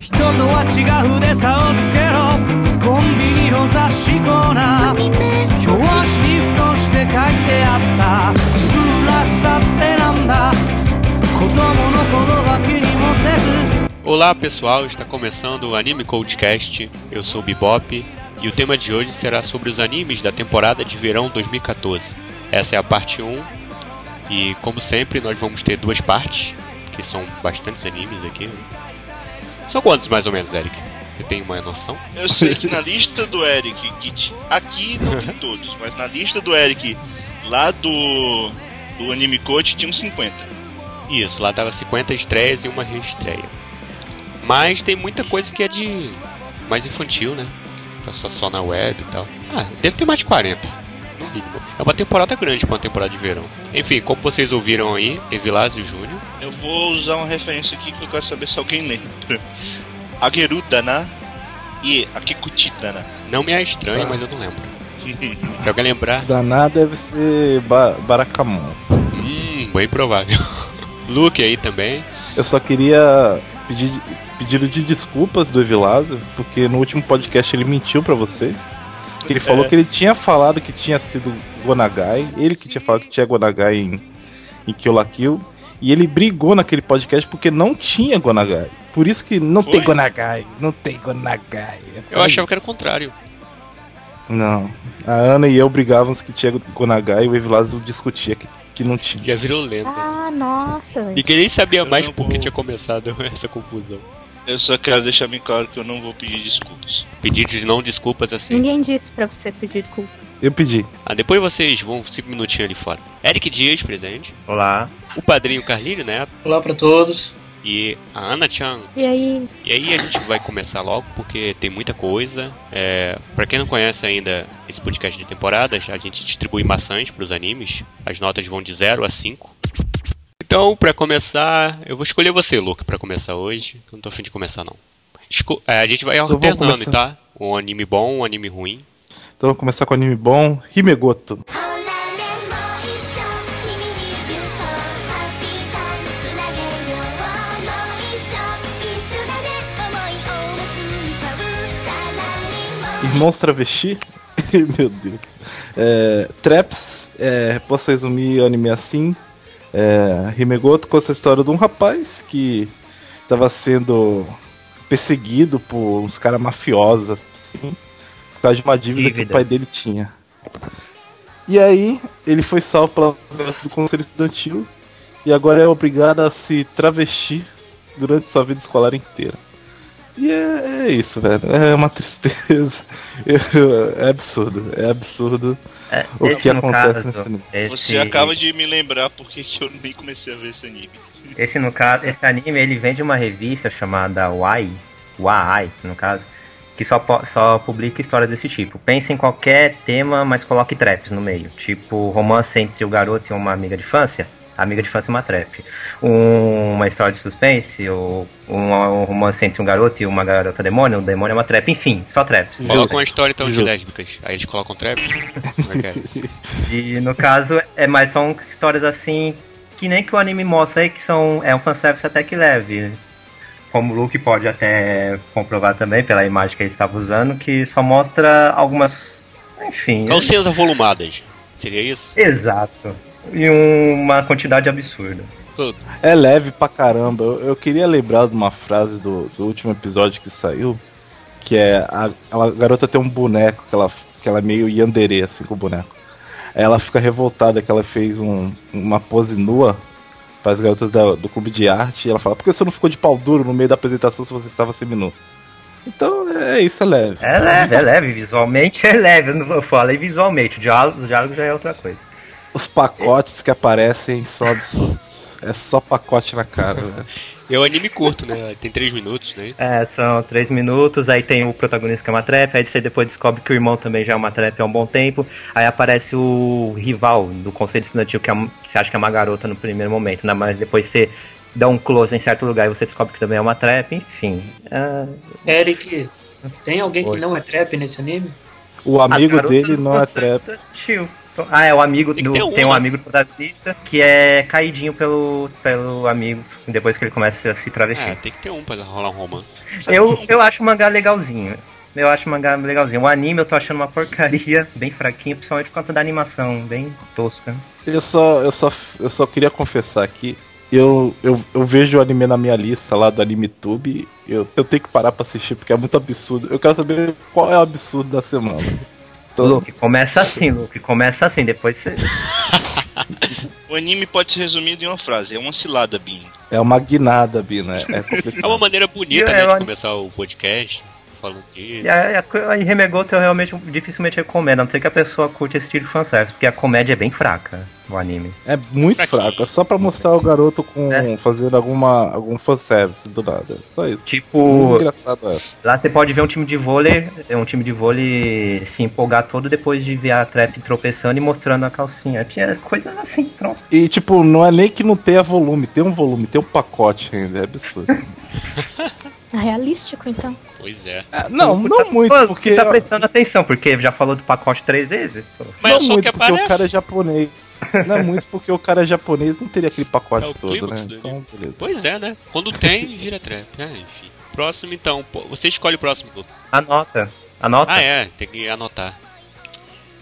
人とは違うで差をつけろコンビニの雑誌コーナー表紙にふとして書いてあった自分らしさってなんだ子供の頃は気にもせず Olá pessoal, está começando o Anime Codecast. Eu sou o Bebop e o tema de hoje será sobre os animes da temporada de verão 2014. Essa é a parte 1 e, como sempre, nós vamos ter duas partes, que são bastantes animes aqui. São quantos mais ou menos, Eric? Você tem uma noção? Eu sei que na lista do Eric, que aqui não tem todos, mas na lista do Eric, lá do, do Anime Coach, tinha uns 50. Isso, lá tava 50 estreias e uma reestreia. Mas tem muita coisa que é de mais infantil, né? Tá só, só na web e tal. Ah, deve ter mais de 40. Mínimo. É uma temporada grande pra uma temporada de verão. Enfim, como vocês ouviram aí, Evilásio Júnior. Eu vou usar uma referência aqui que eu quero saber se alguém lembra. Agerudana e Akikutitana. Não me é estranho, mas eu não lembro. Se alguém lembrar, Daná deve ser ba Barakamon. hum, bem provável. Luke aí também. Eu só queria pedir pedido de desculpas do Evilásio, porque no último podcast ele mentiu pra vocês. Que ele falou É. que ele tinha falado que tinha sido Gonagai, ele que tinha falado que tinha Gonagai em, em Kill la Kill, e ele brigou naquele podcast porque não tinha Gonagai. Por isso que não Foi? tem Gonagai, não tem Gonagai. É Eu achava que era o isso. contrário. Não. A Ana e eu brigávamos que tinha Gonagai e o Evilásio discutia que, que não tinha. Já virou lenda. Ah, nossa. Ninguém nem sabia mais por que tinha começado essa confusão. Eu só quero deixar bem claro que eu não vou pedir desculpas. Pedido de não desculpas assim. Ninguém disse pra você pedir desculpa. Eu pedi. Ah, depois vocês vão cinco minutinhos ali fora. Eric Dias, presente. Olá. O padrinho Carlinho, né? Olá pra todos. E a Ana Chan. E aí, E aí a gente vai começar logo porque tem muita coisa. É, para quem não conhece ainda esse podcast de temporadas, a gente distribui maçãs para os animes. As notas vão de 0 a 5. Então, para começar, eu vou escolher você, Luke, para começar hoje. Eu não tô afim de começar, não. Esco é, a gente vai então, alternando, tá? Um anime bom, um anime ruim. Então vamos começar com o anime bom, Himegoto. Irmãos Travesti? Meu Deus. É, traps, é, posso resumir o anime assim? É, Himegoto conta a história de um rapaz que estava sendo perseguido por uns caras mafiosos, assim, por causa de uma dívida, que Dívida. o pai dele tinha. E aí, ele foi salvo pela do Conselho Estudantil e agora é obrigado a se travestir durante sua vida escolar inteira. E é, é isso, velho. É uma tristeza. É absurdo. É absurdo É, o esse que no acontece caso, nesse anime. esse, Você acaba de me lembrar porque que eu nem comecei a ver esse anime. esse no caso, esse anime ele vem de uma revista chamada Wai, Wai, no caso, que só só publica histórias desse tipo. Pense em qualquer tema, mas coloque traps no meio, tipo romance entre o garoto e uma amiga de infância. Amiga de infância é uma trap. Um- uma história de suspense, ou um, um romance entre um garoto e uma garota demônio, o demônio é uma trap, enfim, só traps. Coloca uma história então de justo. lésbicas. Aí eles colocam trap. Como é que é? E no caso, é mais são histórias assim que nem que o anime mostra aí, que são. É um fanservice até que leve. Como o Luke pode até comprovar também pela imagem que ele estava usando, que só mostra algumas. Enfim. Calcinhas avolumadas. Seria isso? Exato. E uma quantidade absurda. É leve pra caramba. Eu, eu queria lembrar de uma frase do, do último episódio que saiu. Que é a, a garota tem um boneco que ela, que ela é meio yandere assim com o boneco. Aí ela fica revoltada que ela fez um- uma pose nua para as garotas da- do clube de arte. E ela fala, por que você não ficou de pau duro no meio da apresentação se você estava seminu? Então é isso, é leve. É leve, é leve. Visualmente é leve. Eu não eu falei visualmente. O diálogo, o diálogo já é outra coisa. Os pacotes que aparecem são absurdos. É só pacote na cara, velho. É um anime curto, né? Tem 3 minutos, né? É, são três minutos, aí tem o protagonista que é uma trap, aí você depois descobre que o irmão também já é uma trap há um bom tempo, aí aparece o rival do conselho estudantil, que, é, que você acha que é uma garota no primeiro momento, né? mas depois você dá um close em certo lugar e você descobre que também é uma trap, enfim. é, Eric, tem alguém que Oi. não é trap nesse anime? O amigo dele não é conselho trap. estudantil. Ah, é o amigo Tem do. um, tem um né? amigo protagonista que é caidinho pelo, pelo amigo depois que ele começa a se travestir. É, tem que ter um pra rolar um romance. Eu, eu acho o mangá legalzinho. Eu acho o mangá legalzinho. O anime eu tô achando uma porcaria, bem fraquinho, principalmente por conta da animação, bem tosca. Eu só, eu só, eu só queria confessar aqui. Eu, eu, eu vejo o anime na minha lista lá do AnimeTube. Eu, eu tenho que parar pra assistir porque é muito absurdo. Eu quero saber qual é o absurdo da semana. Então, Luke, começa assim, Luke, começa assim, depois você. O anime pode ser resumido em uma frase: é uma cilada, Bin. é uma guinada, Bina. É É uma complicado. maneira bonita, né, de começar o podcast falando disso. E a, a, a Remegoto eu realmente dificilmente recomendo, a não ser que a pessoa curte esse estilo de fanservice, porque a comédia é bem fraca, o anime. É muito Fraquinho. fraco. É só pra mostrar o garoto com É. fazendo alguma, algum fanservice do nada. É Só isso. Muito Tipo, engraçado é. lá você pode ver um time de vôlei, é um time de vôlei se empolgar todo depois de ver a trap tropeçando e mostrando a calcinha. Tinha coisas assim, pronto. E tipo, não é nem que não tenha volume, tem um volume, tem um pacote ainda. É absurdo. É realístico, então. Pois é. É, não, não tá- muito, pô, porque. tá prestando atenção, porque já falou do pacote três vezes. pô. Mas não é só muito, que porque aparece. o cara é japonês. Não é muito porque o cara é japonês, não teria aquele pacote É o todo, né? Então, beleza. Pois é, né? Quando tem, vira trap. né? enfim. Próximo então. Pô, Você escolhe o próximo, Lucas. Anota. Anota. Ah, é, tem que anotar.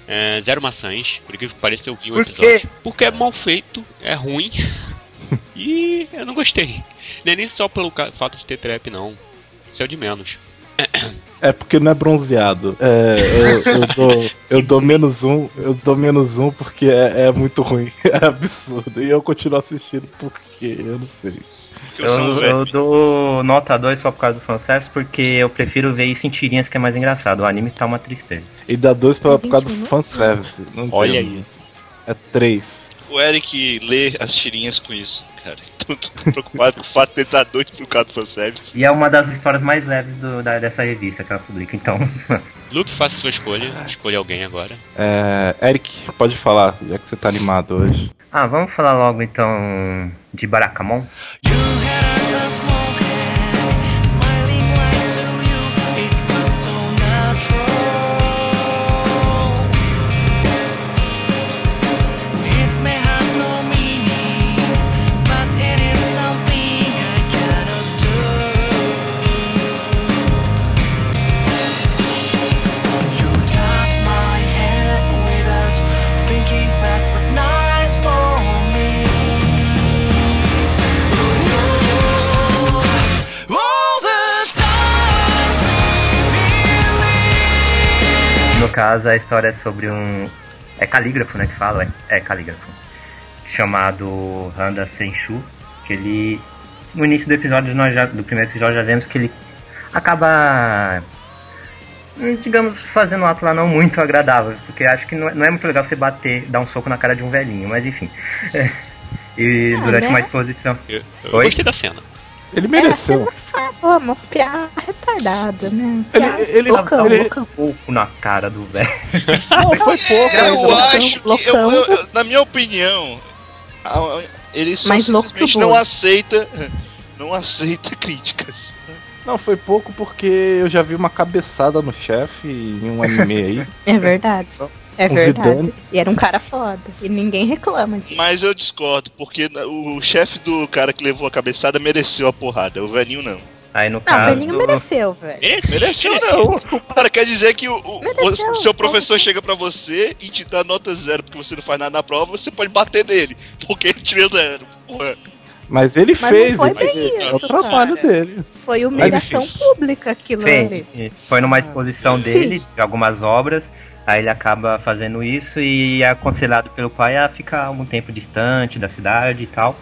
É, Zero maçãs, por incrível que pareça, eu vi um Por episódio. quê? Porque é mal feito, é ruim. e eu não gostei. Não é nem só pelo fato de ter trap, não. Isso é o de menos. É porque não é bronzeado. É, eu, eu dou, eu dou menos um, eu dou menos um porque é, é muito ruim. É absurdo. E eu continuo assistindo porque eu não sei. Eu Eu, dou nota 2 só por causa do fanservice, porque eu prefiro ver isso em tirinhas que é mais engraçado. O anime tá uma tristeza. E dá dois pra, por causa do 20 minutos? fanservice. Não Olha isso. É três. O Eric lê as tirinhas com isso, cara. Então tô preocupado com o fato de ele estar doido por causa do fanservice. E é uma das histórias mais leves do- da- dessa revista que ela publica, então. Luke, faça sua escolha. Escolha alguém agora. É, Eric, pode falar, já que você tá animado hoje. ah, vamos falar logo então de Barakamon? You caso, a história é sobre um. É calígrafo, né? Que fala, é, é calígrafo. Chamado Handa Senshu. Que ele. No início do episódio, nós já, do primeiro episódio, já vemos que ele acaba. Digamos, fazendo um ato lá não muito agradável. Porque acho que não é, não é muito legal você bater, dar um soco na cara de um velhinho, mas enfim. E Ah, durante né? uma exposição. Eu, eu Oi? gostei da cena. Ele É, mereceu. você não fala, uma piada retardada, né? Ele- ele- loucão, ele- loucão. Pouco na cara do velho. Não, foi pouco. É, eu loucão, acho que, eu- loucão. eu- eu- na minha opinião, ele só Mais louco que o simplesmente não aceita, não aceita críticas. Não, foi pouco porque eu já vi uma cabeçada no chefe em um anime aí. É verdade. É verdade. Zidane. E era um cara foda. E ninguém reclama disso. Mas eu discordo, porque o chefe do cara que levou a cabeçada mereceu a porrada, o velhinho não. Aí no Não, o caso. velhinho mereceu, velho. Mereceu mereci. não. Cara, quer dizer que o, o- Mereceu. o seu professor chega pra você e te dá nota zero porque você não faz nada na prova, você pode bater nele, porque ele tirou zero. Porra. Mas ele Mas fez, não foi ele- bem é o isso, trabalho cara. dele. Foi humilhação pública aquilo ali. Sim, foi numa exposição dele, de algumas obras. Aí ele acaba fazendo isso e é aconselhado pelo pai a ficar algum tempo distante da cidade e tal.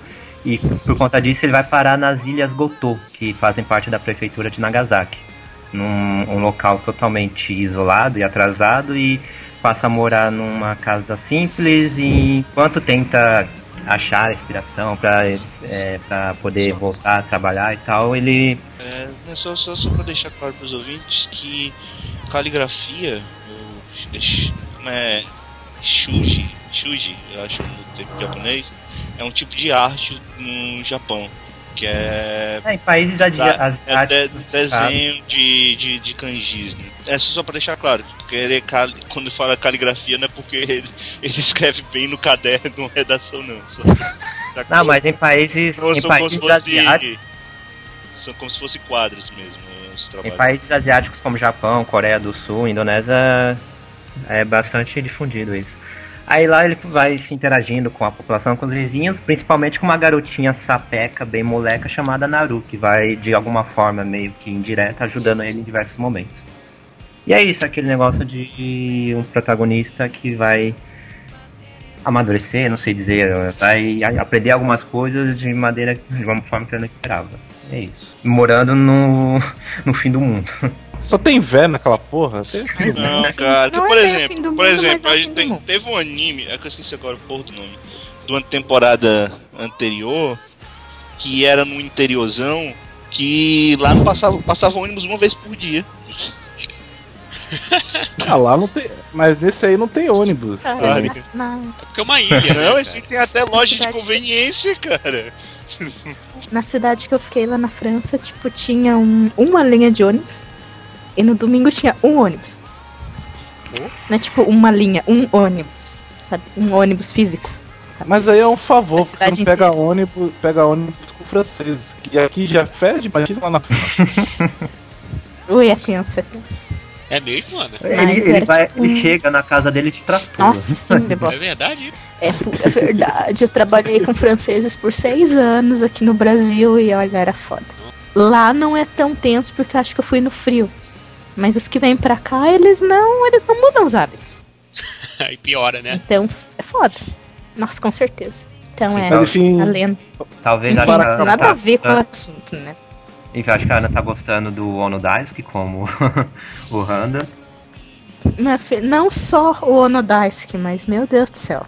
E por conta disso ele vai parar nas ilhas Gotô, que fazem parte da prefeitura de Nagasaki. Num um local totalmente isolado e atrasado e passa a morar numa casa simples e enquanto tenta achar inspiração para para poder voltar a trabalhar e tal, ele É, só, só, só pra deixar claro pros ouvintes que caligrafia, é, shuji, shuji, eu acho no termo japonês, é um tipo de arte no Japão. Que é. É, em países adi- É de- asiáticos. desenho de, de, de kanjis, né? É só pra deixar claro, que ele cali- quando fala caligrafia não é porque ele, ele escreve bem no caderno redação, não. Só, Não, mas em países, São em países se fosse. asiáticos, São como se fosse quadros mesmo, os em países asiáticos como Japão, Coreia do Sul, Indonésia, é bastante difundido isso. Aí lá ele vai se interagindo com a população, com os vizinhos, principalmente com uma garotinha sapeca, bem moleca, chamada Naru, que vai de alguma forma meio que indireta ajudando ele em diversos momentos. E é isso, aquele negócio de um protagonista que vai amadurecer, não sei dizer, vai aprender algumas coisas de maneira de uma forma que eu não esperava. É isso. Morando no, no fim do mundo. Só tem véia naquela porra? Tem- Mas Não, é, cara, não por é bem o exemplo, fim do por mundo, exemplo, mas é tem- mundo. teve um anime, é que eu esqueci agora o porra do nome, de uma temporada anterior, que era no interiorzão, que lá não passava, passava ônibus uma vez por dia. Ah, lá não tem. Mas nesse aí não tem ônibus. Cara, na, na, É porque é uma ilha. Não, né, esse cara? tem até loja de conveniência, cara. na cidade que eu fiquei lá na França, tipo, tinha um- uma linha de ônibus. E no domingo tinha um ônibus. Não é tipo uma linha, um ônibus. Sabe? Um ônibus físico. sabe? Mas aí é um favor, porque você não pega inteira. ônibus, pega ônibus com franceses. Que aqui já fede, imagina lá na França. Ui, é tenso, é tenso. É mesmo, mano? Ele, ele era vai, tipo ele chega na casa dele e te tratua. Nossa, sim. É verdade isso? É, é verdade. Eu trabalhei com franceses por seis anos aqui no Brasil e olha, era foda. Lá não é tão tenso porque eu acho que eu fui no frio. Mas os que vêm pra cá, eles não, eles não mudam os hábitos. Aí piora, né? Então é foda. Nossa, com certeza. Então é Mas enfim, a lenda. Talvez a Ana nada tá- a ver com o assunto, né? Enfim, acho que a Ana tá gostando do Ono Daisuke como o Handa. Minha filha, não só o Onodaisuke, mas meu Deus do céu.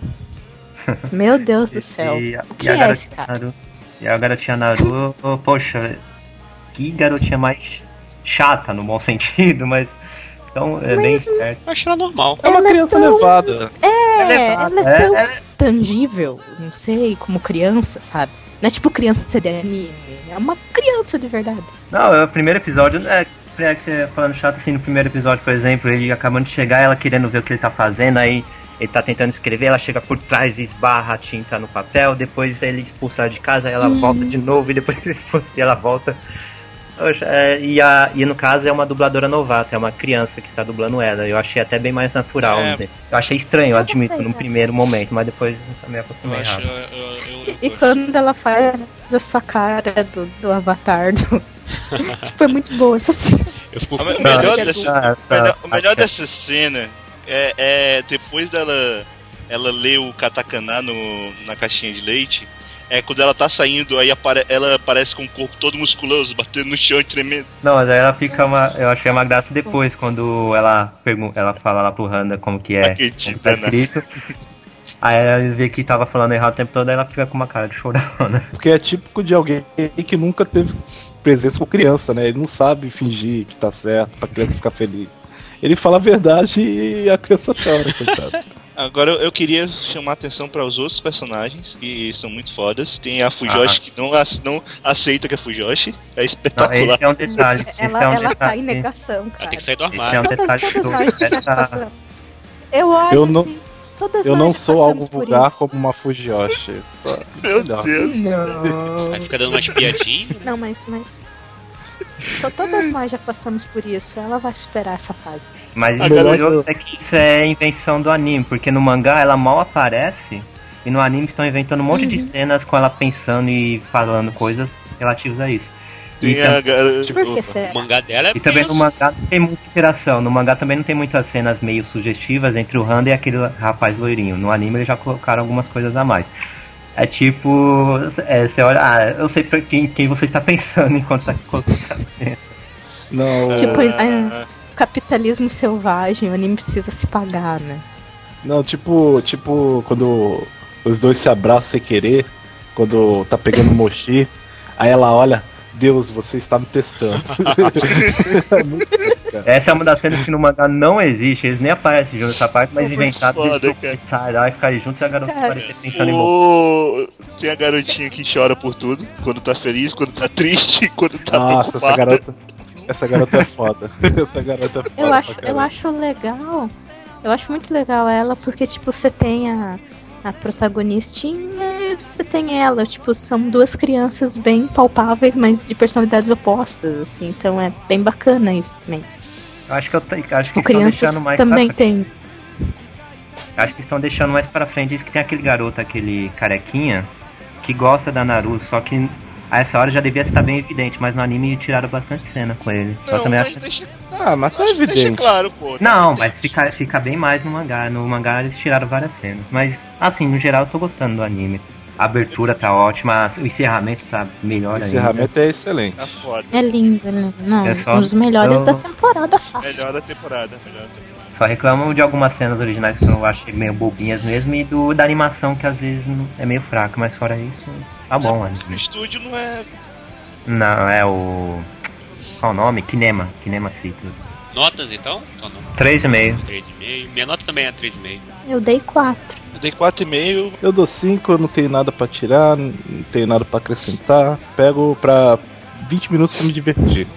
Meu Deus do céu. E, O que e a é esse garotinha cara? Naru, e a garotinha Naru, oh, poxa, que garotinha mais chata no bom sentido, mas então é bem certo. Eu acho ela normal. é uma Ela é criança tão- levada. É, ela é tão é- tangível, não sei, como criança, sabe? Não é tipo criança de anime, é uma criança de verdade. Não, é o primeiro episódio, é, é que é falando chato assim, no primeiro episódio, por exemplo, ele acabando de chegar, ela querendo ver o que ele tá fazendo, aí ele tá tentando escrever, ela chega por trás e esbarra a tinta no papel, depois ele expulsa ela de casa, ela Hum. volta de novo, e depois ele expulsa e ela volta. É, e, a, e no caso é uma dubladora novata, é uma criança que está dublando ela. Eu achei até bem mais natural. É. né? Eu achei estranho, eu Eu admito, gostei, no cara. primeiro momento, mas depois eu me Eu acostumei acho. rápido. Eu, eu, eu, eu E quando ela faz essa cara do, do avatar, do... tipo, é muito boa essa cena. O melhor de dessa- O melhor, o melhor dessa cena é, é depois dela ela lê o katakana no, na caixinha de leite. É quando ela tá saindo, aí apare, ela aparece com o corpo todo musculoso, batendo no chão e tremendo. Não, mas aí ela fica uma. Eu achei uma graça depois, quando ela pergunta, ela fala lá pro Handa como que é. Acredita, como tá né? escrito. Aí ela vê que tava falando errado o tempo todo, aí ela fica com uma cara de chorona. Porque é típico de alguém que nunca teve presença com criança, né? Ele não sabe fingir que tá certo pra criança ficar feliz. Ele fala a verdade e a criança chora, coitado. Agora eu- eu queria chamar a atenção para os outros personagens que são muito fodas. Tem a Fujoshi que não, não aceita que é Fujoshi. É Não, espetacular. esse é um detalhe. Esse Ela, é um ela tá detalhe. em negação, Ela cara. tem que sair do Esse é armário. um Todas, detalhe todas nós passamos. Eu olho Eu não- assim, todas Eu não sou algo vulgar isso. como uma Fujiyoshi. Só... Meu. Deus. Aí fica dando umas piadinhas. Não, mas, mas... to- Todas nós já passamos por isso. Ela vai superar essa fase. Mas o curioso é que isso é invenção do anime, porque no mangá ela mal aparece e no anime estão inventando um monte de Uhum. cenas com ela pensando e falando coisas relativas a isso. E, Tem a gar- Por que Opa. O mangá dela é e também no mangá não tem muita interação. No mangá também não tem muitas cenas meio sugestivas entre o Handa e aquele rapaz loirinho. No anime eles já colocaram algumas coisas a mais. É tipo, é, você olha, ah, eu sei pra quem, quem você está pensando enquanto tá colocando. Não, Tipo, Ah, Capitalismo selvagem, o anime precisa se pagar, né? não, tipo, tipo, quando os dois se abraçam sem querer, quando tá pegando o mochi, aí ela olha, Deus, você está me testando. Essa é uma das cenas que no mangá não existe, eles nem aparecem junto nessa parte, mas inventaram eles lá e ficarem juntos e a garota Cara. aparecer pensando em. O... tem a garotinha que chora por tudo, quando tá feliz, quando tá triste, quando tá Nossa, essa preocupada. garota. Essa garota é foda. essa garota é foda. Eu acho, eu acho legal. Eu acho muito legal ela, porque, tipo, você tem a, a protagonistinha você tem ela. Tipo, são duas crianças bem palpáveis, mas de personalidades opostas, assim. Então é bem bacana isso também. Eu acho que eu acho que Tipo, estão crianças deixando mais também pra, tem. acho que estão deixando mais pra frente isso que tem aquele garoto, aquele carequinha que gosta da Naru, só que a essa hora já devia estar bem evidente, mas no anime tiraram bastante cena com ele. Não, também mas acho... deixa, Ah, mas tá que deixa evidente. claro, pô. Não, mas fica, fica bem mais no mangá. No mangá eles tiraram várias cenas. Mas, assim, no geral eu tô gostando do anime. A abertura tá ótima, o encerramento tá melhor O encerramento é excelente. Tá foda. É lindo, né? Não, É só- um dos melhores eu- da temporada fácil. Melhor da temporada, melhor da temporada. ainda. Só reclamam de algumas cenas originais que eu achei meio bobinhas mesmo e do, da animação que às vezes é meio fraca, mas fora isso, tá bom o O estúdio não é. Não, é o. Qual o nome? Kinema. Kinema City. Notas então? Ou não? 3,5. 3,5. Minha nota também é 3,5. Eu dei quatro. Eu dei 4,5. Eu dou 5, eu não tenho nada pra tirar, não tenho nada pra acrescentar. Pego pra 20 minutos pra me divertir.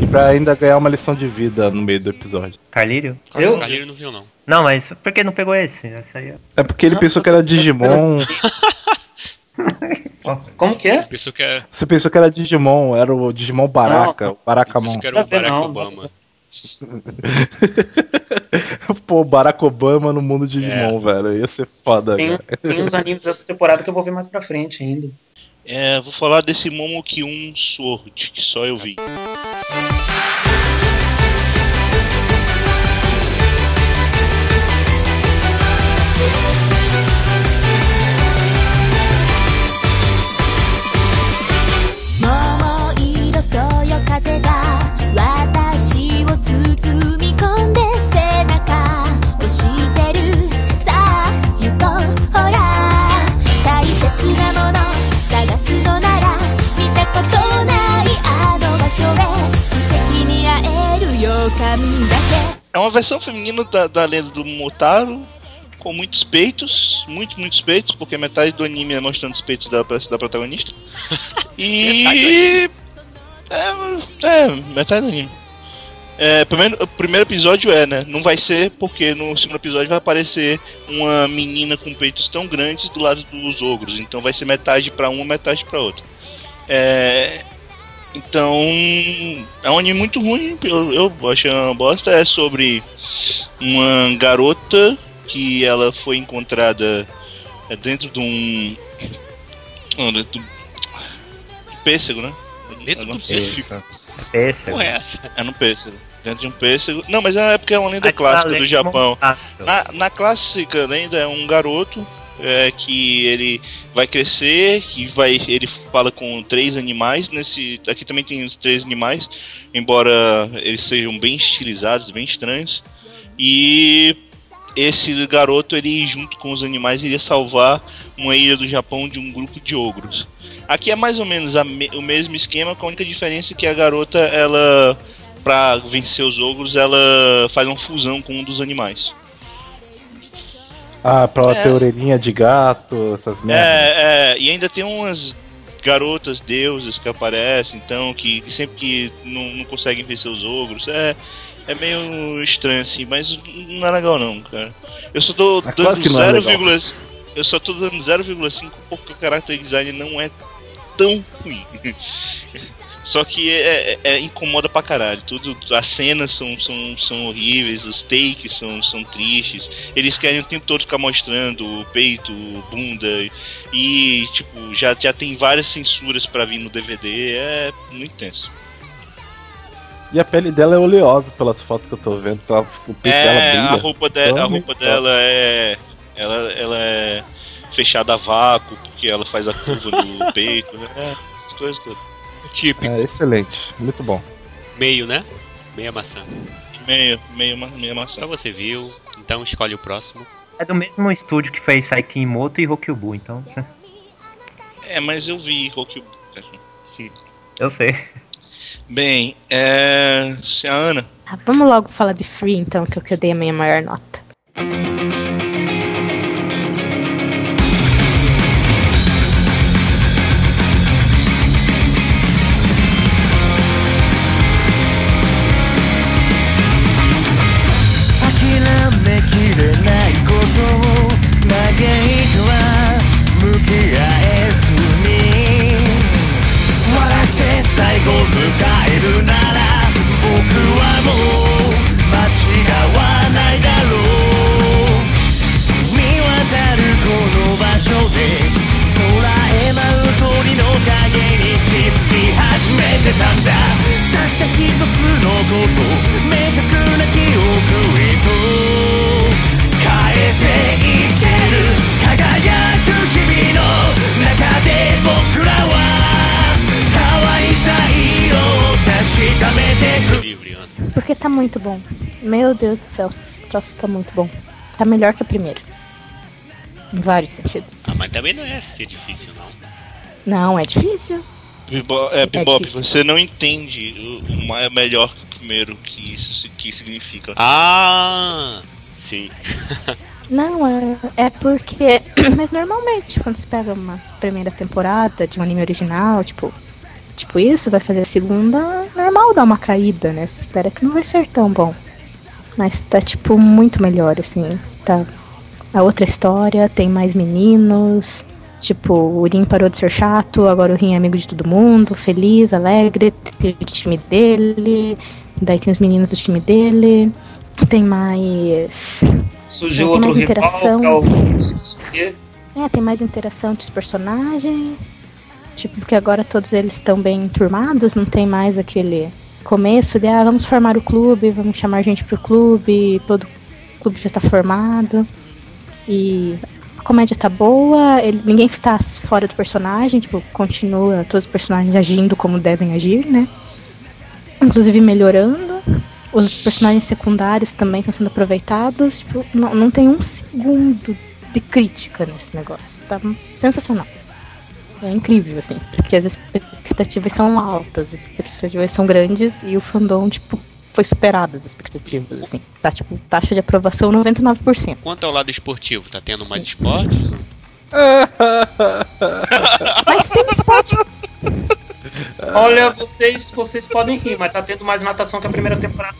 E pra ainda ganhar uma lição de vida no meio do episódio. Carlírio? Eu? O Carlinhos não viu, não. Não, mas por que não pegou esse? Essa aí é... É porque ele pensou que era Digimon. Como que é? Pensou que é, Você pensou que era Digimon, era o Digimon Baraka, o Barakamon. que era o Barack não. Obama. Pô, Barack Obama no mundo Digimon, velho. Ia ser foda, Tem, velho. tem uns animes dessa temporada que eu vou ver mais pra frente ainda. É, vou falar desse Momoki 1 Sword, que só eu vi. É uma versão feminina da, da lenda do Motaro, com muitos peitos, muito, muitos peitos, porque metade do anime é mostrando os peitos da, da protagonista. E. É, é, metade do anime. É, primeiro, o primeiro episódio é, né? Não vai ser, porque no segundo episódio vai aparecer uma menina com peitos tão grandes do lado dos ogros. Então vai ser metade pra uma, metade pra outra. É, então, é um anime muito ruim, eu, eu achei uma bosta. É sobre uma garota que ela foi encontrada é, dentro de um. ah, Dentro do pêssego, né? Dentro do pêssego? É esse. Porra, é essa? É no pêssego. Dentro de um pêssego. Não, mas é porque é uma lenda Ah, clássica do Japão. Na, na clássica lenda é um garoto é, que ele vai crescer, que vai. Ele fala com três animais. Nesse. Aqui também tem os três animais, embora eles sejam bem estilizados, bem estranhos. E esse garoto, ele junto com os animais, iria salvar uma ilha do Japão de um grupo de ogros. Aqui é mais ou menos me- o mesmo esquema, com a única diferença que a garota, ela, pra vencer os ogros, ela faz uma fusão com um dos animais. Ah, pra ela É. ter orelhinha de gato, essas merdas. É, é, e ainda tem umas garotas deusas que aparecem, então, que, que sempre que não, não conseguem vencer os ogros. É, é meio estranho assim, mas não é legal não, cara. Eu só tô É claro dando que não é 0,5. eu só tô dando 0,5 porque o character design não é tão ruim. Só que é, é- é- incomoda pra caralho. Tudo, as cenas são, são, são horríveis, os takes são, são tristes. Eles querem o tempo todo ficar mostrando o peito, bunda. E, tipo, já, já tem várias censuras pra vir no DVD. É muito tenso. E a pele dela é oleosa pelas fotos que eu tô vendo, ela, o peito dela É, brilha. a roupa, de, a Então, roupa muito dela é. Ela, ela é fechada a vácuo, porque ela faz a curva do peito, né? É, essas coisas todas. Típico. É excelente, muito bom. Meio, né? Meia maçã. Meio, meio, meio maçã. Só você viu, então escolhe o próximo. É do mesmo estúdio que fez Saikimoto e Rokyubu, então. É, mas eu vi Rock Eu sei. Bem, é. Se a Ana. Ah, vamos logo falar de Free, então, que eu que eu dei a minha maior nota. Céu, esse troço tá muito bom. Tá melhor que o primeiro. Em vários sentidos. Ah, mas também não é ser difícil, não. Não, é difícil. Bebop, é, Bebop, difícil. você não entende o, o ma- melhor que o primeiro que isso que significa. Ah, sim. Não, é, é porque. Mas normalmente, quando você pega uma primeira temporada de um anime original, tipo. Tipo isso, vai fazer a segunda, normal dar uma caída, né? Você espera que não vai ser tão bom. Mas tá, tipo, muito melhor, assim. Tá. A outra história, tem mais meninos. Tipo, o Rin parou de ser chato, agora o Rin é amigo de todo mundo, feliz, alegre, tem o time dele, daí tem os meninos do time dele, tem mais. Surgiu Tem outro mais rival, interação. que é tem mais interação entre os personagens. Tipo, porque agora todos eles estão bem enturmados, não tem mais aquele começo de ah, vamos formar o clube, vamos chamar gente pro clube, todo clube já tá formado. E a comédia tá boa, ele, ninguém tá fora do personagem, tipo, continua todos os personagens agindo como devem agir, né? Inclusive melhorando. Os personagens secundários também estão sendo aproveitados. Tipo, não, não tem um segundo de crítica nesse negócio. Tá sensacional. É incrível, assim, porque as expectativas são altas, as expectativas são grandes e o fandom, tipo, foi superado as expectativas, assim. Tá, tipo, taxa de aprovação 99%. Quanto ao lado esportivo, tá tendo mais esporte? Mas tem esporte. Olha, vocês, vocês podem rir, mas tá tendo mais natação que a primeira temporada.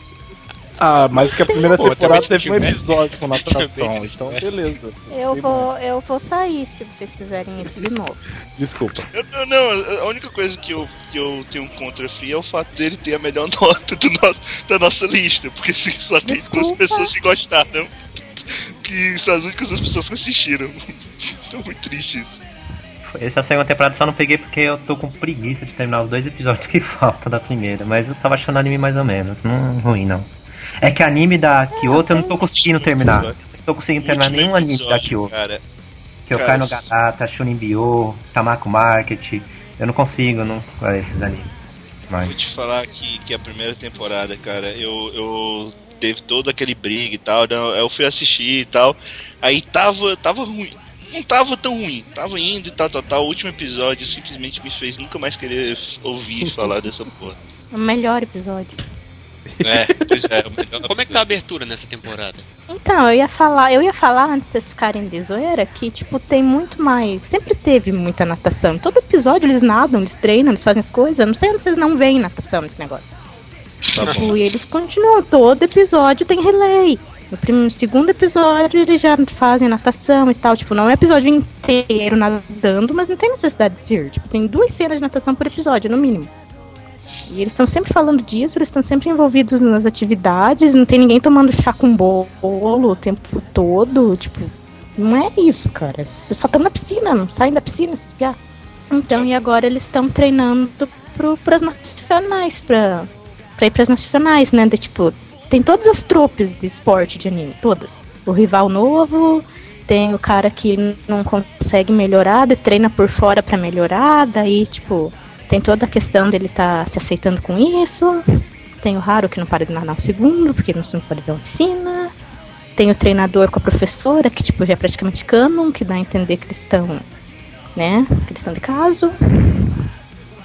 Ah, mas que a primeira Pô, temporada teve um tivesse- episódio com natação, então beleza. Eu vou, eu vou sair se vocês fizerem isso de novo. Desculpa. Eu- eu- não, a única coisa que eu, que eu tenho contra o Free é o fato dele ter a melhor nota do no- da nossa lista, porque assim, só tem duas Desculpa. pessoas que gostaram. Que são as únicas duas pessoas que assistiram. Tô muito triste isso. Essa segunda temporada só não peguei porque eu tô com preguiça de terminar os dois episódios que faltam da primeira. Mas eu tava achando o anime mais ou menos. Não ruim, não. É que anime da Kyoto eu não tô conseguindo terminar. Não tô conseguindo terminar Último nenhum anime da Kyoto. Cara, eu caio no Gatata, Shunin Bio, Tamako Market. Eu não consigo, não. Olha esses animes. vou Mas. te falar que, que a primeira temporada, cara, eu, eu teve todo aquele briga e tal, não, eu fui assistir e tal. Aí tava, tava ruim. Não tava tão ruim, tava indo e tal, tal, tal. O último episódio simplesmente me fez nunca mais querer ouvir falar dessa porra. O melhor episódio. É, pois é, o melhor Como é que tá a abertura nessa temporada? Então, eu ia falar, eu ia falar antes de vocês ficarem de zoeira que, tipo, tem muito mais. Sempre teve muita natação. Todo episódio eles nadam, eles treinam, eles fazem as coisas. Eu não sei onde vocês não veem natação nesse negócio. Tipo, e eles continuam. Todo episódio tem relay. No primeiro, segundo episódio eles já fazem natação e tal. Tipo, não é episódio inteiro nadando, mas não tem necessidade de ser. Tipo, tem duas cenas de natação por episódio, no mínimo. E eles estão sempre falando disso, eles estão sempre envolvidos nas atividades, não tem ninguém tomando chá com bolo o tempo todo, tipo, não é isso, cara. Vocês só estão na piscina, não saem da piscina, esses piá. Então, e agora eles estão treinando pro, pras nacionais, pra, pra ir pras nacionais, né? De, tipo, tem todas as tropes de esporte de anime, todas. O rival novo, tem o cara que não consegue melhorar, treina por fora pra melhorar, daí, tipo, tem toda a questão dele tá se aceitando com isso. Tem o Haru que não para de nadar um segundo, porque não não pode ver uma piscina. Tem o treinador com a professora, que tipo já é praticamente canon, que dá a entender que eles estão, né? Que eles estão de caso.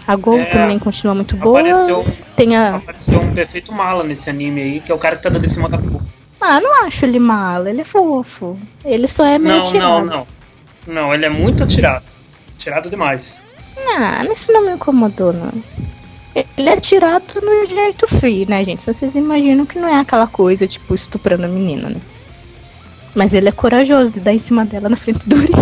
A Gol É, também continua muito boa. Apareceu, Tem a. apareceu um perfeito mala nesse anime aí, que é o cara que tá dando em cima da. Ah, não acho ele mala, ele é fofo. Ele só é meio Não, tirado. não, não. Não, ele é muito atirado. Tirado demais. Não, isso não me incomodou, não. Ele é tirado no jeito free, né, gente? Vocês imaginam que não é aquela coisa, tipo, estuprando a menina, né? Mas ele é corajoso de dar em cima dela na frente do Uri.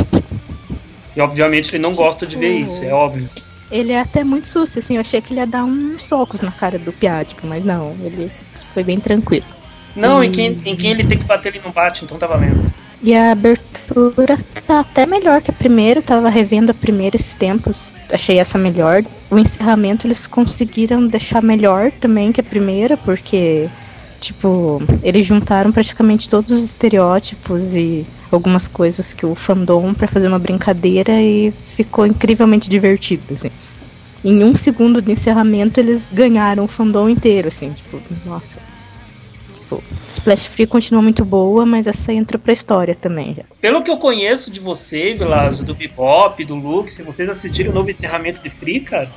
E obviamente ele não gosta de ver isso, é óbvio. Ele é até muito susto, assim. Eu achei que ele ia dar uns socos na cara do Piático, mas não, ele foi bem tranquilo. Não, em quem, em quem ele tem que bater, ele não bate, então tá valendo. E a abertura tá até melhor que a primeira, eu tava revendo a primeira esses tempos, achei essa melhor. O encerramento eles conseguiram deixar melhor também que a primeira, porque, tipo, eles juntaram praticamente todos os estereótipos e algumas coisas que o fandom pra fazer uma brincadeira e ficou incrivelmente divertido, assim. Em um segundo de encerramento eles ganharam o fandom inteiro, assim, tipo, nossa. Tipo, Splash Free continua muito boa, mas essa entrou pra história também já. Pelo que eu conheço de você, Vilas, do Bebop, do Luke, se vocês assistirem o novo encerramento de Free, cara.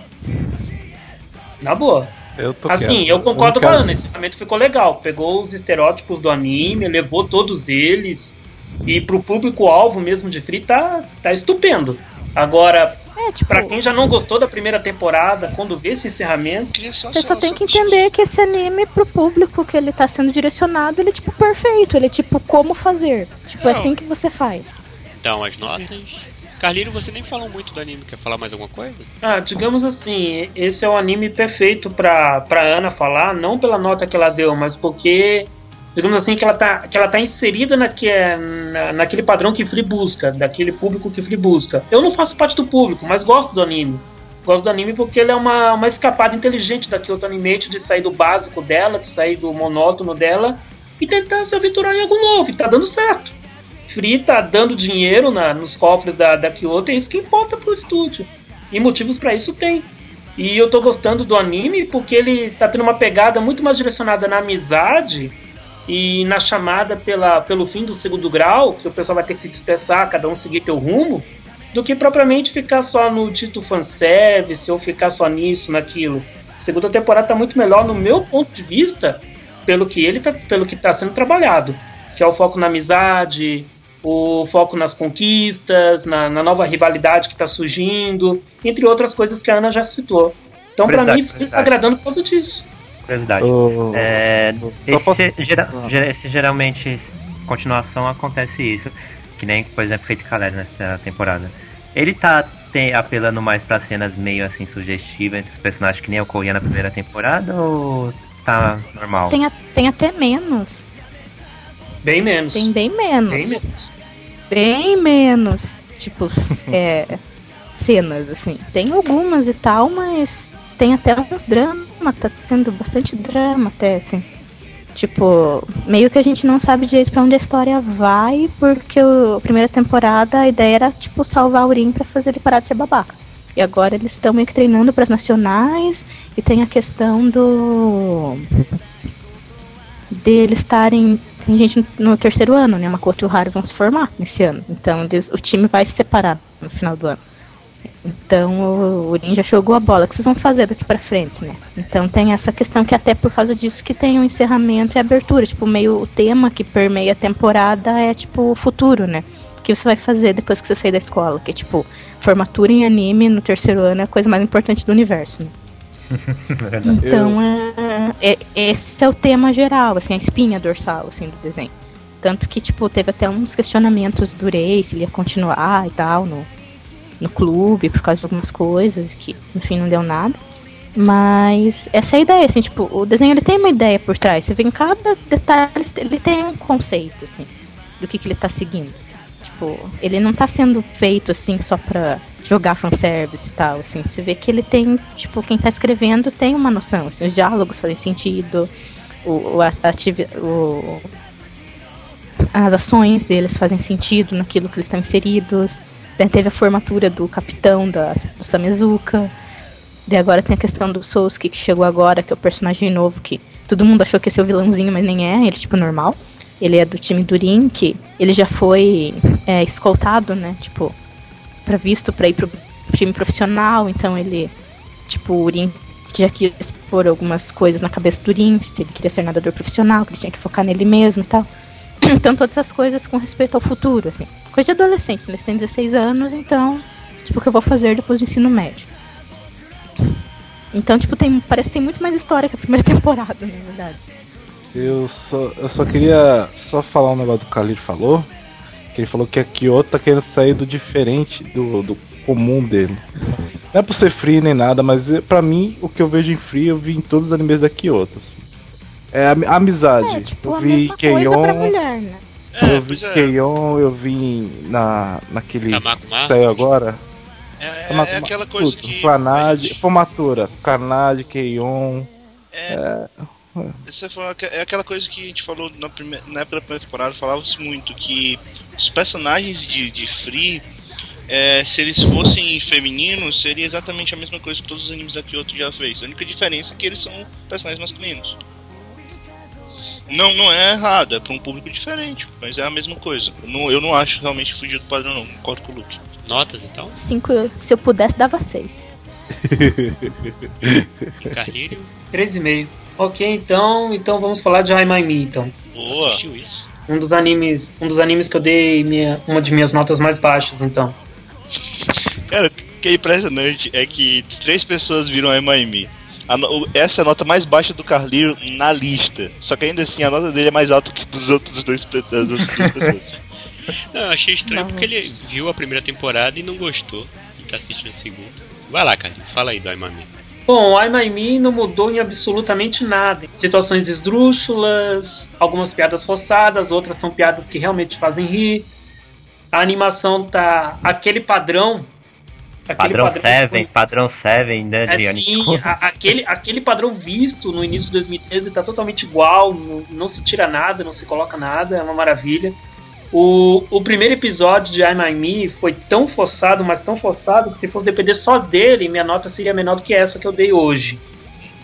Na boa. Eu tô Assim, quieto. eu concordo com a Ana, esse encerramento ficou legal. Pegou os estereótipos do anime, levou todos eles. E pro público-alvo mesmo de Free tá, tá estupendo. Agora, É, tipo, pra quem já não gostou da primeira temporada, quando vê esse encerramento, Queria só- você só tem que entender que esse anime, pro público que ele tá sendo direcionado, ele é tipo perfeito. Ele é tipo como fazer. Tipo, é Não. assim que você faz. Então, as notas. Carlírio, você nem falou muito do anime. Quer falar mais alguma coisa? Ah, digamos assim, esse é o anime perfeito pra, pra Ana falar, não pela nota que ela deu, mas porque, digamos assim, que ela tá, que ela tá inserida naque, na, naquele padrão que Free busca, daquele público que Free busca. Eu não faço parte do público, mas gosto do anime. Gosto do anime porque ele é uma, uma escapada inteligente da Kyoto Animate de sair do básico dela, de sair do monótono dela e tentar se aventurar em algo novo, e tá dando certo. Free tá dando dinheiro na- nos cofres da, da Kyoto, é isso que importa pro estúdio. E motivos pra isso tem. E eu tô gostando do anime porque ele tá tendo uma pegada muito mais direcionada na amizade e na chamada pela, pelo fim do segundo grau, que o pessoal vai ter que se dispersar, cada um seguir teu rumo, do que propriamente ficar só no dito fanservice ou ficar só nisso, naquilo. A segunda temporada tá muito melhor no meu ponto de vista, pelo que ele tá, pelo que tá sendo trabalhado, que é o foco na amizade, o foco nas conquistas, na, na nova rivalidade que está surgindo, entre outras coisas que a Ana já citou. Então, para mim, verdade. agradando por causa disso. Curiosidade. Ô, É, Só esse, posso- gera- gera- esse geralmente, continuação, acontece isso. Que nem, por exemplo, feito Caled nessa temporada. Ele tá tem, apelando mais pra cenas meio assim sugestivas entre os personagens que nem ocorria na primeira temporada ou tá normal? Tem, a- tem até menos. Bem menos. Tem bem menos. Bem menos. bem menos, tipo, é, cenas, assim. Tem algumas e tal, mas tem até uns dramas, tá tendo bastante drama até, assim. Tipo, meio que a gente não sabe direito pra onde a história vai, porque a primeira temporada a ideia era, tipo, salvar o Urim pra fazer ele parar de ser babaca. E agora eles estão meio que treinando pras nacionais, e tem a questão do. deles estarem tem gente no, terceiro ano, né? Makoto e o Haru vão se formar nesse ano. Então eles, o time vai se separar no final do ano. Então o, já jogou a bola. O que vocês vão fazer daqui pra frente, né? Então tem essa questão que até por causa disso que tem o encerramento e abertura. Tipo, meio o tema que permeia a temporada é tipo o futuro, né? O que você vai fazer depois que você sair da escola? Que tipo, formatura em anime no terceiro ano é a coisa mais importante do universo, né? Então, é, é- esse é o tema geral, assim, a espinha dorsal, assim, do desenho. Tanto que, tipo, teve até uns questionamentos do Rei, se ele ia continuar e tal, no, no clube, por causa de algumas coisas, que, enfim, não deu nada. Mas essa é a ideia, assim, tipo, o desenho ele tem uma ideia por trás. Você vê em cada detalhe, ele tem um conceito, assim, do que, que ele tá seguindo. Tipo, ele não tá sendo feito, assim, só pra jogar fanservice e tal, assim. Você vê que ele tem, tipo, quem tá escrevendo tem uma noção, assim, os diálogos fazem sentido, o, o, o- as ações deles fazem sentido naquilo que eles estão inseridos. Daí teve a formatura do capitão da, do Samezuka. Daí agora tem a questão do Sousuke que chegou agora, que é o personagem novo que todo mundo achou que ia ser o vilãozinho, mas nem é, ele tipo normal. Ele é do time do Rin, que ele já foi é, escoltado, né? Tipo, previsto para ir pro time profissional, então ele, tipo, o Rin já quis pôr algumas coisas na cabeça do Rin, se ele queria ser nadador profissional, que ele tinha que focar nele mesmo e tal. Então todas essas coisas com respeito ao futuro, assim. Coisa de adolescente, né? eles têm 16 anos, então, tipo, o que eu vou fazer depois do ensino médio. Então, tipo, tem, parece que tem muito mais história que a primeira temporada, na verdade. Eu só, eu só queria só falar um negócio do Khalid falou. Que ele falou que a Kyoto tá querendo sair do diferente, do, do comum dele. Não é por ser free nem nada, mas eh, pra mim, o que eu vejo em free, eu vi em todos os animes da Kyoto. assim. É a, amizade. É, tipo, eu vi Keion, né? É, eu vi é. Keion, eu vi na, naquele Tamako que Ma? saiu agora. É, é- Tamako é Ma- aquela coisa Puta, que. Gente- formatura, Keion. É, Essa foi aque- é aquela coisa que a gente falou na, prime... na época da primeira temporada, falava-se muito que os personagens de, de Free, é, se eles fossem femininos, seria exatamente a mesma coisa que todos os animes da Kyoto já fez. A única diferença é que eles são personagens masculinos. Não, não é errado, é pra um público diferente, mas é a mesma coisa. Eu não, eu não acho realmente fugir do padrão, não. Concordo com o Luke. Notas então? Cinco, se eu pudesse, dava seis. E Carlírio? 3,5. Ok, então, então vamos falar de I My Me, então. Boa. Assistiu isso? Um dos animes, um dos animes que eu dei minha, uma de minhas notas mais baixas, então. Cara, o que é impressionante é que três pessoas viram a MIM. A o- essa é a nota mais baixa do Carlinho na lista. Só que ainda assim a nota dele é mais alta que dos outros dois pe- das outras duas pessoas. Não, eu achei estranho Não. porque ele viu a primeira temporada e não gostou. E tá assistindo a segunda. Vai lá, Carlinho, fala aí do Aimami. Bom, I My Me não mudou em absolutamente nada. Situações esdrúxulas, algumas piadas forçadas, outras são piadas que realmente fazem rir. A animação tá aquele padrão. Padrão que 7, foi- padrão 7, né? É sim, aquele, aquele padrão visto no início de 2013 tá totalmente igual, não, não se tira nada, não se coloca nada, é uma maravilha. O, o primeiro episódio de I My Me foi tão forçado, mas tão forçado, que se fosse depender só dele, minha nota seria menor do que essa que eu dei hoje.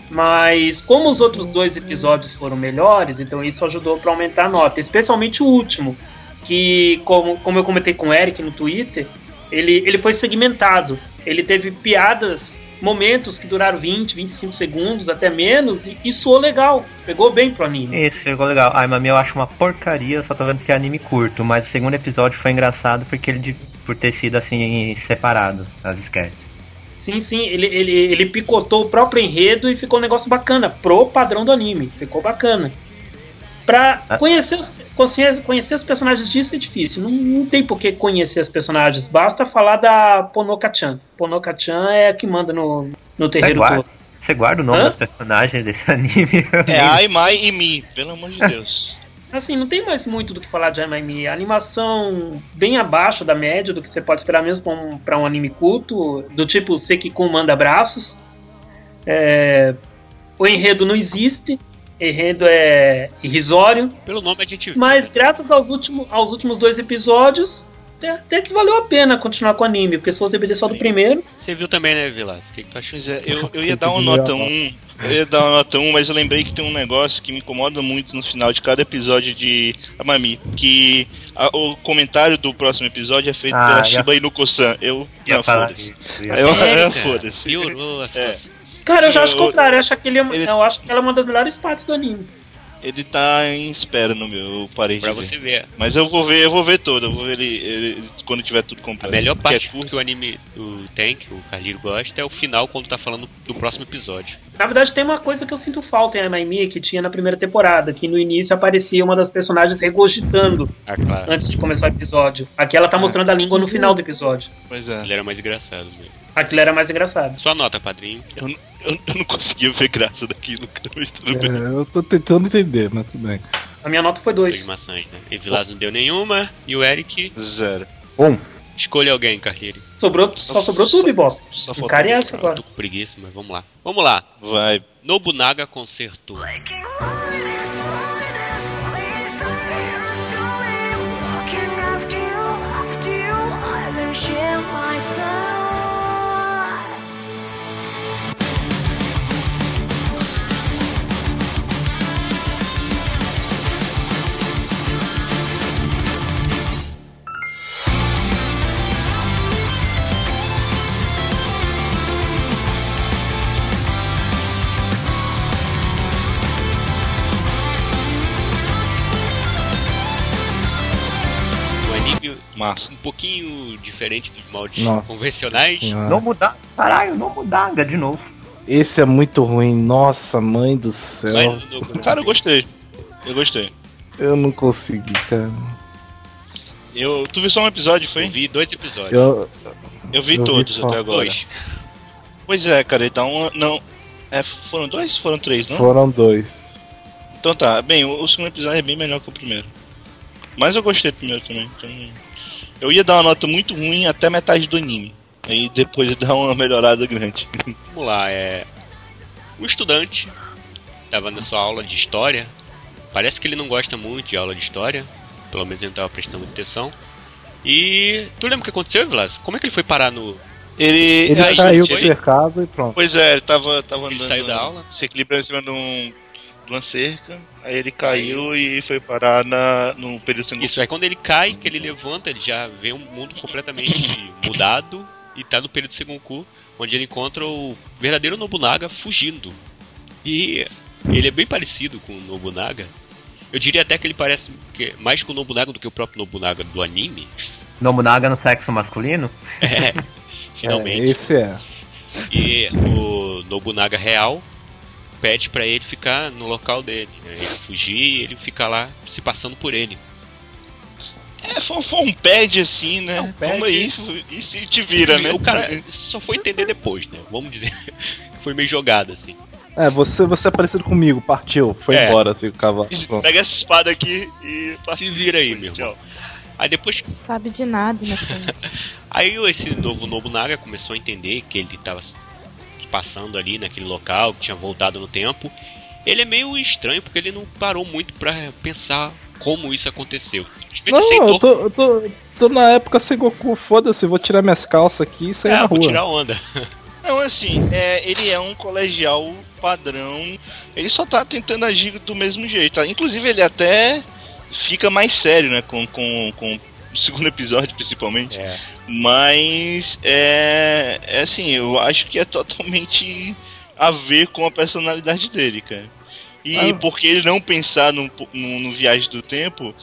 Mas como os outros dois episódios foram melhores, então isso ajudou para aumentar a nota, especialmente o último, que como, como eu comentei com o Eric no Twitter, ele, ele foi segmentado. Ele teve piadas, momentos que duraram 20, 25 segundos, até menos, e, e soou legal. Pegou bem pro anime. Isso, ficou legal. Ai, mami, eu acho uma porcaria, só tô vendo que é anime curto, mas o segundo episódio foi engraçado porque ele por ter sido assim separado as sketches. Sim, sim, ele, ele, ele picotou o próprio enredo e ficou um negócio bacana, pro padrão do anime. Ficou bacana. Pra conhecer os, conhecer, conhecer os personagens disso é difícil. Não, não tem por que conhecer os personagens. Basta falar da Ponoka-chan. Ponoka-chan é a que manda no, no Você terreiro guarda, todo. você guarda o nome Hã? dos personagens desse anime? É Ai, Mai e Mi, pelo amor de Deus. Assim, não tem mais muito do que falar de Anime. A animação bem abaixo da média do que você pode esperar mesmo pra um, pra um anime culto, do tipo Sekikun manda abraços. É, o enredo não existe, enredo é irrisório, Pelo nome a gente viu. mas graças aos, último, aos últimos dois episódios, até, até que valeu a pena continuar com o anime, porque se fosse depender só do primeiro, Você viu também, né, Vilas? O que, que tu achou? É, eu, eu ia dar uma nota melhor 1. Eu ia dar uma nota 1, mas eu lembrei que tem um negócio que me incomoda muito no final de cada episódio de Amami. Que a- o comentário do próximo episódio é feito Ah, pela Shiba Inoko-san. Eu. Não, foda-se. Eu- é, cara? foda-se. Piorou a É. cara, eu já acho o contrário, eu acho, que ele, é- ele- eu acho que ela é uma das melhores partes do anime. Ele tá em espera no meu, eu parei Pra de ver. você ver. Mas eu vou ver, eu vou ver todo, eu vou ver ele, ele- quando tiver tudo A completo. melhor Porque parte é que o anime do Tank, o Carliro gosta, é o final quando tá falando do próximo episódio. Na verdade, tem uma coisa que eu sinto falta em Amaimi que tinha na primeira temporada, que no início aparecia uma das personagens regurgitando Ah, claro. antes de começar o episódio. Aqui ela tá mostrando a língua no final do episódio. Pois é. Ele era mais engraçado mesmo. Aquilo era mais engraçado. Sua nota, padrinho. Eu, não- eu, eu não conseguia ver graça daquilo, cara, mas tudo bem. É, eu tô tentando entender, mas tudo bem. A minha nota foi 2. Animações, né? E Vilas não deu nenhuma. E o Eric, Zero. Um. escolha alguém, Carliro. Sobrou, só sobrou tu, Bibop. Só faltou cara eu. essa agora. Tô com preguiça, mas vamos lá. Vamos lá. Vai. Nobunaga concertou. Share Massa. um pouquinho diferente dos moldes Nossa convencionais. senhora. Não mudar. Caralho, não mudaga de novo. Esse é muito ruim. Nossa, mãe do céu. Mas Cara, eu gostei. Eu gostei. Eu não consegui, cara. Eu, tu viu só um episódio, foi? Eu vi dois episódios. Eu, Eu vi eu vi todos só até agora. Dois. Pois é, cara, então não. É, foram dois? Foram três, não? foram dois. Então tá, bem, o, o segundo episódio é bem melhor que o primeiro. Mas eu gostei do primeiro também. Então, eu ia dar uma nota muito ruim até metade do anime. Aí depois dar uma melhorada grande. Vamos lá, é. Um estudante estava na sua aula de história. Parece que ele não gosta muito de aula de história. Pelo menos ele não estava prestando muita atenção. E. Tu lembra o que aconteceu, Vilas? Como é que ele foi parar no. Ele, Ele aí, caiu foi? cercado e pronto. Pois é, ele tava, tava Ele andando. saiu da aula? Se equilibrando em cima de um. De uma cerca, aí ele caiu e foi parar na, no período Sengoku. Isso, aí quando ele cai, que ele levanta, ele já vê um mundo completamente mudado e tá no período Sengoku, onde ele encontra o verdadeiro Nobunaga fugindo. E ele é bem parecido com o Nobunaga. Eu diria até que ele parece que- mais com o Nobunaga do que o próprio Nobunaga do anime. Nobunaga no sexo masculino? É, finalmente. É, esse é. E o Nobunaga real pede pra ele ficar no local dele. Né? Ele fugir e ele fica lá se passando por ele. É, foi, foi um pad assim, né? É um pad. Toma aí e se te vira, né? O cara só foi entender depois, né? Vamos dizer. Foi meio jogado assim. É, você, você é parecido comigo, partiu, foi É. embora assim, o cavalo. Pronto. Pega essa espada aqui e Se vira aí, meu irmão. Aí depois Sabe de nada, inocente. Aí esse novo Nobunaga começou a entender que ele estava passando ali naquele local, que tinha voltado no tempo. Ele é meio estranho porque ele não parou muito pra pensar como isso aconteceu. Não, aceitou. eu tô, eu tô, tô na época sem Goku, foda-se, vou tirar minhas calças aqui e sair É, na vou rua. tirar onda. Não, assim, é, ele é um colegial padrão. Ele só tá tentando agir do mesmo jeito. tá? Inclusive, ele até fica mais sério, né? Com, com, com o segundo episódio, principalmente. É. Mas é, é assim, eu acho que é totalmente a ver com a personalidade dele, cara. E Ah. porque ele não pensar no, no, no Viagem do Tempo,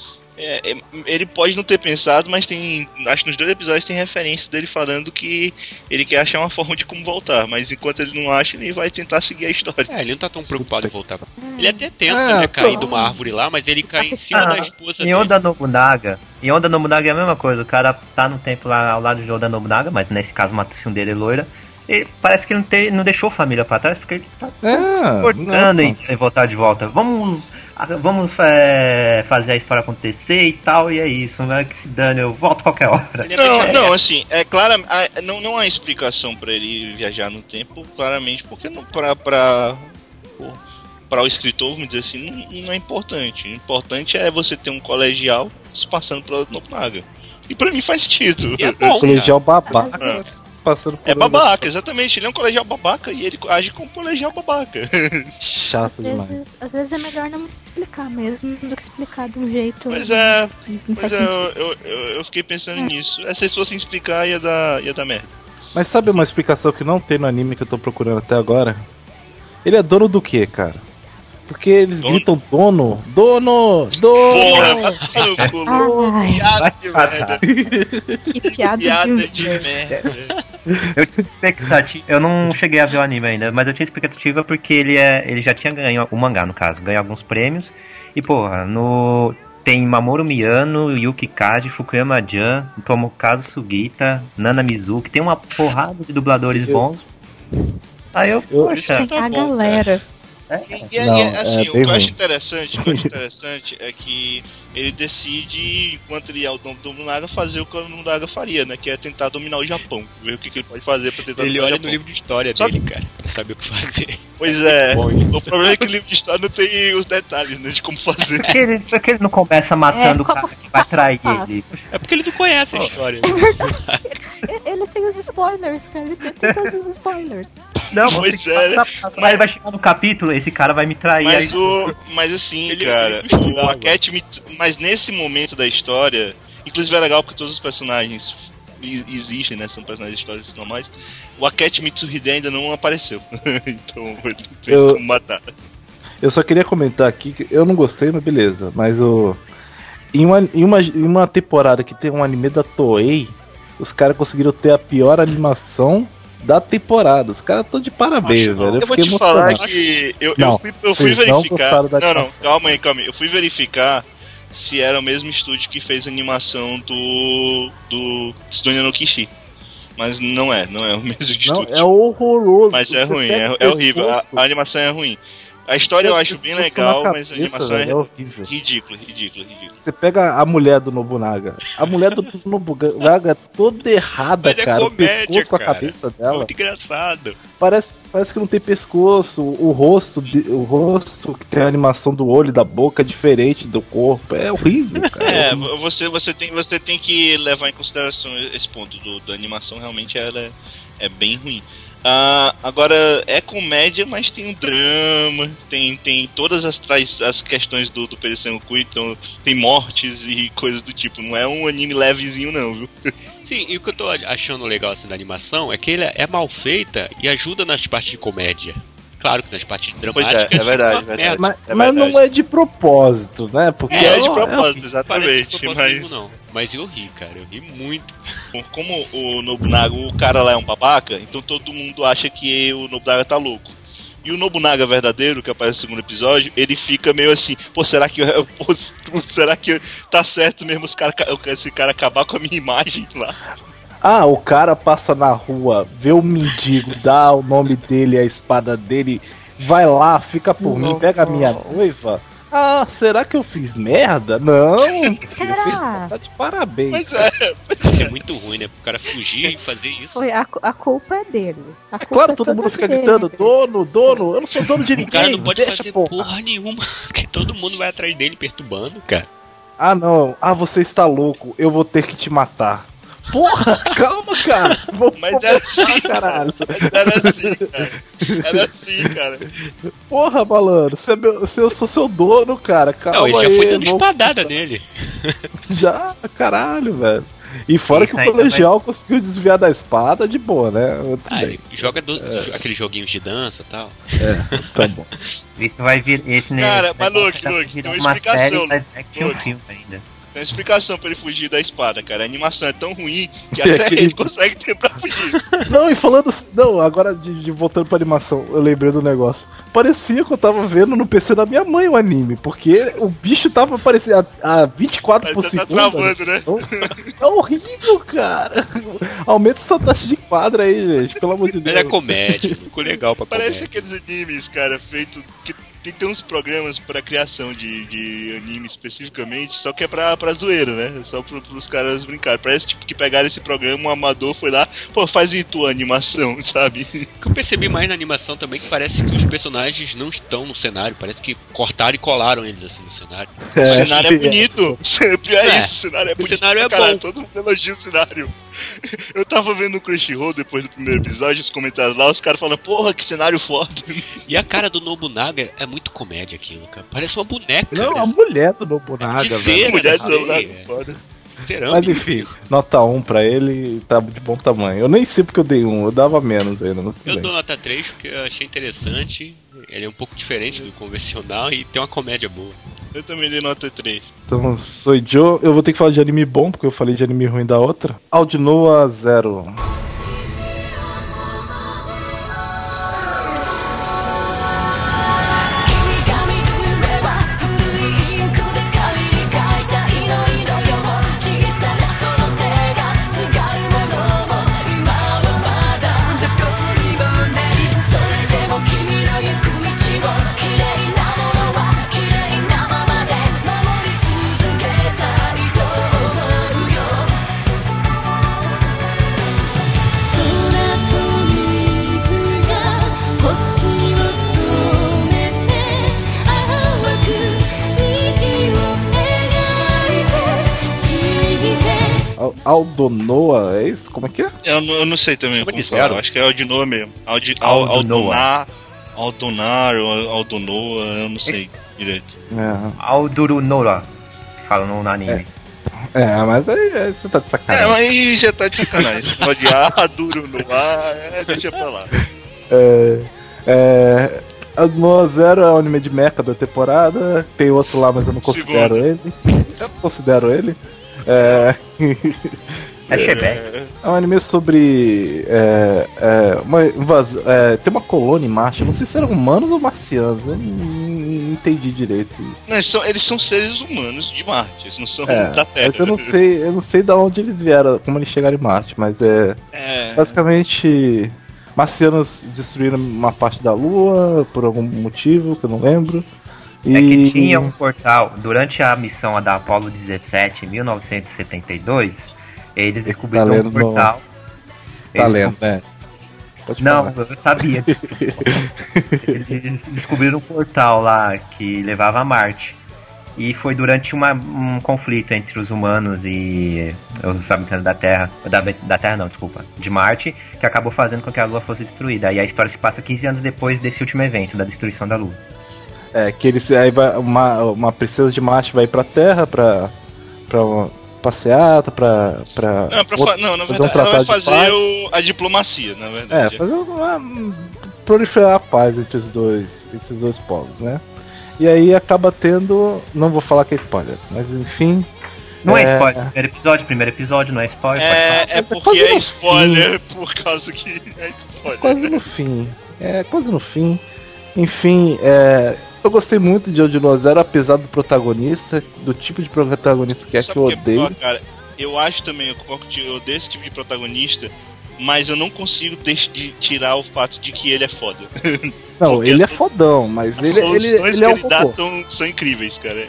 é, é, ele pode não ter pensado, mas tem. Acho que nos dois episódios tem referências dele falando que ele quer achar uma forma de como voltar. Mas enquanto ele não acha, ele vai tentar seguir a história. É, ele não tá tão preocupado em voltar. Ele até tenta, É, né, cair tô- de uma árvore lá, mas ele cai em cima Ah, da esposa Em dele. Oda Nobunaga, em Oda Nobunaga é a mesma coisa, o cara tá no tempo lá ao lado de Oda Nobunaga, mas nesse caso o Matsushima dele é loira. E parece que ele não, tem, não deixou a família pra trás, porque ele tá É, cortando não, em, em voltar de volta. Vamos, ah, vamos é, fazer a história acontecer e tal, e é isso. Não é que se dane, eu volto qualquer hora. É Não, não, assim, é claro, não, não há explicação pra ele viajar no tempo, claramente, porque não pra, pra, para o escritor, vamos dizer assim, não, não é importante. O importante é você ter um colegial se passando pro Nobunaga. E pra mim faz sentido. E é bom, colegial babaca É. passando por É babaca, exatamente. Ele é um colegial babaca e ele age como um colegial babaca. Chato Às demais. vezes, às vezes é melhor não explicar mesmo do que explicar de um jeito Pois é, pois é, eu, eu, eu, fiquei pensando nisso. É, se eles fossem explicar, ia dar, ia dar merda. Mas sabe uma explicação que não tem no anime que eu tô procurando até agora? Ele é dono do que, cara? Porque eles Dono? gritam dono, dono, dono. Porra, louco. Ai, piada de merda. que piada, Piada de... de merda. Eu tinha expectativa. Eu não cheguei a ver o anime ainda, mas eu tinha expectativa porque ele é. Ele já tinha ganho o mangá, no caso, ganhou alguns prêmios. E porra, no. Tem Mamoru Miyano, Yuki Kaji, Fukuyama Jan, Tomokazu Sugita, Nana Mizuki, tem uma porrada de dubladores Eu- bons. Aí eu, Eu- poxa, Tá a bom, galera. E, e- Não, e, assim, é o que eu acho interessante, o que eu acho interessante é que ele decide, enquanto ele é o dono do Nobunaga, fazer o que o Nobunaga faria, né? Que é tentar dominar o Japão. Ver o que, que ele pode fazer pra tentar Ele dominar olha o no Japão. livro de história Só- dele, cara, pra saber o que fazer. Pois é. O problema é que o livro de história não tem os detalhes, né? De como fazer. por que ele, por que ele não começa matando É, o cara que vai trair ele? É porque ele não conhece a história. né? E- Ele tem os spoilers, cara. Ele tem, tem todos os spoilers. Não, Pois é, passa- passa- Mas ele vai chegar no capítulo, esse cara vai me trair. Mas aí- o. Mas assim, Ele- cara, ele o. Aket Mitsu- Mas nesse momento da história. Inclusive é legal porque todos os personagens existem, né? São personagens históricos normais. O Aket Mitsuhide ainda não apareceu. então ele tem Eu- como matar. Eu só queria comentar aqui que eu não gostei, mas beleza. Mas o. Em uma, em uma, em uma temporada que tem um anime da Toei, os caras conseguiram ter a pior animação da temporada. Os caras estão de parabéns, Acho velho. Eu, Eu vou te falar que eu, eu Não, fui, eu fui vocês não verificar. Não, não, calma aí, calma aí. Eu fui verificar se era o mesmo estúdio que fez a animação do. do Tsudonia no Kishi. Mas não é, não é o mesmo Não, estúdio. é horroroso. Mas é ruim, é, é horrível. A, a animação é ruim. A história eu pega acho bem legal, na mas a cabeça, animação velho, é é horrível. ridícula, ridícula, ridícula. Você pega a mulher do Nobunaga. A mulher do Nobunaga é toda errada, Mas é cara. comédia, o pescoço com a cara. cabeça É dela. muito engraçado. Parece, parece que não tem pescoço. O rosto, de- o rosto que tem a animação do olho e da boca é diferente do corpo. É horrível, cara. É, vo- você, você, tem, você tem que levar em consideração esse ponto do, da animação, realmente ela é, é bem ruim. Ah, agora é comédia, mas tem um drama, tem, tem todas as, as questões do, do Peresangu, então tem mortes e coisas do tipo. Não é um anime levezinho, não, viu? Sim, e o que eu tô achando legal assim da animação é que ele é mal feita e ajuda nas partes de comédia. Claro que nas partes Pois dramáticas. é, é verdade, uma verdade. Mas, É mas verdade. não é de propósito, né? Porque É, de ó, propósito, exatamente. propósito Mas mesmo, não. Mas eu ri, cara. Eu ri muito. como o Nobunaga, o cara lá é um babaca, então todo mundo acha que o Nobunaga tá louco. E o Nobunaga verdadeiro, que aparece no segundo episódio, ele fica meio assim, pô, será que eu- pô, será que tá certo mesmo os cara, esse cara acabar com a minha imagem lá? Ah, o cara passa na rua, vê o mendigo, dá o nome dele, a espada dele, vai lá, fica por mim, pega a minha noiva. Ah, será que eu fiz merda? Não, Será? eu fiz tá de parabéns. Mas é, É muito ruim, né? Pro cara fugir e fazer isso. Foi a, a culpa é dele. A É culpa claro, é todo mundo fica dele. gritando, dono, dono, eu não sou dono de O cara ninguém, não pode deixa, fazer porra. porra nenhuma. Porque todo mundo vai atrás dele perturbando, cara. Ah, não, ah, você está louco, eu vou ter que te matar. Porra, calma, cara. Vou Mas vou é assim, caralho. era assim, cara. Era assim, cara. Porra, malandro, você é meu, se eu sou seu dono, cara, calma não, ele já aí, foi dando vou- espadada nele. Já, caralho, velho. E fora Isso que o colegial conseguiu desviar da espada de boa, né? Tudo Ah, bem, ele joga do- aqueles joguinhos de dança e tal. tá bom. Isso vai vir. Esse Cara, negócio mas, Luke, Luke, tem uma uma explicação, série action Luke. filme ainda. Tem explicação pra ele fugir da espada, cara. A animação é tão ruim que até ele consegue ter pra fugir. Não, e falando. Não, agora de, de voltando pra animação, eu lembrei do negócio. Parecia que eu tava vendo no PC da minha mãe o anime, porque o bicho tava aparecendo a, a 24 por Parece tá segundo. travando, né? Então, É horrível, cara. Aumenta essa taxa de quadra aí, gente, pelo amor de Deus. Ele é comédia, ficou legal pra Parece comédia. aqueles animes, cara, feito. Que tem, tem uns programas pra criação de, de anime especificamente, só que é pra, pra zoeira, né? Só pro, pros caras brincarem. Parece tipo que pegaram esse programa, um amador foi lá, pô, faz aí tua animação, sabe? O que eu percebi mais na animação também é que parece que os personagens não estão no cenário, parece que cortaram e colaram eles assim no cenário. o cenário é bonito. Sempre é, É, isso, o cenário é o bonito. cenário pra é caralho, bom. Todo mundo elogia o cenário. Eu tava vendo o Crunchyroll depois do primeiro episódio, os comentários lá, os caras falando, porra, que cenário foda. E a cara do Nobunaga é muito comédia aquilo, cara. Parece uma boneca. Não, né? a mulher do Nobunaga, De velho. cera, Mulher né? do celular, É. foda. Cerâmica. Mas enfim, nota 1 pra ele tá de bom tamanho. Eu nem sei porque eu dei 1, eu dava menos ainda. Não sei eu bem. dou nota 3 porque eu achei interessante. Ele é um pouco diferente do convencional e tem uma comédia boa. Eu também dei nota 3. Então, sou Joe. Eu vou ter que falar de anime bom, porque eu falei de anime ruim da outra. Aldinoa 0. Aldonoa, é isso? Como é que é? Eu, não- eu não sei também Chama como de zero. acho que é Aldinoa mesmo. Aldi, Al, Aldonoa. Aldonar, Aldonar ou Aldonoa, eu não sei direito. É, Alduru Nora, fala no anime. é mas aí, aí você tá de É, sacanagem. mas aí já tá de sacanagem. Pode ah, duro no ar, é, deixa pra lá. É, é, Aldinoa Zero é o anime de mecha da temporada. Tem outro lá, mas eu não considero ele. Eu não considero ele. É, É Shebeck. é um anime sobre. É, é, uma invasão. é, tem uma colônia em Marte. Eu não sei se eram humanos ou marcianos. Eu não, não entendi direito isso. Não, eles, são, eles são seres humanos de Marte, eles não são É, da Terra. mas eu não sei, eu não sei da onde eles vieram, como eles chegaram em Marte, mas é É, basicamente marcianos destruíram uma parte da Lua por algum motivo que eu não lembro. E É que tinha um portal, durante a missão da Apollo 17 em 1972, eles Esse descobriram tá um lendo no- portal. tá Eles- lendo, né? Não, falar. eu sabia. disso. Eles descobriram um portal lá que levava a Marte. E foi durante uma- um conflito entre os humanos e os habitantes da Terra. Da, da Terra não, desculpa. De Marte, que acabou fazendo com que a Lua fosse destruída. E a história se passa 15 anos depois desse último evento, da destruição da Lua. É, que eles aí vai uma, uma princesa de Marte vai pra Terra pra, pra uma passeata, pra. pra, Não, pra outro- não, na fazer um verdade, ela vai fazer o- a diplomacia, na É, verdade. fazer uma. proliferar a paz entre os dois, entre os dois povos, né? E aí acaba tendo. Não vou falar que é spoiler, mas enfim. Não é, É. spoiler. Primeiro episódio, primeiro episódio, não é spoiler. É, é é porque quase é no spoiler, por causa que é spoiler. Quase no fim. É, quase no fim. Enfim, é, eu gostei muito de Onde Zero, apesar do protagonista, do tipo de protagonista que é que Sabe eu que é odeio. pior, cara? Eu acho também, eu eu odeio esse tipo de protagonista, mas eu não consigo de tirar o fato de que ele é foda. Não, ele é fodão, mas As ele, ele, soluções ele é que um ele dá são, são incríveis, cara.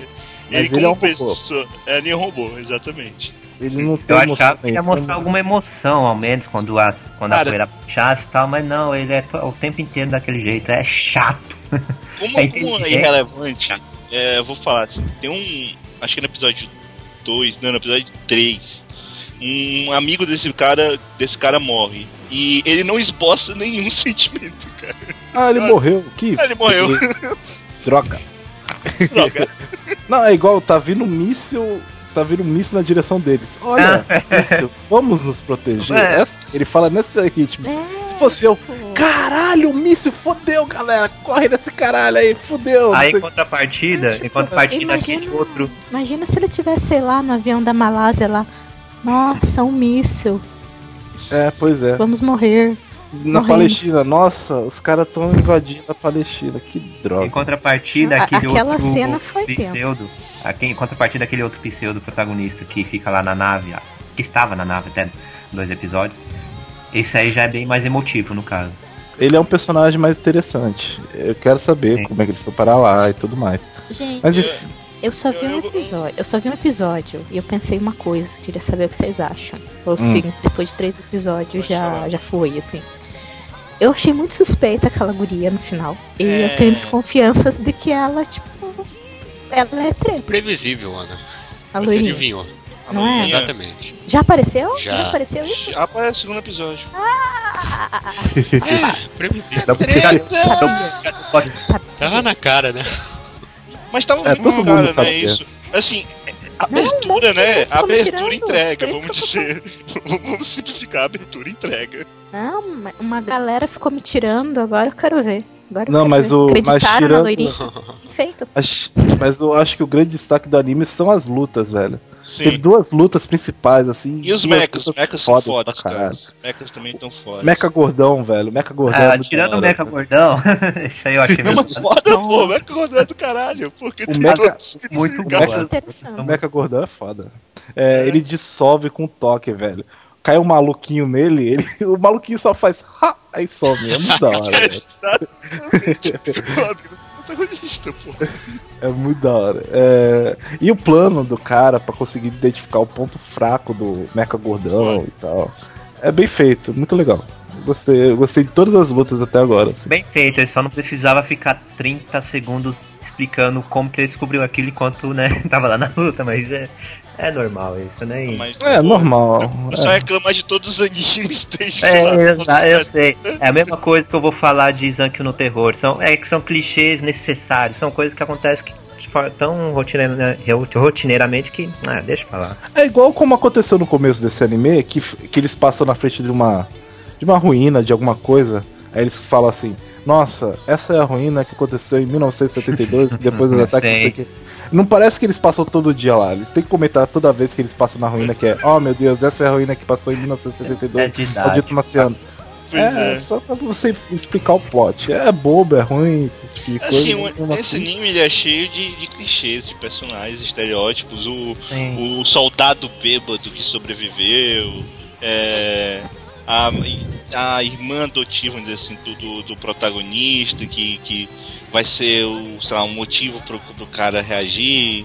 Mas ele ele é um como robô. pessoa. É, ele é um robô, exatamente. Ele não tem Eu emoção achava que ia mostrar alguma emoção, ao menos, quando a, quando a Cara- poeira puxasse e tal, mas não, ele é o tempo inteiro daquele jeito, é chato. Como, É como é irrelevante, é, eu vou falar assim, tem um. Acho que no episódio 2, não, no episódio 3, um amigo desse cara, desse cara morre. E ele não esboça nenhum sentimento, cara. Ah, ele morreu. Que Ele morreu. droga. Droga. Não, é igual, tá vindo um míssil. Tá vindo um míssil na direção deles. Olha, míssil, vamos nos proteger. É. Essa- ele fala nesse ritmo. É, Se fosse eu, caralho, o míssil fodeu, galera. Corre nesse caralho aí, fodeu. Aí, em contrapartida, em contrapartida, Imagina- aquele outro. Imagina se ele tivesse, sei lá, no avião da Malásia lá. Nossa, um míssil. É, pois é. Vamos morrer. Na morremos. Palestina, nossa, os caras estão invadindo a Palestina. Que droga. Em contrapartida, A- aquele aquela outro cena foi pseudo. Aqui, em contrapartida, aquele outro pseudo protagonista que fica lá na nave, que estava na nave até dois episódios. Esse aí já é bem mais emotivo, no caso. Ele é um personagem mais interessante. Eu quero saber Sim. como é que ele foi parar lá e tudo mais. Gente, Mas enfim, eu só vi um episódio. Eu só vi um episódio e eu pensei uma coisa. eu Queria saber o que vocês acham. Ou Hum. se depois de três episódios Pode já, falar. já foi, assim. Eu achei muito suspeita aquela guria no final. E É. eu tenho desconfianças de que ela, tipo. Ela é treta, Previsível, Ana. a Você adivinhou. Não é? Exatamente. Já apareceu? Já. apareceu isso? Aparece o segundo episódio. É, previsível. Tava na cara, né? Mas tava É, muito todo mundo cara, né? sabia. Isso. Assim, é- Não, abertura, mas né? me Abertura entrega, vamos dizer. vamos simplificar, abertura entrega. Não, uma galera ficou me tirando, agora eu quero ver. Agora Não, mas ver. o- mas tirando-? Feito. Mas- Mas eu acho que o grande destaque do anime são as lutas, velho. Teve Sim. duas lutas principais, assim. E os mechas? Os mechas são fodas cara. Os mechas também estão fodas. Mecha gordão, velho. Mecha gordão. é Ah, muito tirando o Mecha cara. Gordão, isso aí eu achei mas foda, pô. Mecha gordão é do caralho. Porque O tem Mecha- muito. Interessante. O Mecha gordão é foda. É, É. Ele dissolve com toque, velho. Cai um maluquinho nele, ele, o maluquinho só faz ha, aí some. É muito da hora, protagonista, pô. É muito da hora. É, E o plano do cara pra conseguir identificar o ponto fraco do Mecha Gordão e tal. É bem feito, muito legal. Gostei, gostei de todas as lutas até agora. assim. Bem feito, ele só não precisava ficar 30 segundos explicando como que ele descobriu aquilo enquanto, né, tava lá na luta, mas é, é normal isso, né? Mas, É pô, normal. Eu só é. reclamar de todos os animes desde lá, É, exa- eu nossa, sei. É a mesma coisa que eu vou falar de Zankyo no Terror. São, é que são clichês necessários, são coisas que acontecem que, tão rotineira- rotineiramente que. Ah, deixa pra lá. É igual como aconteceu no começo desse anime, que, que eles passam na frente de uma, de uma ruína, de alguma coisa. Aí eles falam assim: Nossa, essa é a ruína que aconteceu em 1972, que depois dos ataques, não sei o quê. Não parece que eles passam todo dia lá. Eles têm que comentar toda vez que eles passam na ruína que é: Oh meu Deus, essa é a ruína que passou em É 1972. de idade. Malditos marcianos. É, é. só pra você explicar o plot. É bobo, é ruim, esse tipo de coisa. Assim, o- mesmo esse assim- anime ele é cheio de, de clichês, de personagens, estereótipos. O, Sim. o soldado bêbado que sobreviveu, é, a, a irmã adotiva, vamos dizer assim, do, do, do protagonista, que, que vai ser o, sei lá, um motivo pro, pro cara reagir,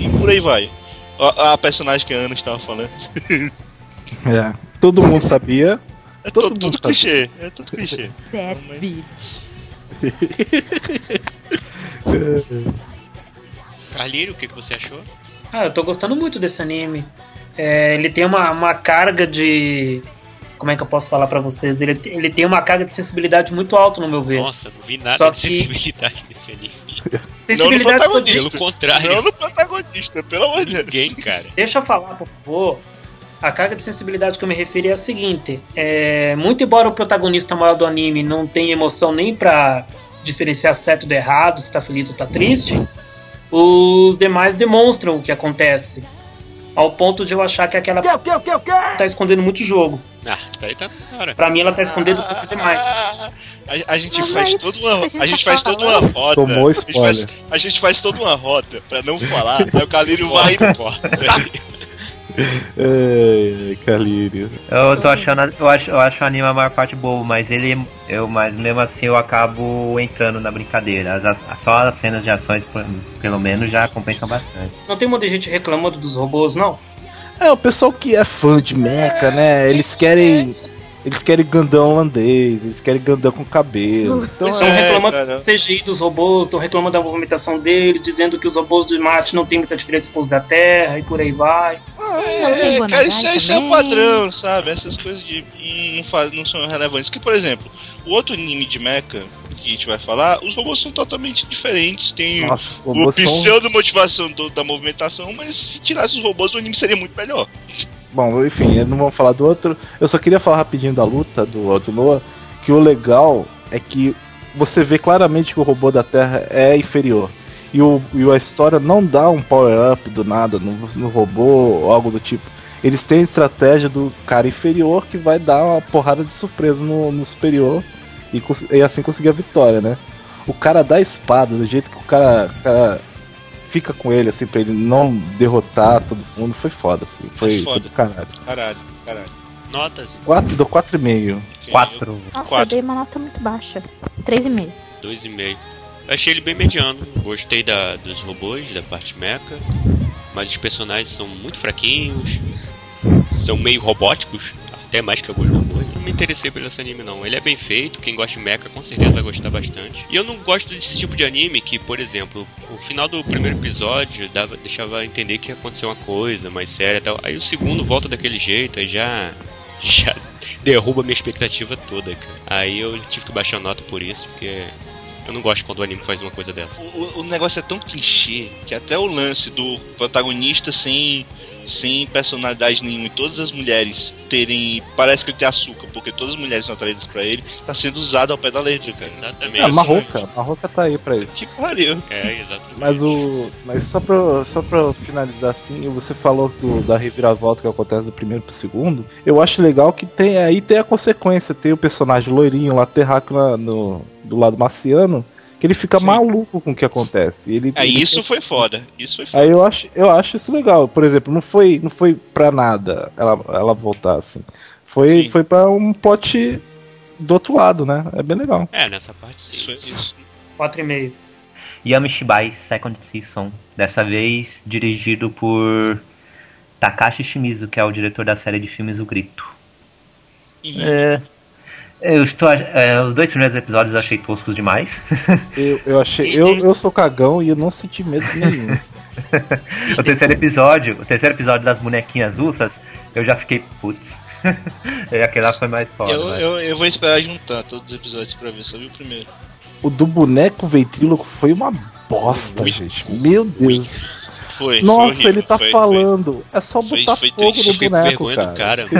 e por aí vai. A, a personagem que a Ana estava falando. É, todo mundo sabia. É Todo to- mundo tudo sabe. clichê, é tudo clichê. Bad bitch. Carlírio, o que, que você achou? Ah, eu tô gostando muito desse anime. É, ele tem uma, uma carga de. Como é que eu posso falar pra vocês? Ele, ele tem uma carga de sensibilidade muito alta, no meu ver. Nossa, não vi nada Só de que- sensibilidade nesse anime. sensibilidade Não no digo- Pelo contrário, Não no protagonista, pelo amor de Deus. ninguém, cara. Deixa eu falar, por favor. A carga de sensibilidade que eu me referi é a seguinte: é, muito embora o protagonista maior do anime não tenha emoção nem pra diferenciar certo do errado, se tá feliz ou tá triste, os demais demonstram o que acontece. Ao ponto de eu achar que aquela tá escondendo muito jogo. Ah, tá aí tá na hora. Pra mim, ela tá escondendo muito demais. Ah, A, a gente faz toda uma, que a gente faz toda uma roda. Tomou a gente faz- spoiler. A gente faz toda uma roda pra não falar. Aí o Calírio vai. Corta Calírio. Eu tô achando, eu acho, eu acho o anime a maior parte bobo, mas ele, eu, mas mesmo assim eu acabo entrando na brincadeira. As, as- só as cenas de ações, pelo menos, já compensam bastante. Não tem muita gente reclamando dos robôs, não? É, o pessoal que é fã de mecha, né? Eles querem. Eles querem gandão holandês, eles querem gandão com cabelo. Então Estão É, reclamando do CGI dos robôs, estão reclamando da movimentação deles, dizendo que os robôs do Marte não tem muita diferença com os da Terra e por aí vai. Tem É, Bonagai cara, isso, é- isso é o também. padrão, sabe? Essas coisas de não, faz, não são relevantes. Que, por exemplo, o outro anime de mecha que a gente vai falar, os robôs são totalmente diferentes. Tem Nossa, os o robôs são. pseudo motivação do- da movimentação, mas se tirasse os robôs, o anime seria muito melhor. Bom, enfim, não vamos falar do outro. Eu só queria falar rapidinho da luta do outro Noah, que o legal é que você vê claramente que o robô da Terra é inferior. E, o, e a história não dá um power-up do nada no, no robô ou algo do tipo. Eles têm a estratégia do cara inferior que vai dar uma porrada de surpresa no, no superior e, e assim conseguir a vitória, né? O cara dá espada, do jeito que o cara, cara fica com ele, assim, pra ele não derrotar todo mundo, foi foda, assim. Foi, foda. foi do caralho. Caralho, caralho. Notas, 4 do 4,5. Quatro. Nossa, eu Quatro. dei uma nota muito baixa. 3,5. 2,5. Eu achei ele bem mediano. Gostei da, dos robôs, da parte mecha. Mas os personagens são muito fraquinhos. São meio robóticos. Até mais que alguns robôs. Me interessei por esse anime, não. Ele é bem feito. Quem gosta de mecha com certeza vai gostar bastante. E eu não gosto desse tipo de anime que, por exemplo, o final do primeiro episódio dava, deixava entender que ia acontecer uma coisa mais séria e tal. Aí o segundo volta daquele jeito, aí já. Já derruba minha expectativa toda, cara. Aí eu tive que baixar a nota por isso, porque eu não gosto quando o anime faz uma coisa dessa. O- o negócio é tão clichê que até o lance do protagonista sem, sem personalidade nenhuma e todas as mulheres terem. Parece que ele tem açúcar, porque todas as mulheres são atraídas pra ele, tá sendo usado ao pé da letra, cara. Exatamente. É, a Marroca. A Marroca tá aí pra isso. Que pariu. É, exatamente. Mas o. Mas só pra, só pra finalizar assim, você falou do, da reviravolta que acontece do primeiro pro segundo. Eu acho legal que tem aí tem a consequência, tem o personagem loirinho lá, terraco na- no, do lado marciano, ele fica Sim. maluco com o que acontece. Ele, É, ele- isso foi foda. Isso foi foda. Aí eu acho, eu acho isso legal. Por exemplo, não foi, não foi pra nada ela, ela voltar assim. Foi, Sim. foi para um plot do outro lado, né? É bem legal. É, nessa parte Isso foi sim. isso. 4,5. Yamishibai Second Season. Dessa vez dirigido por Takashi Shimizu, que é o diretor da série de filmes O Grito. Uhum. É, eu estou, é, os dois primeiros episódios eu achei toscos demais. Eu, eu achei. Eu, eu sou cagão e eu não senti medo nenhum. o terceiro episódio, o terceiro episódio das bonequinhas russas, eu já fiquei putz. e aquele lá foi mais foda. Eu, eu, eu vou esperar juntar todos os episódios pra ver, só vi o primeiro. O do boneco ventríloco foi uma bosta, Muito gente. Meu Deus. Foi. Nossa, foi horrível, ele tá foi- falando. É só Foi- botar foi fogo triste, no boneco, cara. cara.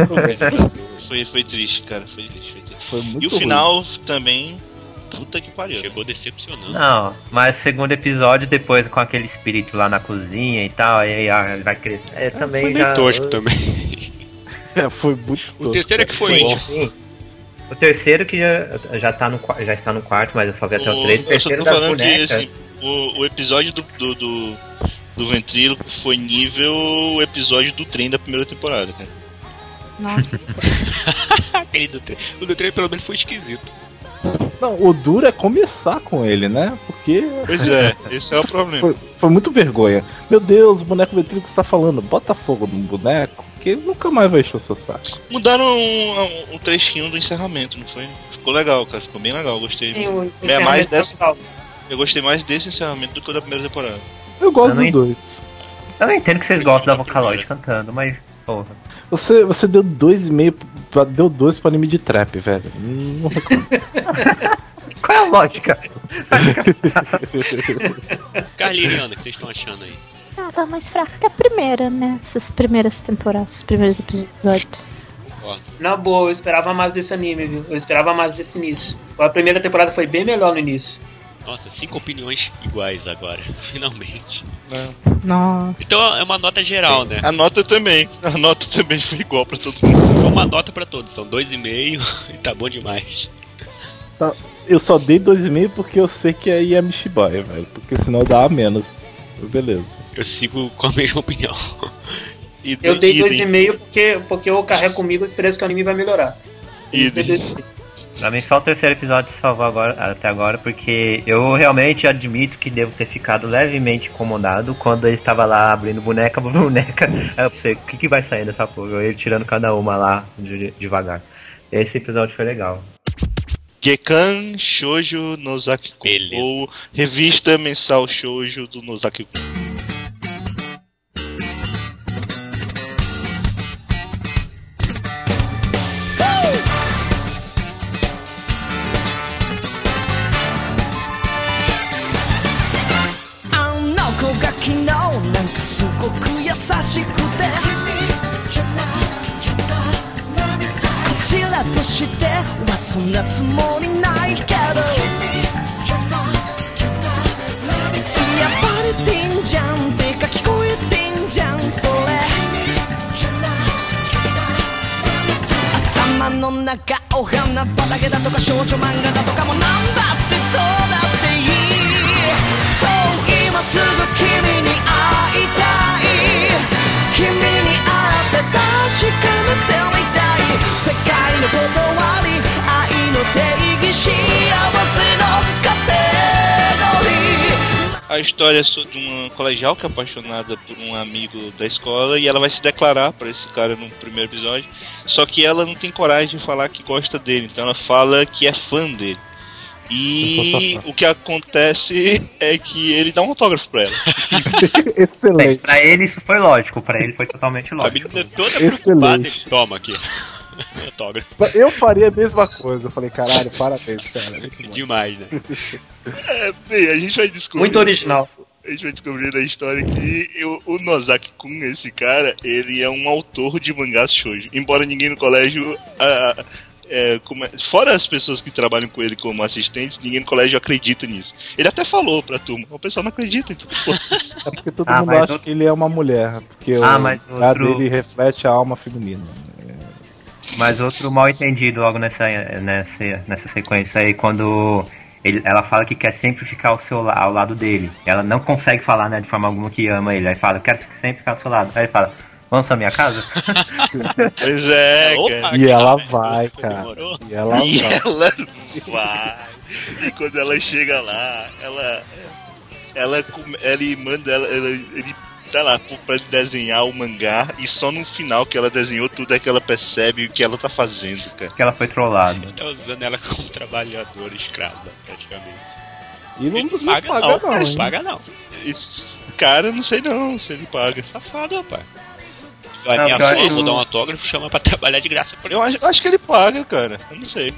Foi, foi, foi triste, cara. Foi triste, foi triste. Foi muito E o ruim. final também. Puta que pariu. Chegou decepcionando. Não, mas segundo episódio, depois com aquele espírito lá na cozinha e tal, aí ah, ele vai crescer. É, também Foi já... tosco também. É, foi muito O tosco. terceiro é que foi Foi. bom. O terceiro que já, já, tá no, já está no quarto, mas eu só vi até o O- 3. O eu só terceiro tô falando que bonecas. assim, o, o episódio do, do, do, do ventríloco foi nível o episódio do trem da primeira temporada, cara. Nossa. Aquele do tre- O do trem pelo menos foi esquisito. Não, o duro é começar com ele, né? Porque Pois é, esse é o problema. foi, foi muito vergonha. Meu Deus, o boneco ventríloco está falando, bota fogo no boneco, que ele nunca mais vai encher o seu saco. Mudaram um, um- um trechinho do encerramento, não foi? Ficou legal, cara. Ficou bem legal, gostei. Sim, o É mais encerramento dessa-. Eu gostei mais desse encerramento do que o da primeira temporada. Eu gosto Eu não dos ent- dois. Eu entendo que vocês gostam da Vocaloid cantando, mas. Porra. Você, você deu dois e meio, pra, deu dois pro anime de trap, velho. Não reclamo. Qual é a lógica? Carlinhos e Ana, o que vocês estão achando aí? Ah, tá mais fraca que a primeira, né? Essas primeiras temporadas, esses primeiros episódios. Na boa, eu esperava mais desse anime, viu? Eu esperava mais desse início. A primeira temporada foi bem melhor no início. Nossa, cinco opiniões iguais agora, finalmente. Nossa. Então é uma nota geral, né? A nota também. A nota também foi igual pra todo mundo. Foi uma nota pra todos, são dois e meio e tá bom demais. Eu só dei dois e meio porque eu sei que é Yami Shibuya, velho. Porque senão dá a menos. Beleza. Eu sigo com a mesma opinião. E, Eu dei dois e idem, meio porque, porque eu carrego comigo a esperança que o anime vai melhorar. Eu dei idem. Pra mim só o terceiro episódio salvou agora, até agora, porque eu realmente admito que devo ter ficado levemente incomodado quando ele estava lá abrindo boneca por boneca. Aí eu pensei, o que, que vai sair dessa porra? Ele tirando cada uma lá de- devagar. Esse episódio foi legal. Gekan Shoujo Nozaki-kun. Beleza. Ou Revista Mensal Shoujo do Nozaki-kun. あ história é sobre uma colegial que é apaixonada por um amigo da escola e ela vai se declarar pra esse cara no primeiro episódio. Só que ela não tem coragem de falar que gosta dele, então ela fala que é fã dele. E o que acontece é que ele dá um autógrafo pra ela. Bem, Excelente. pra ele isso foi lógico, pra ele foi totalmente A lógico. menina toda Excelente. preocupada. Toma aqui. Autógrafo. Eu faria a mesma coisa. Eu falei, caralho, parabéns, cara. Demais, né? É, bem, a gente vai descobrir. Muito original. A gente vai descobrir na história que eu- o Nozaki-kun, esse cara, ele é um autor de mangás shoujo. Embora ninguém no colégio. ah, é, como é- fora as pessoas que trabalham com ele como assistentes, ninguém no colégio acredita nisso. Ele até falou pra turma, o pessoal não acredita, então. É porque todo Ah, mundo acha outro- que ele é uma mulher. Porque Ah, o mas olhar outro- dele reflete a alma feminina. Mas outro mal entendido logo nessa, nessa, nessa sequência aí, quando ele, ela fala que quer sempre ficar ao, seu, ao lado dele. Ela não consegue falar, né, de forma alguma que ama ele. Aí fala, quero sempre ficar ao seu lado. Aí ele fala, vamos pra minha casa? Pois é, Opa, cara. E ela vai, cara. E ela E vai. ela vai. E quando ela chega lá, ela. Ela, ele manda ela. ela- ele tá lá pra desenhar o mangá e só no final que ela desenhou tudo é que ela percebe o que ela tá fazendo, cara. Que ela foi trollada. Tá usando ela como trabalhadora escrava, praticamente. E não, Ele não paga, paga, não, não, paga não. Esse cara, não sei não se ele paga. Safado, rapaz. Vai Não, minha porque eu vou dar um autógrafo, chama pra trabalhar de graça por Eu acho, eu acho que ele paga, cara. Eu não sei.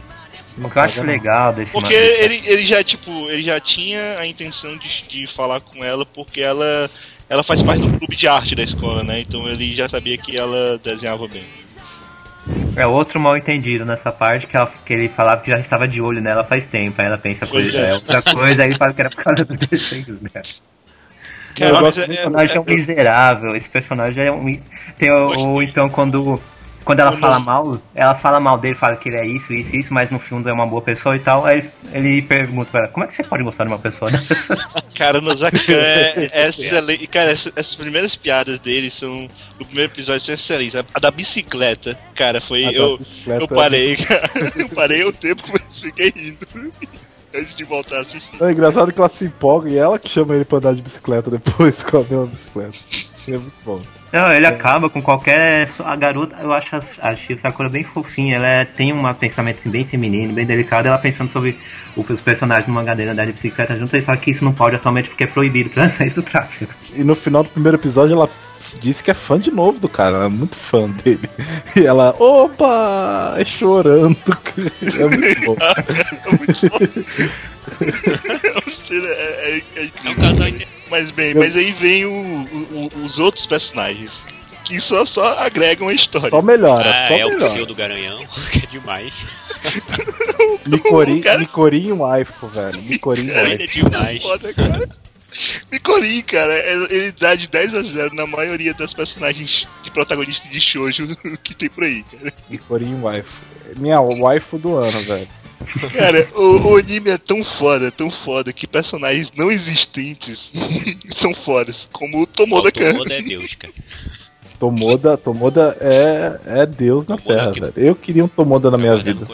O que eu acho legal desse Porque mangá- ele, ele já, tipo, ele já tinha a intenção de, de falar com ela porque ela, ela faz parte do clube de arte da escola, né? Então ele já sabia que ela desenhava bem. É outro mal entendido nessa parte que, ela- que ele falava que já estava de olho nela faz tempo. Aí ela pensa, Pois coisa é. é outra coisa, aí fala que era por causa dos desenhos dela. Cara, Eu mas gosto é- muito Esse personagem é um miserável. Esse personagem é um. Tem o, ou então quando. Quando ela Eu fala mal, ela fala mal dele, fala que ele é isso, isso, isso, mas no fundo é uma boa pessoa e tal. Aí ele pergunta pra ela, como é que você pode gostar de uma pessoa? Cara, no Zakan é, é excelente. Cara, essa- essas primeiras piadas dele são. No primeiro episódio são excelentes. A, da bicicleta, cara, foi. A eu, bicicleta eu parei, cara. Eu parei o tempo, mas fiquei rindo. Antes de voltar a assistir. É engraçado que ela se empolga e ela que chama ele pra andar de bicicleta depois com a mesma bicicleta. É muito bom. Não, ele acaba com qualquer. A garota, eu acho a, a Sakura bem fofinha. Ela tem um pensamento assim, bem feminino, bem delicado. Ela pensando sobre os personagens no mangá dele andar de bicicleta junto. Ele fala que isso não pode atualmente porque é proibido transar isso do tráfico. E no final do primeiro episódio ela disse que é fã de novo do cara, ela é muito fã dele. E ela, opa, é chorando. É muito bom. É muito bom. é, é, é É um casal Mas bem, mas aí vem o- o- o- os outros personagens. Que só, só agregam a história. Só melhora, Ah, só é o melhora. pseudo garanhão, que é demais. Micorim, O cara- Micorim waifu, velho. Micorim Ainda é waifu. demais. Foda, cara. Micorim, cara, é- ele dá de 10 a 0 na maioria das personagens de protagonista de shoujo que tem por aí, cara. Micorim waifu. Minha waifu do ano, velho. Cara, o, o anime é tão foda, tão foda, que personagens não existentes são fodas, como o Tomoda Kan. Tomoda é Deus, cara. Tomoda, Tomoda é, é Deus na Tomoda Terra, que- velho. Eu queria um Tomoda na minha no vida.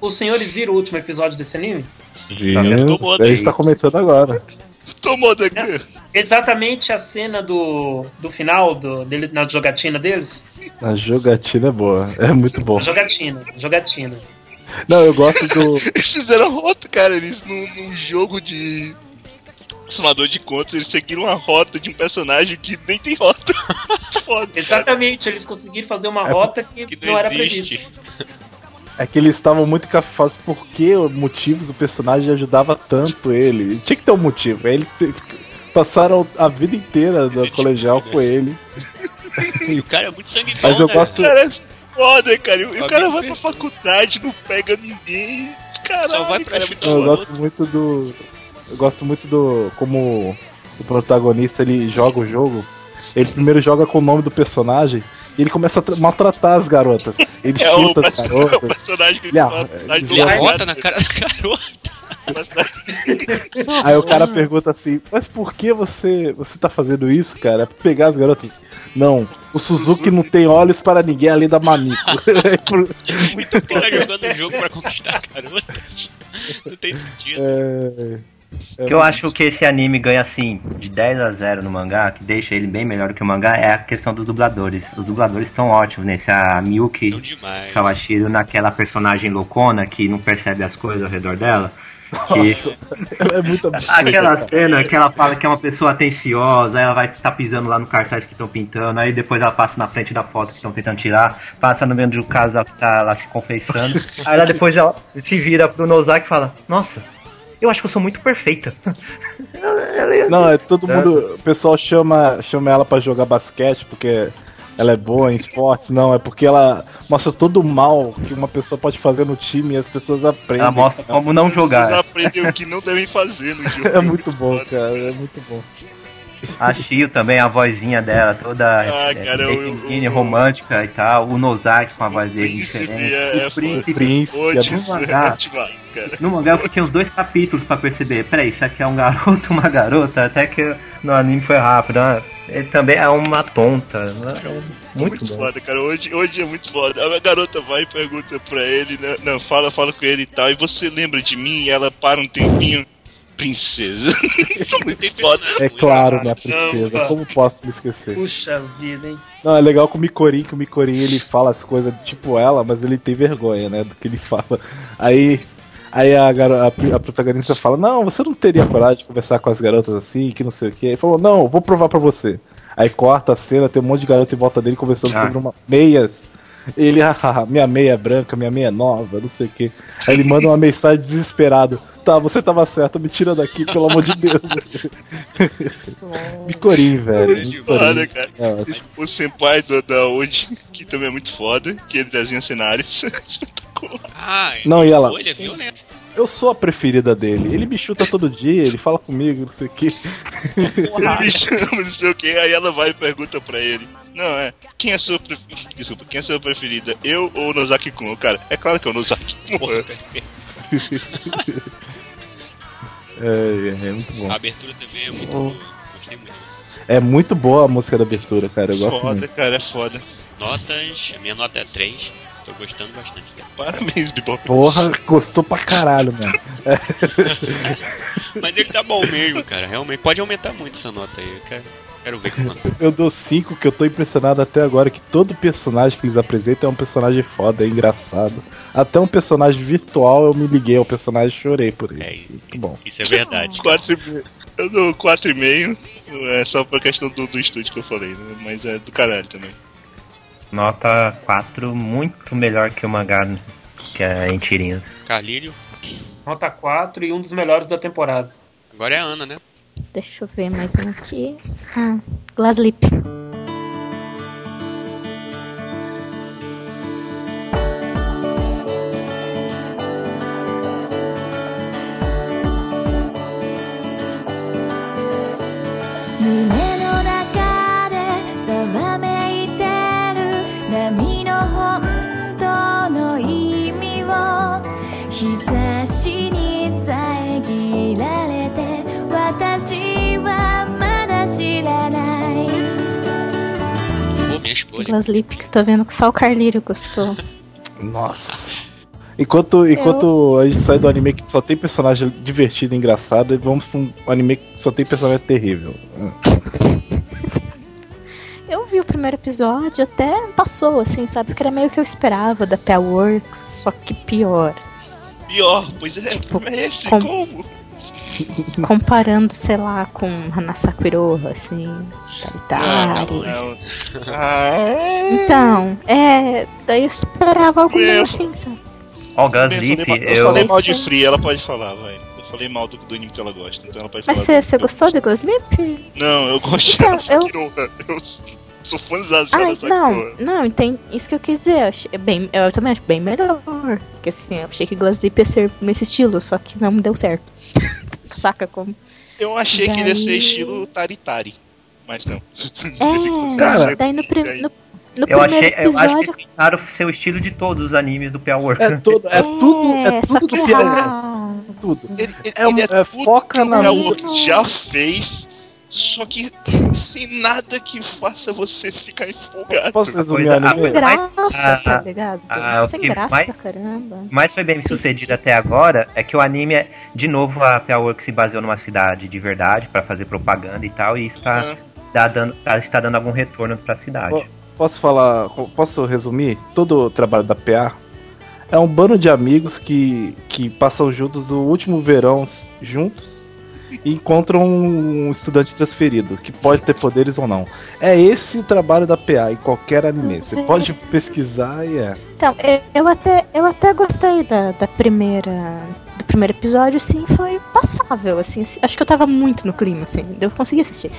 Os senhores viram o último episódio desse anime? Viu? Tomoda A gente tá comentando agora. Tomoda Kan. Exatamente a cena do, do final do, dele, na jogatina deles? A jogatina é boa. É muito bom. Jogatina, jogatina. Não, eu gosto do. Eles fizeram a rota, cara, eles num, num jogo de. Somador de contas, eles seguiram a rota de um personagem que nem tem rota. Foda. cara. Exatamente, eles conseguiram fazer uma É rota que, Que não, não era prevista. É que eles estavam muito cafados porque motivos o personagem ajudava tanto ele. Tinha que ter um motivo. Aí eles passaram a vida inteira do Ele colegial tipo, com ele. E o cara é muito sangue bom, Mas eu né? gosto. Cara, é foda, cara. E o Alguém cara vai pra faculdade, não pega ninguém. Caralho, Só vai pra cara, é Eu gosto muito do. Eu gosto muito do. Como o protagonista ele joga o jogo. Ele primeiro joga com o nome do personagem e ele começa a tra- maltratar as garotas. Ele É chuta as perso- é o garotas. personagem que ele Ele arro- fala, "Ai, ele arrota nada". na cara da garota. Aí o cara pergunta assim, mas por que você, você tá fazendo isso, cara? É pra pegar as garotas? Não, o Suzuki não tem olhos para ninguém além da Mamiko. Fica tá jogando o jogo pra conquistar a garota. Não tem sentido. é, é que eu acho que esse anime ganha assim, de 10 a 0 no mangá, que deixa ele bem melhor do que o mangá, é a questão dos dubladores. Os dubladores estão ótimos nesse. A Não Miyuki. Sawashiro naquela personagem loucona que não percebe as coisas ao redor dela. Que Nossa, ela é muito absurda. Aquela cara. cena que ela fala que é uma pessoa atenciosa, aí ela vai estar pisando lá no cartaz que estão pintando, aí depois ela passa na frente da foto que estão tentando tirar, passa no meio do casal que tá lá se confessando, aí ela depois ela se vira pro Nozaki e fala, nossa, eu acho que eu sou muito perfeita. Não, é todo mundo. O pessoal chama, chama ela pra jogar basquete porque ela é boa em esportes. Não, é porque ela mostra todo o mal que uma pessoa pode fazer no time e as pessoas aprendem. Ela mostra como não jogar. aprendem o que não devem fazer no jogo. É muito bom, cara. É muito bom. A Shio também, a vozinha dela, toda Ah, é, cara, eu- romântica e tal, o Nozaki com a voz dele Príncipe diferente. é, é o príncipe. Príncipe, é bom. é demais, cara. No mangá eu tinha uns dois capítulos pra perceber. Peraí, isso aqui é um garoto uma garota? Até que no anime foi rápido. né? Ele também é uma tonta. né? Muito, Muito bom. foda, cara. Hoje, hoje é muito foda. A garota vai e pergunta pra ele, né? Não, fala, fala com ele e tal. E você lembra de mim? E ela para um tempinho. Princesa. Tem foda. personagem É claro, raro. princesa. Como posso me esquecer? Puxa vida, hein? Não, é legal com o Mikorin, que o Mikorin ele fala as coisas tipo ela, mas ele tem vergonha, né, do que ele fala. Aí, aí a, a, a protagonista fala, não, você não teria coragem de conversar com as garotas assim, que não sei o que. Ele falou, não, vou provar pra você. Aí corta a cena, tem um monte de garota em volta dele conversando Ah. sobre uma meias. Ele, hahaha, minha meia é branca, minha meia é nova, não sei o que. Aí ele manda uma mensagem desesperado. Tá, você tava certo, me tira daqui, pelo amor de Deus. Mikorin, velho. Muito foda, Mikorin. cara. É. O senpai do, da Oji, que também é muito foda, que ele desenha cenários. Ah, Não, e ela? Olha, viu, né? Eu sou a preferida dele. Ele me chuta todo dia, ele fala comigo, não sei o que. Ele me chama, não sei o que, aí ela vai e pergunta pra ele. Não, é. Quem é a sua preferida? Desculpa, quem é a sua preferida? Eu ou o Nozaki Kun? Cara, é claro que é o Nozaki Kun. Porra, perfeito. É, é muito bom. A abertura também é muito boa. Gostei muito. É muito boa a música da abertura, cara. Eu gosto Foda, muito. cara, é foda. Notas, a minha nota é 3. Tô gostando bastante dela. Parabéns, Bebop. Porra, gostou pra caralho, mano. Mas ele tá bom mesmo, cara. Realmente. Pode aumentar muito essa nota aí, cara. Quero ver o que acontece. Eu dou 5, que eu tô impressionado até agora que todo personagem que eles apresentam é um personagem foda, é engraçado. Até um personagem virtual eu me liguei ao personagem e chorei por ele. É, assim, isso, Muito bom. isso é verdade. Quatro e meio. Eu dou 4,5. É só por questão do, do estúdio que eu falei, né? Mas é do caralho também. Nota 4, muito melhor que o mangá que é em tirinhas. Carlírio, Nota 4 e um dos melhores da temporada. agora é a Ana, né? Deixa eu ver mais um aqui. Ah, Glass Lip, que eu tô vendo que só o Carlírio gostou. Nossa. Enquanto, enquanto a gente sai do anime que só tem personagem divertido e engraçado, vamos pra um anime que só tem personagem terrível. Eu vi o primeiro episódio, até passou, assim, sabe? Que era meio que eu esperava da Works, só que pior. Pior, pois é, Tipo, é esse, com- como? Comparando, sei lá, com Hanasako Iroha, assim, Não, Talitari. não. Ah, Então, é. Daí eu esperava algo meio assim, sabe? Ó, o bem, eu eu eu. falei mal de Free, ela pode falar, vai. Eu falei mal do, do anime que ela gosta, então ela pode Mas falar. você do- você gostou de Glass Lip? Não, eu gosto Então, dela, eu-. Eu sou fãzão de Ai, Sakura. não, não, entendi. Isso que eu quis dizer. Eu, achei bem, eu também acho bem melhor. Porque assim, eu achei que Glass Lip ia ser nesse estilo, só que não deu certo. Saca como? Eu achei que ele ia ser Daí- estilo Taritari, mas não. É, Cara, daí no, prim, no, no Eu primeiro achei, eu acho episódio. que tentaram ser o estilo de todos os animes do Power. É, todo, é tudo, é só tudo que do errado. Tudo. Ele, ele, É ele é, é, tudo foca que na o. Works já fez, só que sem nada que faça você ficar empolgado. Posso resumir anime? Sem graça, Mas, tá ah, ligado? ah, o Sem graça mais- pra caramba. mais foi bem sucedido Tristíssimo. até agora é que o anime, é, de novo, a Powerworks se baseou numa cidade de verdade pra fazer propaganda e tal, e está, Ah, dá dando, tá- está dando algum retorno pra cidade. Posso falar, posso resumir? Todo o trabalho da PA é um bando de amigos que, que passam juntos o último verão juntos e encontram um estudante transferido, que pode ter poderes ou não. É esse o trabalho da PA em qualquer anime. Você pode pesquisar e é. Então, eu, eu até, eu até gostei da, da primeira. Do primeiro episódio, sim, foi passável, assim, assim, Acho que eu tava muito no clima, assim, eu consegui assistir.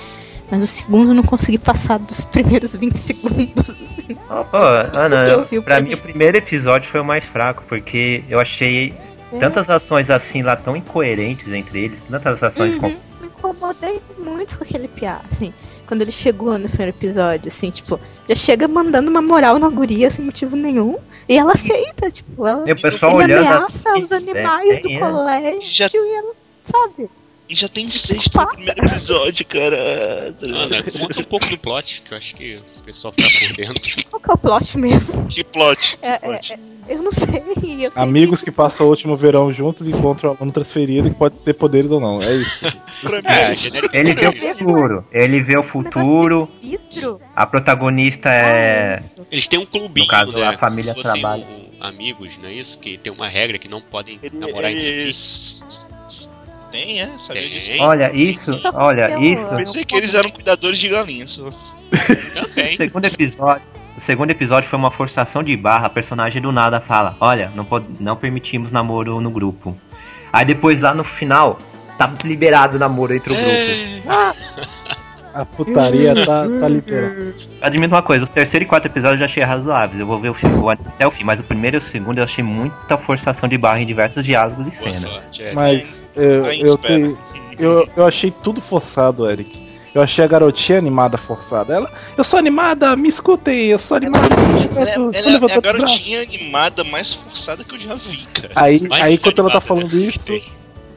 Mas o segundo eu não consegui passar dos primeiros 20 segundos, assim. Ô, ô, Ana, Eu vi o pra primeiro. mim o primeiro episódio foi o mais fraco, porque eu achei tantas ações assim lá tão incoerentes entre eles, tantas ações Uhum, com... Me incomodei muito com aquele piá, assim. Quando ele chegou no primeiro episódio, assim, tipo, já chega mandando uma moral na guria sem motivo nenhum. E ela aceita, tipo, ela. E o pessoal ele olhando ameaça assim, os animais é, do é. colégio Já- e ela, sabe? E já tem sexto no primeiro episódio, cara. Ana, conta um pouco do plot, que eu acho que o pessoal fica por dentro. Qual que é o plot mesmo? Que plot. É, é, plot. é, eu não sei. Eu sei Amigos que tipo, passam o último verão juntos e encontram um aluno transferido que pode ter poderes ou não. É isso. Pra mim, É, é, genérico. Ele vê o futuro, ele vê o futuro, a protagonista Ah, é... Eles têm um clubinho, No caso, né? a família trabalha. um- amigos, não é isso? Que tem uma regra que não podem ele, namorar entre si. Tem, é? Sabia Tem. disso? Olha, isso, Isso olha, isso... é. Pensei que eles eram cuidadores de galinhas. Também. segundo episódio, o segundo episódio foi uma forçação de barra. A personagem do nada fala: Olha, não, pod- não permitimos namoro no grupo. Aí depois lá no final, tá liberado o namoro entre o grupo. A putaria tá, tá liberada. Admito uma coisa: o terceiro e quarto episódio eu já achei razoáveis. Eu vou ver o filme até o fim, mas o primeiro e o segundo eu achei muita forçação de barra em diversos diálogos e Boa cenas. sorte. É. Mas eu, eu, tenho, eu, eu achei tudo forçado, Eric. Eu achei a garotinha animada forçada. Ela, eu sou animada, me escutem, eu sou animada. Ela, é- eu ela tô é a o braço. garotinha animada mais forçada que eu já vi, cara. Aí, aí quando ela tá animada, falando né? isso,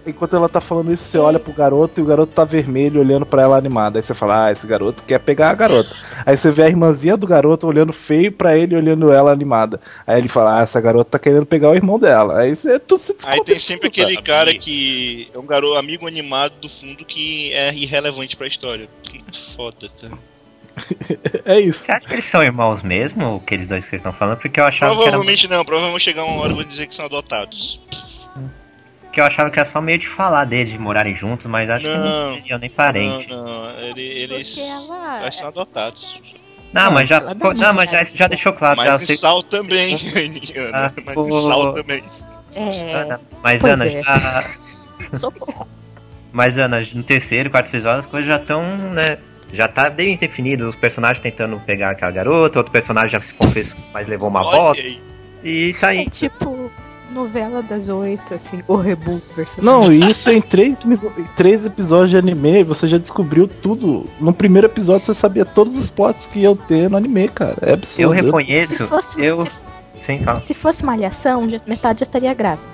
enquanto ela tá falando isso, você olha pro garoto e o garoto tá vermelho olhando pra ela animada. Aí você fala, ah, esse garoto quer pegar a garota. Aí você vê a irmãzinha do garoto olhando feio pra ele e olhando ela animada. Aí ele fala, ah, essa garota tá querendo pegar o irmão dela. Aí você tudo se Aí tem sempre tudo, aquele cara que é um garoto amigo animado do fundo que é irrelevante pra história. Muito foda, cara. É isso. Você acha que eles são irmãos mesmo, aqueles dois que vocês estão falando? Porque eu achava que era, Provavelmente não, provavelmente chegar uma hora e vou dizer que são adotados. Que eu achava que era só meio de falar deles, de morarem juntos, mas acho que Não. não seriam nem parentes. Não, não, ele- eles, ela. eles são adotados. Não, mas já, não, mas já, já deixou claro. Mas em sei- Sal também, Ah, Ana. Mas pô. em Sal também. É. Ana, mas Pois Ana, é. já, Socorro. mas Ana, no terceiro, quarto episódio, as coisas já estão, né? Já tá bem definido, os personagens tentando pegar aquela garota, outro personagem já se confessou, mas levou uma Olha aí. E tá É aí. tipo novela das oito, assim, o reboot versão. Não, isso em três, três episódios de anime, você já descobriu tudo. No primeiro episódio você sabia todos os plots que iam ter no anime, cara. É absurdo. Eu Se reconheço, fosse, eu. se, Sim, fala. se fosse malhação, já- metade já estaria grávida.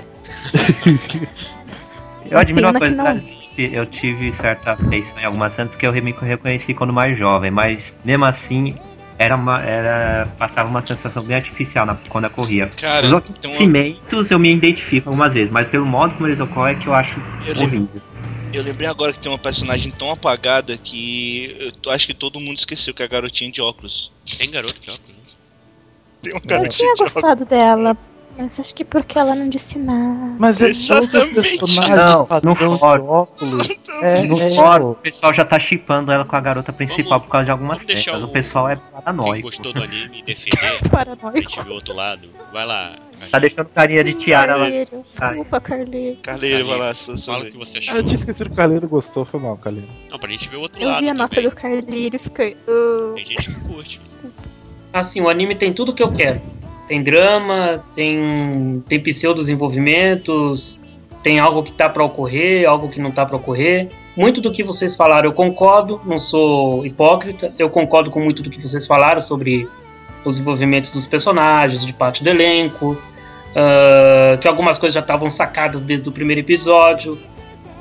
Eu admiro uma coisa, né? eu tive certa afeição em algumas cenas porque eu me reconheci quando mais jovem, mas mesmo assim era uma, era passava uma sensação bem artificial na, quando eu corria. Cara, Os tem uma- acontecimentos eu me identifico algumas vezes, mas pelo modo como eles ocorrem é que eu acho Eu lembro. horrível. Eu lembrei agora que tem uma personagem tão apagada que eu acho que todo mundo esqueceu que é a garotinha de óculos. Tem garoto de óculos. né? Tem uma Eu garotinha tinha de óculos. gostado dela, mas acho que porque ela não disse nada. Mas é todo personagem Não, padrão no de fórum. óculos. É, No é, fórum, o pessoal já tá chipando ela com a garota principal Vamos- por causa de algumas cenas. O o- pessoal é Quem paranoico. gostou do anime defender, a Paranoico. gente vê o outro lado. Vai lá. Tá deixando carinha de tiara lá. Carleiro, Desculpa, Carleiro. Carleiro, vai lá, Fala o que você Ah, achou. eu tinha esquecido que o Carleiro gostou, foi mal, Carleiro. Não, pra gente ver o outro Eu lado vi a nota do Carleiro e fiquei. "Ah, Tem gente que curte. desculpa. Assim, o anime tem tudo que eu quero. Tem drama, tem, tem pseudo-desenvolvimentos, tem algo que tá pra ocorrer, algo que não tá pra ocorrer. Muito do que vocês falaram eu concordo, não sou hipócrita. Eu concordo com muito do que vocês falaram sobre os desenvolvimentos dos personagens, de parte do elenco, ah, que algumas coisas já estavam sacadas desde o primeiro episódio,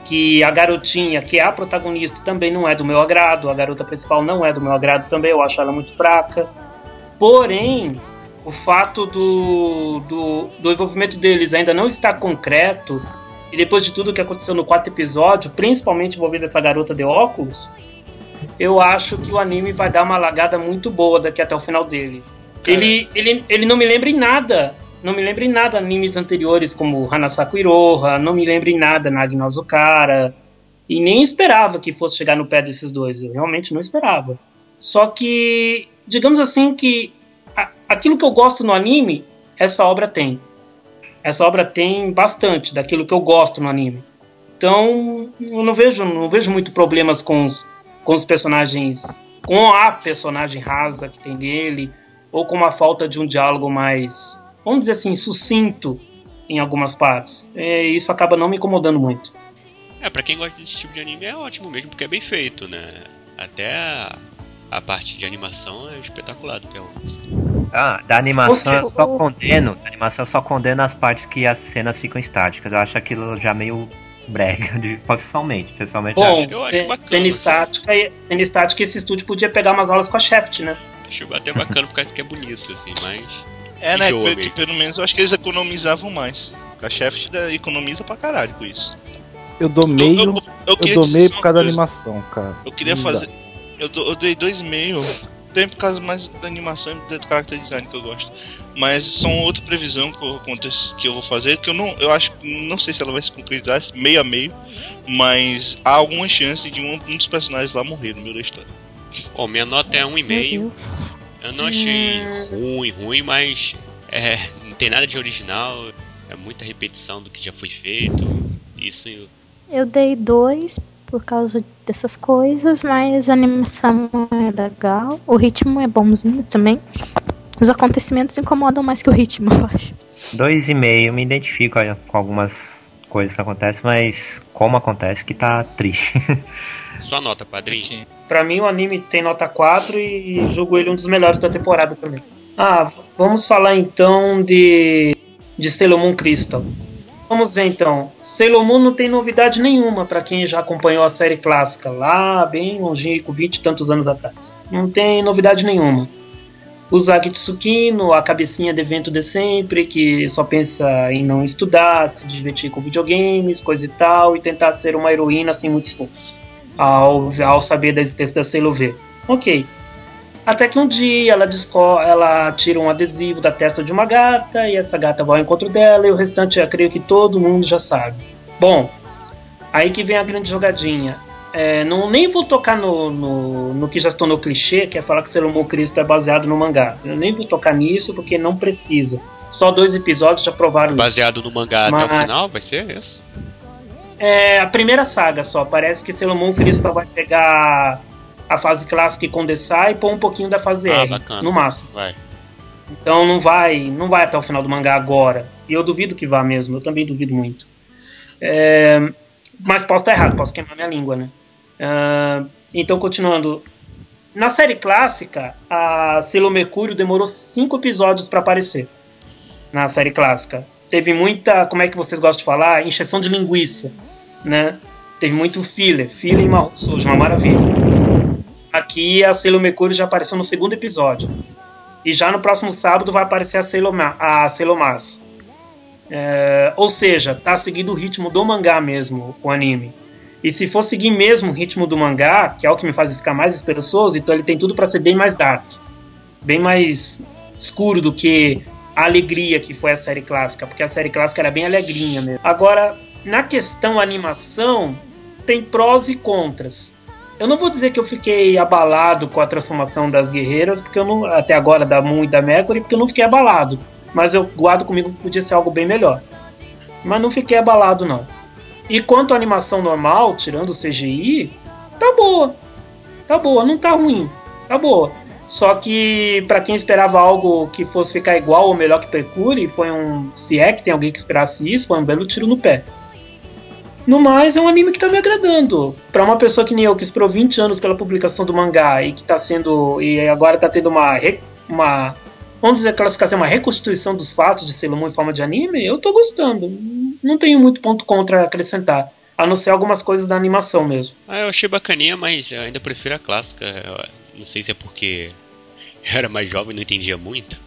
que a garotinha, que é a protagonista, também não é do meu agrado, a garota principal não é do meu agrado também, eu acho ela muito fraca. Porém, o fato do, do, do envolvimento deles ainda não estar concreto, e depois de tudo que aconteceu no quarto episódio, principalmente envolvendo essa garota de óculos, eu acho que o anime vai dar uma lagada muito boa daqui até o final dele. Ele, ele, ele não me lembra em nada. Não me lembra em nada animes anteriores como Hanasaku Iroha, não me lembra em nada Nagi Azukara. E nem esperava que fosse chegar no pé desses dois. Eu realmente não esperava. Só que, digamos assim, que aquilo que eu gosto no anime, essa obra tem. Essa obra tem bastante daquilo que eu gosto no anime. Então, eu não vejo, não vejo muito problemas com os, com os personagens, com a personagem rasa que tem dele, ou com a falta de um diálogo mais, vamos dizer assim, sucinto em algumas partes. É, isso acaba não me incomodando muito. É, pra quem gosta desse tipo de anime é ótimo mesmo, porque é bem feito, né? Até a parte de animação é espetacular do P1. Ah, da animação eu só condeno. Da animação eu só condeno as partes que as cenas ficam estáticas. Eu acho aquilo já meio brega, de- pessoalmente. Pessoalmente Bom, acho. eu acho bacana. cena estática, cena estática, esse estúdio podia pegar umas aulas com a Shaft, né? Acho até bacana por causa que é bonito, assim, mas. É, né? Que pelo menos eu acho que eles economizavam mais. A Shaft economiza pra caralho com isso. Eu dou Eu, meio, eu, eu, eu dou dizer meio por causa da animação, cara. Eu queria fazer. Eu, dou- eu dei dois e meio. Tem por causa mais da animação e do character design que eu gosto. Mas são outra previsão que eu, que eu vou fazer, que eu não. Eu acho que não sei se ela vai se concretizar meio a meio. Mas há alguma chance de um, um dos personagens lá morrer no meio da história. Ó, minha nota é Meu 1,5. Deus. Eu não achei Hum. ruim, ruim, mas é, não tem nada de original. É muita repetição do que já foi feito. Isso Eu dei dois por causa dessas coisas, mas a animação é legal. O ritmo é bonzinho também. Os acontecimentos incomodam mais que o ritmo, eu acho. Dois e meio, me identifico olha, com algumas coisas que acontecem, mas como acontece que tá triste. Sua nota, padrinho. Pra mim, o anime tem nota 4 e, julgo ele um dos melhores da temporada também. Ah, vamos falar então de, de Sailor Moon Crystal. Vamos ver então. Sailor Moon não tem novidade nenhuma pra quem já acompanhou a série clássica lá, bem longínquo, 20 e tantos anos atrás. Não tem novidade nenhuma. O Zaki Tsukino, a cabecinha de evento de sempre, que só pensa em não estudar, se divertir com videogames, coisa e tal, e tentar ser uma heroína sem muito esforço. Ao, ao saber da existência da Sailor V. Ok. Até que um dia ela, ela tira um adesivo da testa de uma gata e essa gata vai ao encontro dela e o restante eu creio que todo mundo já sabe. Bom, aí que vem a grande jogadinha. É, não, nem vou tocar no, no, no que já estou no clichê, que é falar que Sailor Moon Cristo é baseado no mangá. Eu nem vou tocar nisso porque não precisa. Só dois episódios já provaram isso. Baseado no mangá até o Mas- final, vai ser isso? É a primeira saga só. Parece que Sailor Moon Crystal vai pegar a fase clássica e condensar e pôr um pouquinho da fase Ah, R, bacana. no máximo. Vai. Então não vai, não vai até o final do mangá agora. E eu duvido que vá mesmo. Eu também duvido muito. É, mas posso estar errado, posso queimar minha língua, né? Ah, então continuando. Na série clássica, a Sailor Mercúrio demorou cinco episódios para aparecer. Na série clássica. Teve muita, como é que vocês gostam de falar? Injeção de linguiça, né? Teve muito filler, filler e marrom sujo, uma maravilha. Aqui a Sailor Mercúrio já apareceu no segundo episódio. E já no próximo sábado vai aparecer a Sailor, Ma a Sailor Mars. É, ou seja, tá seguindo o ritmo do mangá mesmo, o anime. E se for seguir mesmo o ritmo do mangá, que é o que me faz ficar mais esperançoso, então ele tem tudo para ser bem mais dark. Bem mais escuro do que a alegria que foi a série clássica, porque a série clássica era bem alegrinha mesmo. Agora, na questão animação, tem prós e contras. Eu não vou dizer que eu fiquei abalado com a transformação das guerreiras, porque eu não, até agora da Moon e da Mercury, porque eu não fiquei abalado. Mas eu guardo comigo que podia ser algo bem melhor. Mas não fiquei abalado não. E quanto à animação normal, tirando o CGI, tá boa. Tá boa, não tá ruim. Tá boa. Só que pra quem esperava algo que fosse ficar igual ou melhor que Percure, foi um. Se é que tem alguém que esperasse isso, foi um belo tiro no pé. No mais, é um anime que tá me agradando. Pra uma pessoa que nem eu, que esperou 20 anos pela publicação do mangá e que tá sendo. e agora tá tendo uma. uma vamos dizer, classificação, uma reconstituição dos fatos de Sailor Moon em forma de anime, eu tô gostando. Não tenho muito ponto contra acrescentar. A não ser algumas coisas da animação mesmo. Ah, eu achei bacaninha, mas ainda prefiro a clássica. Eu não sei se é porque eu era mais jovem e não entendia muito.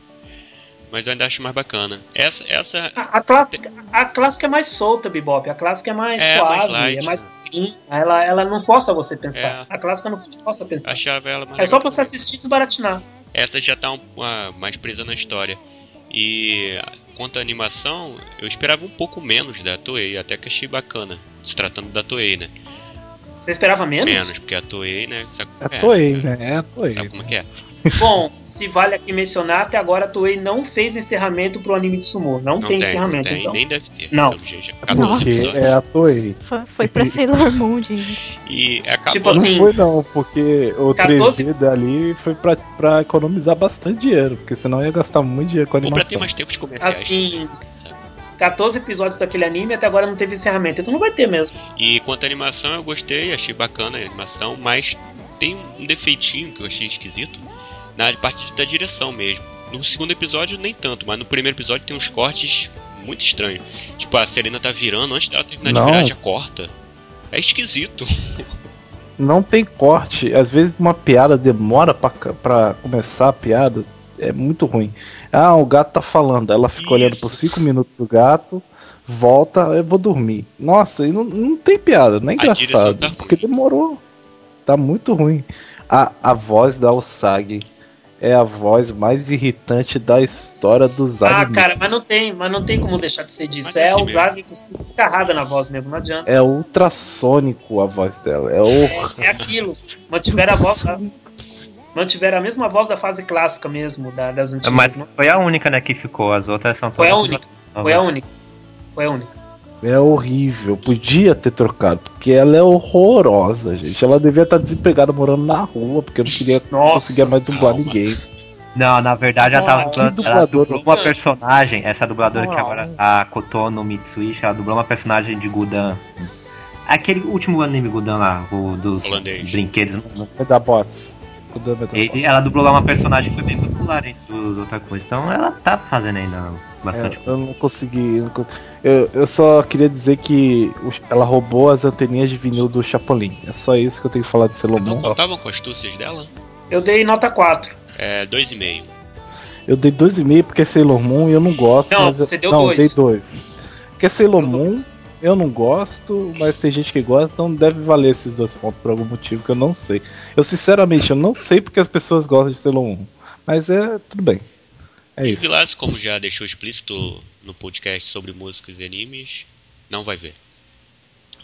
Mas eu ainda acho mais bacana. Essa, essa A, a clássica, a clássica é mais solta, Bebop. A clássica é mais É, suave, mais light, é mais. né? Ela, ela não força você pensar. É. A clássica não força pensar. achava ela mais É só pra você assistir e desbaratinar. Essa já tá um, uma- mais presa na história. E quanto à animação, eu esperava um pouco menos da Toei, até que achei bacana. Se tratando da Toei, né? Você esperava menos? Menos, porque a Toei, né? Sabe, É a Toei, né? É a Toei. Sabe como é que é? Bom, se vale aqui mencionar, até agora a Toei não fez encerramento pro anime de sumo. Não, Não tem, tem, encerramento, não tem, então. nem deve ter. Não. pelo jeito, já É 14 Porque é a Toei. Foi, foi pra Sailor Moon, gente. E acabou. Tipo assim, Não foi não, porque o 14 3D dali foi pra, pra economizar bastante dinheiro, porque senão ia gastar muito dinheiro com a Ou pra ter animação. mais tempo de comerciais. Assim- quem sabe? 14 episódios daquele anime até agora não teve encerramento, então não vai ter mesmo. E quanto à animação, eu gostei, achei bacana a animação, mas tem um defeitinho que eu achei esquisito na parte da direção mesmo. No segundo episódio, nem tanto, mas no primeiro episódio tem uns cortes muito estranhos. Tipo, a Serena tá virando, antes dela terminar Não. de virar, já corta. É esquisito. Não tem corte, às vezes uma piada demora pra começar a piada, é muito ruim. Ah, o gato tá falando, ela fica olhando por Isso. 5 minutos o gato, volta, eu vou dormir. Nossa, e não, não tem piada, não é engraçado, tá porque demorou. Tá muito ruim. A, a voz da Usagi é a voz mais irritante da história dos Ah, animes. cara, mas não tem, mas não tem como deixar de ser disso. Mas É assim o. Zag descarrada na voz mesmo, não adianta. É ultrassônico a voz dela. É o. É aquilo. Mantiveram a voz. Mantiveram a mesma voz da fase clássica mesmo, da- das antigas. Mas não? foi a única, né, que ficou. As outras são Foi a todas única. Foi a única. Foi a única. É horrível. Podia ter trocado, porque ela é horrorosa, gente. Ela devia estar desempregada morando na rua, porque não queria Nossa conseguia mais dublar calma. ninguém. Não, na verdade ela tava Ah, dublando. que Ela dublou uma personagem, essa dubladora que Uau. agora, a Kotono Mitsuishi, ela dublou uma personagem de Gudan. Aquele último anime Gudan lá, o dos Holandês. brinquedos. da Medabots. Ele, ela dublou lá uma personagem que foi bem popular entre os outra coisa. Então ela tá fazendo ainda Bastante. É, eu não consegui. eu não Eu, eu só queria dizer que ela roubou as anteninhas de vinil do Chapolin. É só isso que eu tenho que falar de Sailor Não Moon. contavam com as astúcias dela? Eu dei nota 4. É, 2,5. Eu dei 2,5 porque é Sailor Moon e eu não gosto. Não, mas eu- você deu Não, dois. dei 2. Porque é Sailor Moon, eu não gosto, mas tem gente que gosta, então deve valer esses dois pontos por algum motivo que eu não sei. Eu sinceramente eu não sei porque as pessoas gostam de Sailor Moon. Mas é tudo bem. É E isso. Vilas, como já deixou explícito no podcast sobre músicas e animes, não vai ver.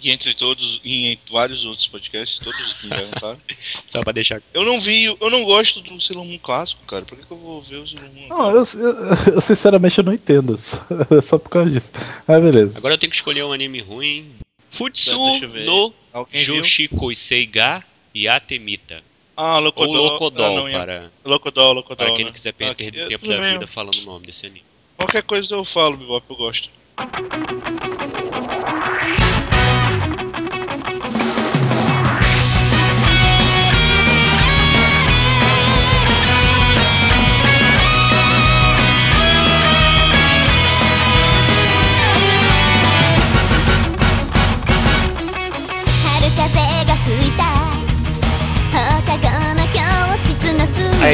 E entre todos, e em vários outros podcasts, todos que me perguntaram. Só pra deixar. Eu não vi, eu não gosto do Sailor Moon clássico, cara. Por que, que eu vou ver o Sailor Moon? Não, eu, eu- eu sinceramente eu não entendo. Só, só por causa disso. Mas beleza. Agora eu tenho que escolher um anime ruim. Futsu no Alguém viu? Joshikoi Seiga Yatemita. Ah, Ou Locodol. Locodol, ah, para, Locodol, Locodol. para quem né? não quiser perder tempo da vida falando o nome desse anime. Qualquer coisa eu falo, Bebop, eu gosto.「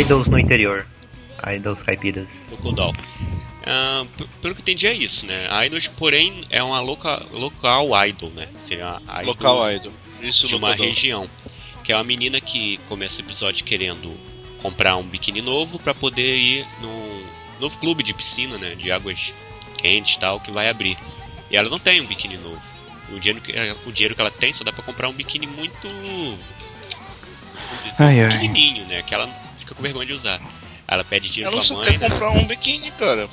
Idols no interior. Idols caipiras. Ah, p- pelo que entendi é isso, né? A Idols, porém, é uma loca, local idol, né? Seria a idol Local Idol. Isso, de uma região. Que é uma menina que começa o episódio querendo comprar um biquíni novo pra poder ir no novo clube de piscina, né? De águas quentes e tal, que vai abrir. E ela não tem um biquíni novo. O dinheiro que, o dinheiro que ela tem só dá pra comprar um biquíni muito. Ai, ai. pequenininho, né? Que ela fica com vergonha de usar. Ela pede dinheiro Ela pra só mãe. quer comprar um biquíni, cara.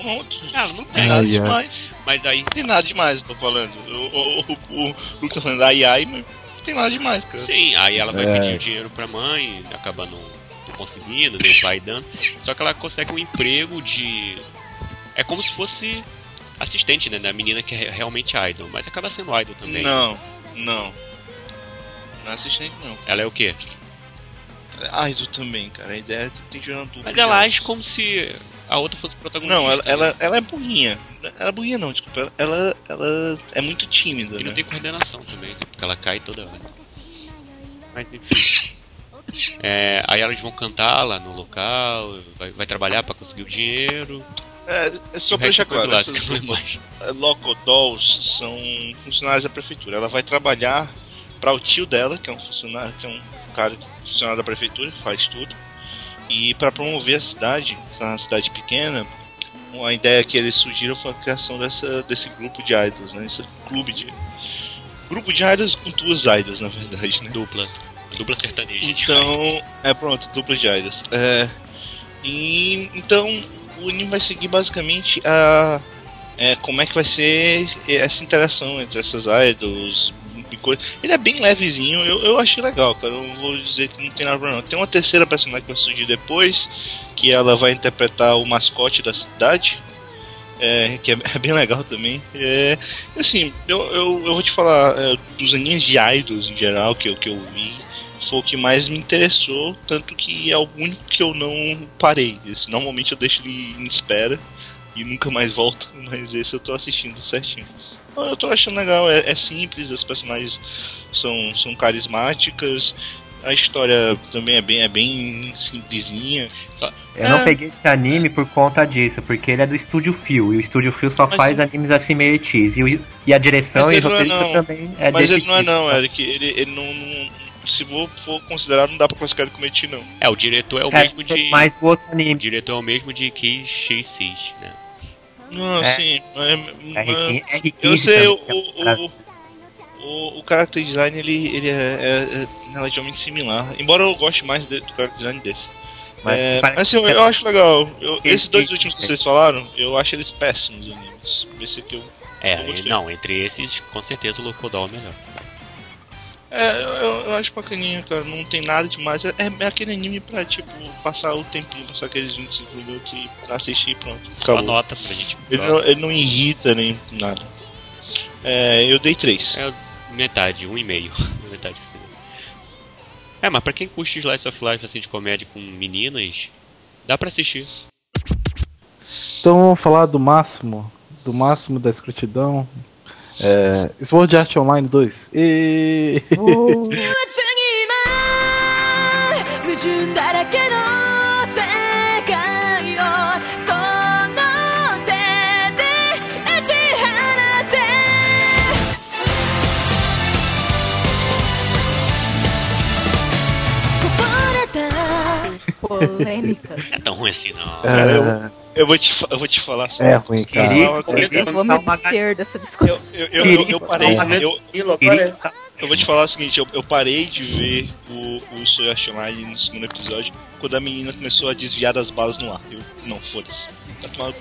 Pronto. Ah, ela não tem. tem nada Ai, ai. demais. Mas aí Não tem nada demais, eu tô falando. O, o, Lucas tá falando ai ai, mas não tem nada demais, cara. Sim, aí ela vai É. pedir o dinheiro pra mãe, acaba não, não conseguindo, nem o pai dando. Só que ela consegue um emprego de. É como se fosse assistente, né? Da menina que é realmente idol, mas acaba sendo idol também. Não, não. Não é assistente, não. Ela é o quê? É Idol também, cara. A ideia é que tem jogando tudo. Mas ela age como se a outra fosse protagonista. Não, ela, né? ela, ela é burrinha. Ela é burrinha não, desculpa. Ela, ela é muito tímida, E não né? tem coordenação também, né? Porque ela cai toda hora. Mas enfim. É, aí elas vão cantar lá no local, vai, vai trabalhar pra conseguir o dinheiro. É, é só pra deixar é claro, essas que não mais. eh, Locodolls são funcionários da prefeitura. Ela vai trabalhar para o tio dela, que é um funcionário, que é um cara funcionário da prefeitura, faz tudo. E para promover a cidade, que é uma cidade pequena, a ideia que eles surgiram foi a criação dessa, desse grupo de idols, né? Esse clube de grupo de idols com duas idols, na verdade, né? Dupla. Dupla sertaneja. Então, é pronto, dupla de idols. É, e então o anime vai seguir basicamente a é, como é que vai ser essa interação entre essas idols e coisa. Ele é bem levezinho, eu, eu achei legal, cara. Eu vou dizer que não tem nada não. Tem uma terceira personagem que vai surgir depois, que ela vai interpretar o mascote da cidade. É, que é, é bem legal também. É, assim, eu, eu, eu vou te falar é, dos animes de idols em geral que eu, que eu vi foi o que mais me interessou, tanto que é o único que eu não parei. Esse, normalmente eu deixo ele em espera e nunca mais volto, mas esse eu tô assistindo certinho. Eu tô achando legal, é, é simples, as personagens são, são carismáticas, a história também é bem, é bem simplesinha. Eu não É. peguei esse anime por conta disso, porque ele é do Estúdio Fio, e o Estúdio Fio só Mas faz ele- animes assim meio cheese. E, o- e a direção Mas e o não é roteirista não. também é mas desse ele não é tipo. não, Eric, ele, ele não, não- Se for, considerar, não dá pra classificar ele como eti, não. É, o diretor é o É, mesmo de. mais o outro O anime. diretor é o mesmo de KXX, né? Não, É. assim, é, R15 mas- R15 eu sei, o, também, o, o, o, o character design ele, ele é, é- é relativamente similar, embora eu goste mais de- do character design desse. Mas é, mas assim, eu, eu acho legal. Eu- Que- esses dois que- últimos que vocês falaram, eu acho eles péssimos animes. Esse aqui eu. É, Eu não, entre esses, com certeza o Locodol é melhor. É, eu, eu- acho bacaninha, cara. Não tem nada demais. É, é aquele anime pra, tipo, passar o tempinho, passar aqueles 25 minutos e assistir e pronto. Só Acabou. nota pra gente. Ele não, ele não irrita nem nada. É, eu dei 3. É metade, um e meio. metade assim. É, mas pra quem curte Slice of Life assim de comédia com meninas, dá pra assistir. Então vamos falar do máximo, do máximo da escrotidão. É, Sword Art Online 2. E... Polêmicas. É tão ruim assim, não. É. Eu vou te, eu vou te falar só. é ruim, cara. Eu vou me abster dessa discussão. eu, eu, eu, eu parei. Eu, é- eu vou te falar o seguinte: eu, eu parei de ver o, o Sword Online no segundo episódio quando a menina começou a desviar das balas no ar. Eu, não, foda-se. Tá tomando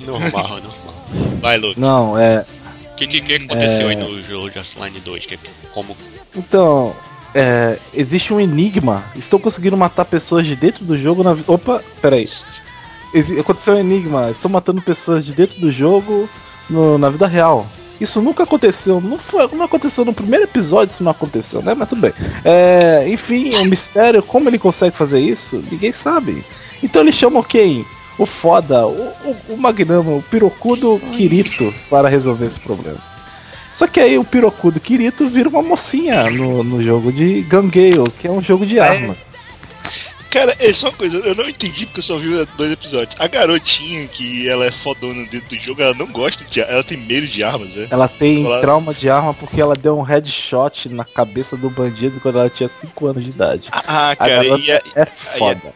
Normal, normal. Vai, Luke. Não, é. O que, que, que aconteceu É. aí no jogo de Offline 2? Que, como Então, é, existe um enigma. Estão conseguindo matar pessoas de dentro do jogo na Opa, peraí. Aconteceu um enigma. Estão matando pessoas de dentro do jogo no- na vida real. Isso nunca aconteceu. Não, foi, não aconteceu no primeiro episódio, isso não aconteceu, né? Mas tudo bem. É, enfim, o mistério, como ele consegue fazer isso, ninguém sabe. Então eles chamam quem? O foda, o, o, o magnamo, o pirocudo Kirito para resolver esse problema. Só que aí o pirocudo Kirito vira uma mocinha no, no jogo de Gangale, que é um jogo de arma. Cara, é só uma coisa, eu não entendi porque eu só vi dois episódios. A garotinha que ela é fodona dentro do jogo, ela não gosta de ela tem medo de armas, né? Ela tem Ela- trauma de arma porque ela deu um headshot na cabeça do bandido quando ela tinha 5 anos de idade. Ah, A cara, garota e, a- é foda.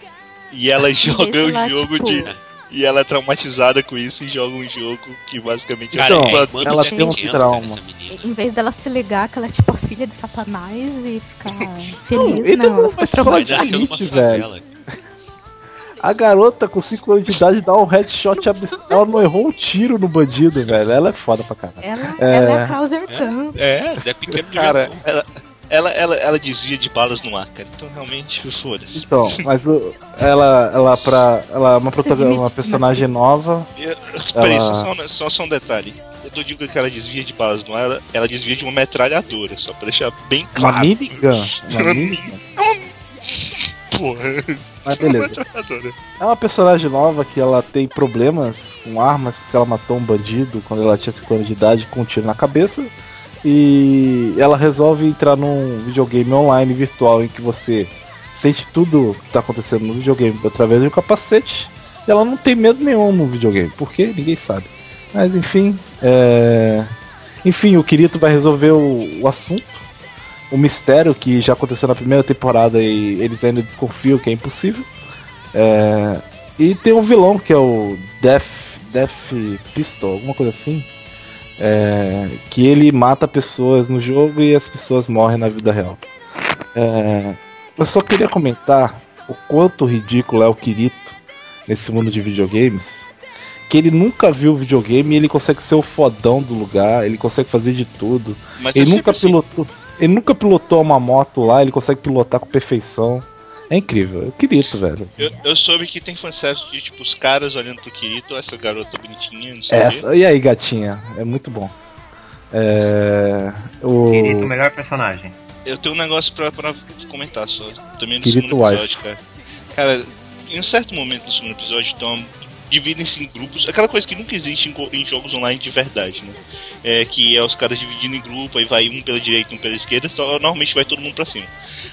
e ela joga Sei um lá, jogo tipo, de. E ela é traumatizada com isso e joga um jogo que basicamente Cara, Então, é ela tem um Pequeno, trauma. Em vez dela se ligar que ela é tipo a filha de Satanás e ficar Não, feliz, entra não. Ela fica elite, velho. A garota com 5 anos de idade dá um headshot absurdo. Ela não errou um tiro no bandido, velho. Ela é foda pra caralho. Ela, É. ela é a Krauser Khan. É, Zé Pequeno de Cara, ela, ela, ela, ela desvia de balas no ar, cara. Então realmente, foda-se. Então, mas o, ela, ela, pra, ela é uma, protagonista, uma personagem nova. Eu- Peraí, Ela- só, só, só, um detalhe. Eu não digo que ela desvia de balas no ar, ela, ela desvia de uma metralhadora, só pra deixar bem Uma claro. minigun. Uma minigun. Porra, Mas uma beleza. É uma personagem nova que ela tem problemas com armas, porque ela matou um bandido quando ela tinha 5 anos de idade com um tiro na cabeça. E ela resolve entrar num videogame online virtual em que você sente tudo que tá acontecendo no videogame através de um capacete. E ela não tem medo nenhum no videogame, porque ninguém sabe. Mas enfim, é... enfim, o Kirito vai resolver o, o assunto. O mistério que já aconteceu na primeira temporada e eles ainda desconfiam que é impossível. É, E tem um vilão que é o Death, Death Pistol, alguma coisa assim. É, que ele mata pessoas no jogo e as pessoas morrem na vida real. É, eu só queria comentar o quanto ridículo é o Kirito nesse mundo de videogames. Que ele nunca viu videogame e ele consegue ser o fodão do lugar, ele consegue fazer de tudo. Mas Ele nunca assim. pilotou. Ele nunca pilotou uma moto lá, ele consegue pilotar com perfeição. É incrível, é Kirito, velho. Eu, eu soube que tem fanservice de tipo os caras olhando pro Kirito, essa garota bonitinha, não sei o quê. Essa, e aí, gatinha? É muito bom. É. O. Kirito, o melhor personagem. Eu tenho um negócio pra, pra comentar só. Também no Kirito segundo Wife. episódio, cara. Cara, em um certo momento no segundo episódio, então, dividem-se em grupos. Aquela coisa que nunca existe em, em jogos online de verdade, né? É que é os caras dividindo em grupo, aí vai um pela direita, um pela esquerda, então, normalmente vai todo mundo pra cima.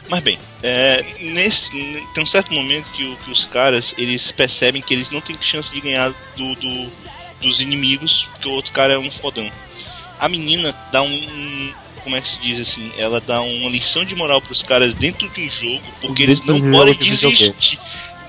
Mas bem, é, nesse, tem um certo momento que, o- que os caras, eles percebem que eles não têm chance de ganhar do, do- dos inimigos, porque o outro cara é um fodão. A menina dá um, um- como é que se diz assim, ela dá uma lição de moral pros caras dentro de um jogo, porque eles não de podem desistir.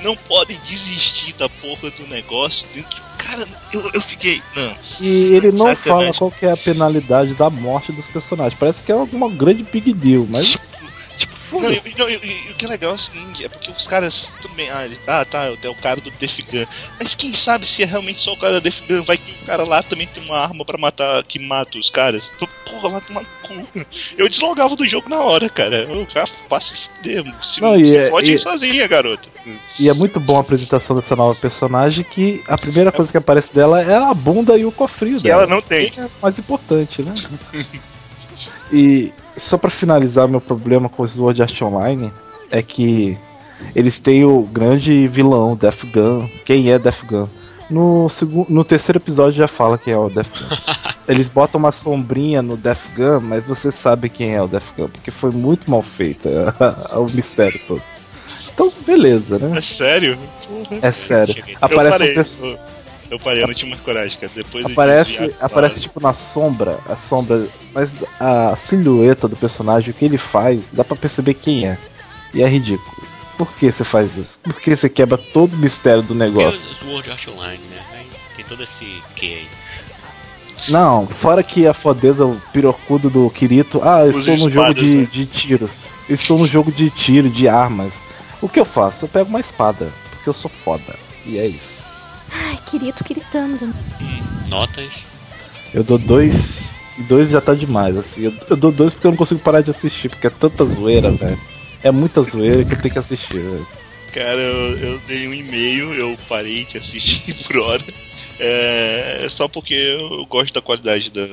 Não podem desistir da porra do negócio dentro de... Cara, eu, eu fiquei. Não. E ele não sacanagem. fala qual que é a penalidade da morte dos personagens. Parece que é uma grande big deal, mas. E, Foda-se. não, e- e o que é legal é o seguinte, é porque os caras, tudo bem, ah, ele- ah tá, é o cara do Def Gun, mas quem sabe se é realmente só o cara da Def Gun, vai que o cara lá também tem uma arma pra matar, que mata os caras. Então, Porra, tomar no cu. Eu deslogava do jogo na hora, cara. Eu já passo de fuder, se, Não, e se é- e- sozinha, garota. E é muito bom a apresentação dessa nova personagem que a primeira coisa que aparece dela é a bunda e o cofrinho Que dela. ela não tem. Que é mais importante, né? e só pra finalizar meu problema com o Sword Art Online é que eles têm o grande vilão, Death Gun. Quem é Death Gun? No, segundo, no terceiro episódio já fala quem é o Death Gun. Eles botam uma sombrinha no Death Gun, mas você sabe quem é o Death Gun, porque foi muito mal feito o mistério todo. Então, beleza, né? É sério? É sério. Aparece eu parei, um perso- eu, parei, eu não tinha mais coragem, cara. Depois de Aparece, aparece claro. tipo na sombra, a sombra, mas a silhueta do personagem, o que ele faz, dá pra perceber quem é. E é ridículo. Por que você faz isso? Por que você quebra todo o mistério do Porque negócio? o Sword Art Online, né? Tem todo esse que aí. Não, fora que a fodeza, o pirocudo do Kirito, ah, eu estou num jogo de, né? de tiros. Eu estou num jogo de tiro, de armas. O que eu faço? Eu pego uma espada, porque eu sou foda. E é isso. Ai, Kirito gritando. Notas. Eu dou dois. Dois já tá demais, assim. Eu, eu dou dois porque eu não consigo parar de assistir, porque é tanta zoeira, velho. É muita zoeira que eu tenho que assistir, velho. Cara, eu, eu dei um e-mail, eu parei de assistir por hora. É, é só porque eu gosto da qualidade da,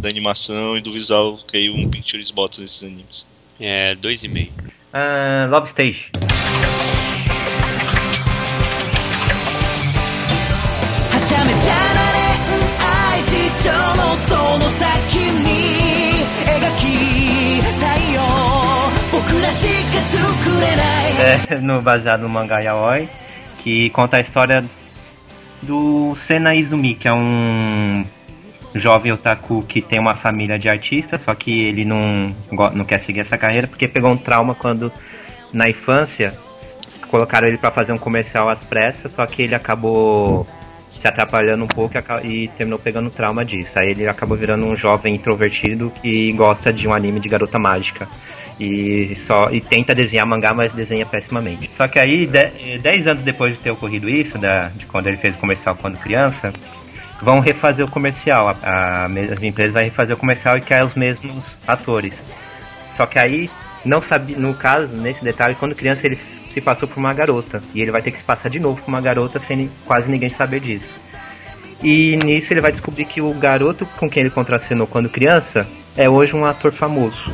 da animação e do visual que aí um Pictures bota nesses animes. É, dois e meio. Ah, Love Stage. É, no, baseado no mangá Yaoi, que conta a história do Sena Izumi, que é um jovem otaku que tem uma família de artistas, só que ele não, não quer seguir essa carreira porque pegou um trauma quando, na infância, colocaram ele para fazer um comercial às pressas, só que ele acabou se atrapalhando um pouco e e terminou pegando trauma disso. Aí ele acabou virando um jovem introvertido que gosta de um anime de garota mágica. E só e tenta desenhar mangá, mas desenha pessimamente. Só que aí, 10 anos depois de ter ocorrido isso, da, de quando ele fez o comercial quando criança, vão refazer o comercial. A, a, a empresa vai refazer o comercial e quer os mesmos atores. Só que aí, não sabia, no caso, nesse detalhe, quando criança ele se passou por uma garota. E ele vai ter que se passar de novo por uma garota sem quase ninguém saber disso. E nisso ele vai descobrir que o garoto com quem ele contracenou quando criança é hoje um ator famoso.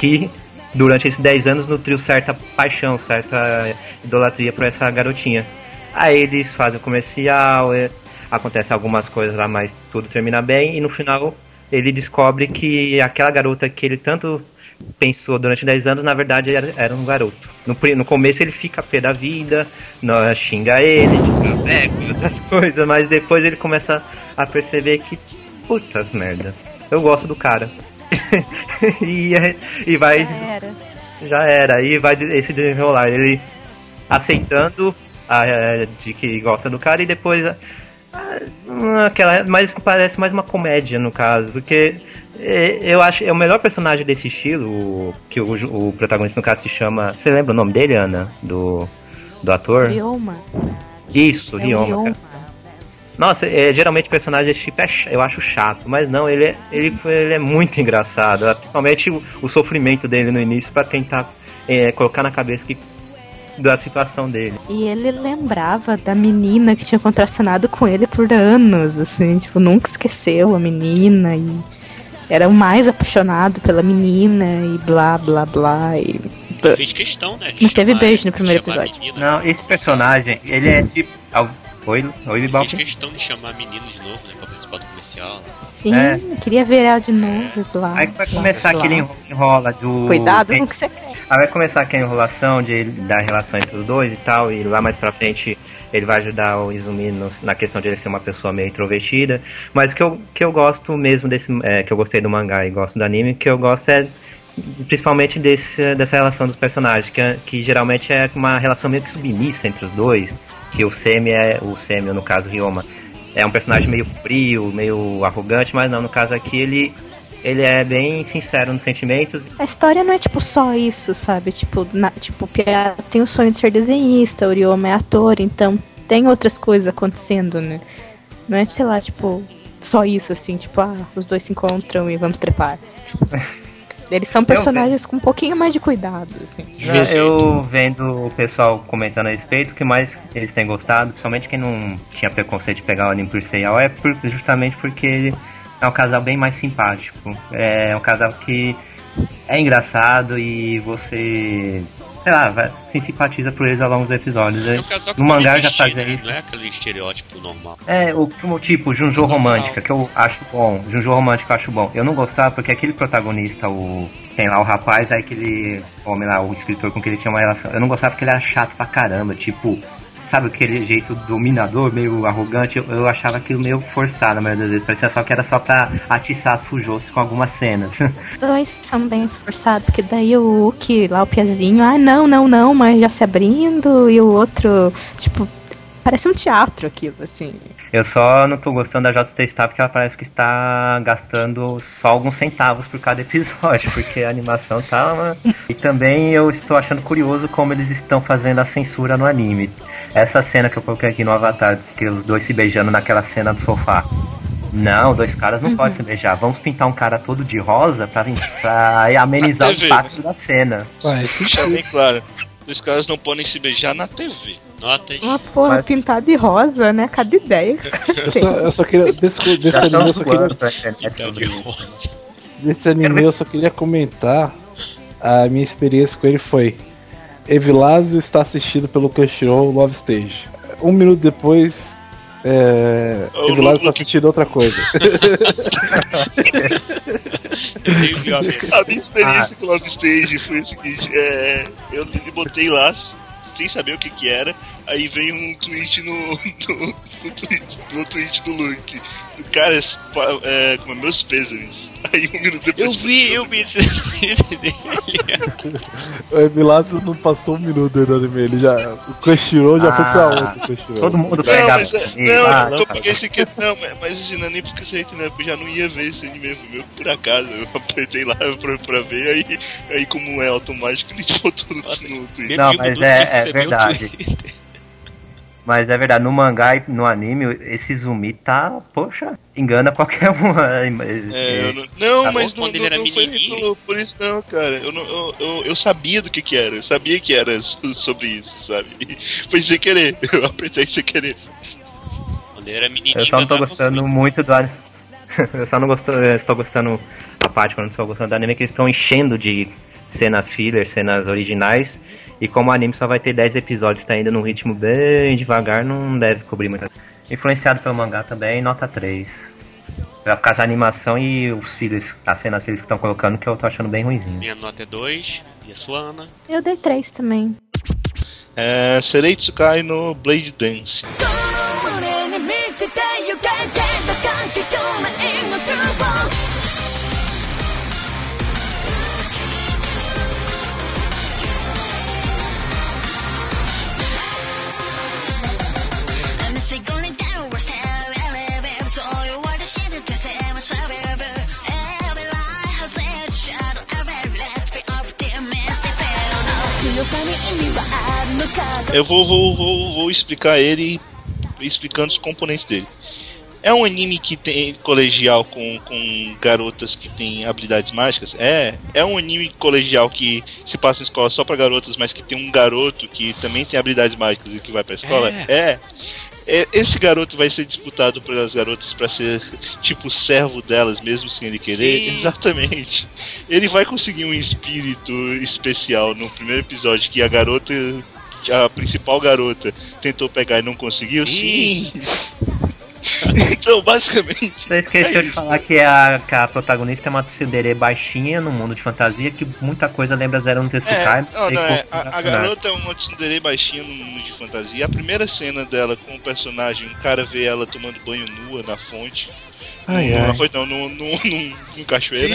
Que durante esses 10 anos nutriu certa paixão, certa idolatria por essa garotinha. Aí eles fazem o comercial, é, acontece algumas coisas lá, mas tudo termina bem. E no final ele descobre que aquela garota que ele tanto pensou durante 10 anos, na verdade era, era um garoto. No, no começo ele fica pé da vida, nó- xinga ele, tipo, é, outras coisas, mas depois ele começa a perceber que, puta merda, eu gosto do cara. e, e vai, Era. já era, aí vai esse desenrolar, ele aceitando a, de que gosta do cara e depois a- a- aquela, mas parece mais uma comédia no caso, porque é, eu acho é o melhor personagem desse estilo, que o, o protagonista no caso se chama, você lembra o nome dele, Ana, do do ator? Ryoma. Isso, É Ryoma. Nossa, é, geralmente personagem desse tipo é, eu acho chato, mas não, ele é, ele, ele é muito engraçado. é, Principalmente o, o sofrimento dele no início pra tentar é, colocar na cabeça que da situação dele. E ele lembrava da menina que tinha contracenado com ele por anos, assim, tipo, nunca esqueceu a menina e era o mais apaixonado pela menina e blá blá blá e Fez questão, né? Mas teve beijo no primeiro episódio. menina. Não, esse personagem, ele é tipo. Oi, oi, Fez Balpi? questão de chamar a menina de novo, né? Pra participar do comercial. sim, É. queria ver ela de novo, e blá. Aí vai começar aquele enro- enrola do. Cuidado com o que você quer. Aí vai começar aquela enrolação de, da relação entre os dois e tal, e lá mais pra frente ele vai ajudar o Izumi no- na questão de ele ser uma pessoa meio introvertida. Mas o que eu, que eu gosto mesmo desse. é, que eu gostei do mangá e gosto do anime, que eu gosto é principalmente desse, dessa relação dos personagens, que, é- que geralmente é uma relação meio que submissa entre os dois. Que o Semi é. O Semi, no caso, Ryoma, é um personagem meio frio, meio arrogante, mas não, no caso aqui ele. Ele é bem sincero nos sentimentos A história não é tipo só isso, sabe? Tipo, na, tipo, o Pia tem o sonho de ser desenhista, o Ryoma é ator, então tem outras coisas acontecendo, né? Não é, sei lá, tipo, só isso, assim, tipo, ah, os dois se encontram e vamos trepar. Tipo, eles são personagens com um pouquinho mais de cuidado, assim. Eu vendo o pessoal comentando a respeito, o que mais eles têm gostado, principalmente quem não tinha preconceito de pegar o anime por Seiya, é por- justamente porque ele é um casal bem mais simpático. É um casal que é engraçado e você. Sei lá, vai, se simpatiza por eles ao longo dos episódios. É Aí, no mangá já fazia né? isso. Não é aquele estereótipo normal. É, o tipo, Junjo Romântica, que eu acho bom. Junjo Romântica eu acho bom. Eu não gostava porque aquele protagonista, o. Tem lá o rapaz, aí aquele homem lá, o escritor com que ele tinha uma relação. Eu não gostava porque ele era chato pra caramba, tipo. Sabe aquele jeito dominador, meio arrogante? Eu, eu achava aquilo meio forçado na maioria das vezes. Parecia só que era só pra atiçar as fujosas com algumas cenas. Dois são bem forçados, porque daí o Uki, lá o Piazinho, ah, não, não, não, mas já se abrindo, e o outro, tipo, parece um teatro aquilo, assim. Eu só não tô gostando da JT Staff porque ela parece que está gastando só alguns centavos por cada episódio, porque a animação tá uma... E também eu estou achando curioso como eles estão fazendo a censura no anime. Essa cena que eu coloquei aqui no Avatar, que os dois se beijando naquela cena do sofá. Não, dois caras não podem se beijar. Vamos pintar um cara todo de rosa pra, pra amenizar o impacto da cena. Deixa bem claro. Os caras não podem se beijar na TV. Notas. Uma porra Mas- pintada de rosa, né? Cada ideia que Eu só, eu só queria. Desse, desse anime eu só queria. isso. rosa. Desse anime eu só queria comentar. A minha experiência com ele foi. Evilásio está assistindo pelo Crunchyroll Love Stage. Um minuto depois. É, Evilásio Lu- está assistindo outra coisa. A minha experiência com o Love Stage foi o seguinte: é, eu me botei lá sem saber o que que era, aí veio um tweet no, no, no, tweet, no tweet do Luke. Cara, é, como é, meus pêsames. Aí um minuto depois. Eu vi, eu vi esse tweet dele. O Evilásio não passou um minuto aí no anime. Ele já, o Crunchyroll já foi pra Ah, outro. Todo mundo Não, pega. mas, é, não, ah, eu tá. peguei esse aqui, não, mas, mas assim, não é nem porque você né? Porque eu já não ia ver esse anime meu, por acaso, eu apertei lá pra, pra ver, aí, aí como é automático, ele botou no, no Twitter. Não, mas do é- é verdade. Mas é verdade, no mangá e no anime, esse zumbi tá, poxa, engana qualquer um. É, eu não, não Tá mas não, quando ele era não, não foi pelo- por isso não, cara. Eu, não, eu, eu, eu sabia do que que era, eu sabia que era so- sobre isso, sabe? E foi sem querer, eu apertei sem querer. Quando ele era menininho. Eu só não tô gostando muito. muito do anime. eu só não gosto, eu estou gostando a parte quando eu estou gostando do anime que eles estão enchendo de cenas filler, cenas originais. E como o anime só vai ter 10 episódios, tá indo num ritmo bem devagar, não deve cobrir muita Influenciado pelo mangá também, nota 3. Por causa da animação e os filhos, as cenas filhos que estão colocando, que eu tô achando bem ruimzinho. Minha nota é 2. E a sua, Ana? Eu dei três também. É, Serei Tsukai no Blade Dance. Eu vou, vou, vou, vou explicar ele explicando os componentes dele. É um anime que tem colegial com, com garotas que têm habilidades mágicas? É. É um anime colegial que se passa em escola só pra garotas, mas que tem um garoto que também tem habilidades mágicas e que vai pra escola? É. É, Esse garoto vai ser disputado pelas garotas pra ser tipo servo delas, mesmo sem ele querer? Sim. Exatamente. Ele vai conseguir um espírito especial no primeiro episódio que a garota, a principal garota, tentou pegar e não conseguiu? Sim. Sim. então, basicamente. Você esqueceu é de isso. falar que a, que a protagonista é uma tsundere baixinha no mundo de fantasia, que muita coisa lembra Zero no Tetsukai. É, não, não, é, a, a garota é uma tsundere baixinha no mundo de fantasia. A primeira cena dela com o personagem, um cara vê ela tomando banho nua na fonte. Ai, não, ai. na fonte não, no, no, no, no cachoeira.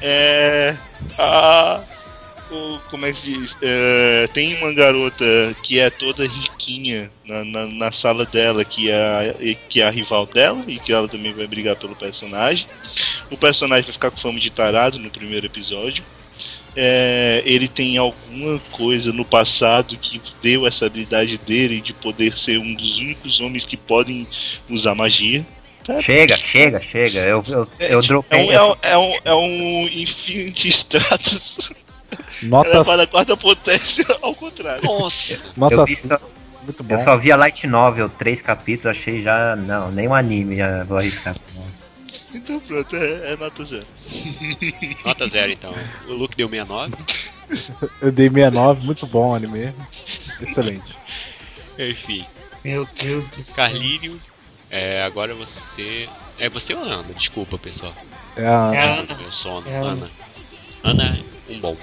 É. A. como é que se diz? É, tem uma garota que é toda riquinha na, na, na sala dela, que é, a, que é a rival dela, e que ela também vai brigar pelo personagem. O personagem vai ficar com fama de tarado no primeiro episódio. É, ele tem alguma coisa no passado que deu essa habilidade dele de poder ser um dos únicos homens que podem usar magia. Chega, chega, chega. Eu, eu, eu É dropei. um, é um, é um, é um Infinity Stratus Nota, elevado à quarta potência ao contrário. Nossa! nota eu, vi 5. só, Muito eu bom. só vi a Light Novel, três capítulos, achei já. Não, nem um anime, já vou arriscar. Então pronto, é, é nota zero. Nota 0 então. O Luke deu 69. Eu dei 69, muito bom o anime. Excelente. Enfim, Meu Deus do céu. Carlírio, é, agora você. É você ou Ana? Desculpa, pessoal. É a- É Ana. Desculpa, meu sono. É a Ana. Ana, um bom.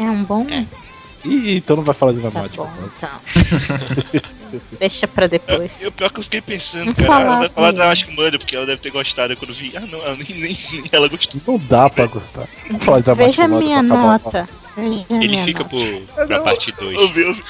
É um bom? É. Ih, então não vai falar de Tá matemática. bom, então. Deixa pra depois. E o pior que eu fiquei pensando, Não cara, falar ela vai falar da. Asco Murder, porque ela deve ter gostado quando vi. Ah, não, ela nem, nem, nem ela gostou. Não dá pra gostar. Vamos falar de Veja moda minha nota. Veja Ele minha fica nota. por, pra Não, parte Eu 2. vi, eu vi,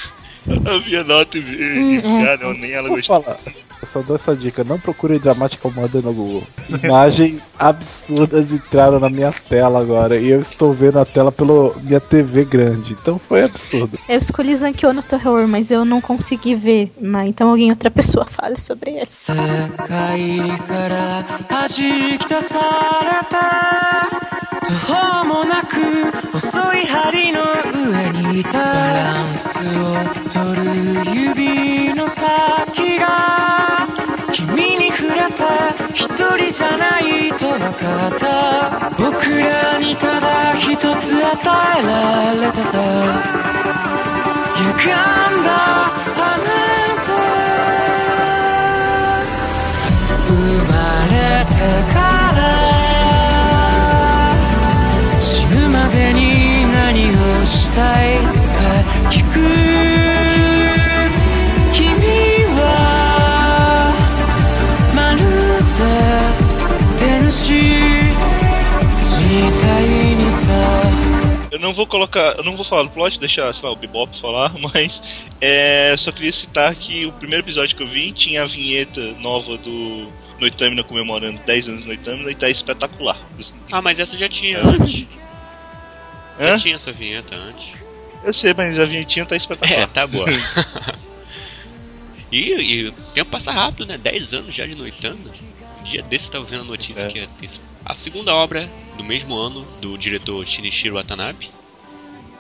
eu vi a nota e vi. Hum, é. ah, não, nem ela Vou gostou. falar. Eu só dou essa dica, não procure dramática moda no Google. Imagens absurdas entraram na minha tela agora e eu estou vendo a tela pela minha TV grande. Então foi absurdo. Eu escolhi Zankyo no terror, mas eu não consegui ver. Mas então alguém, outra pessoa, fale sobre ele. 世界から弾き出された 途方もなく細い針の上にいたバランスを取る指の先が君に触れた一人じゃないと分かった。僕らにただ一つ与えられてた歪んだあなた。生まれてから でに何をしたいって聞く君はまるで天使みたいにさ Eu não vou colocar, eu não vou falar do plot, deixar, sei lá, o Bebop falar, mas é, só queria citar que o primeiro episódio que eu vi tinha a vinheta nova do Noitamina comemorando 10 anos do Noitamina e tá espetacular. Ah, mas essa já tinha É. antes. Já tinha essa vinheta antes. Eu sei, mas a vinhetinha tá É, espetacular. tá boa. e, e o tempo passa rápido, né? 10 anos já de Noitando. Um dia desse eu tava vendo a notícia É. que a segunda obra do mesmo ano do diretor Shinichiro Watanabe.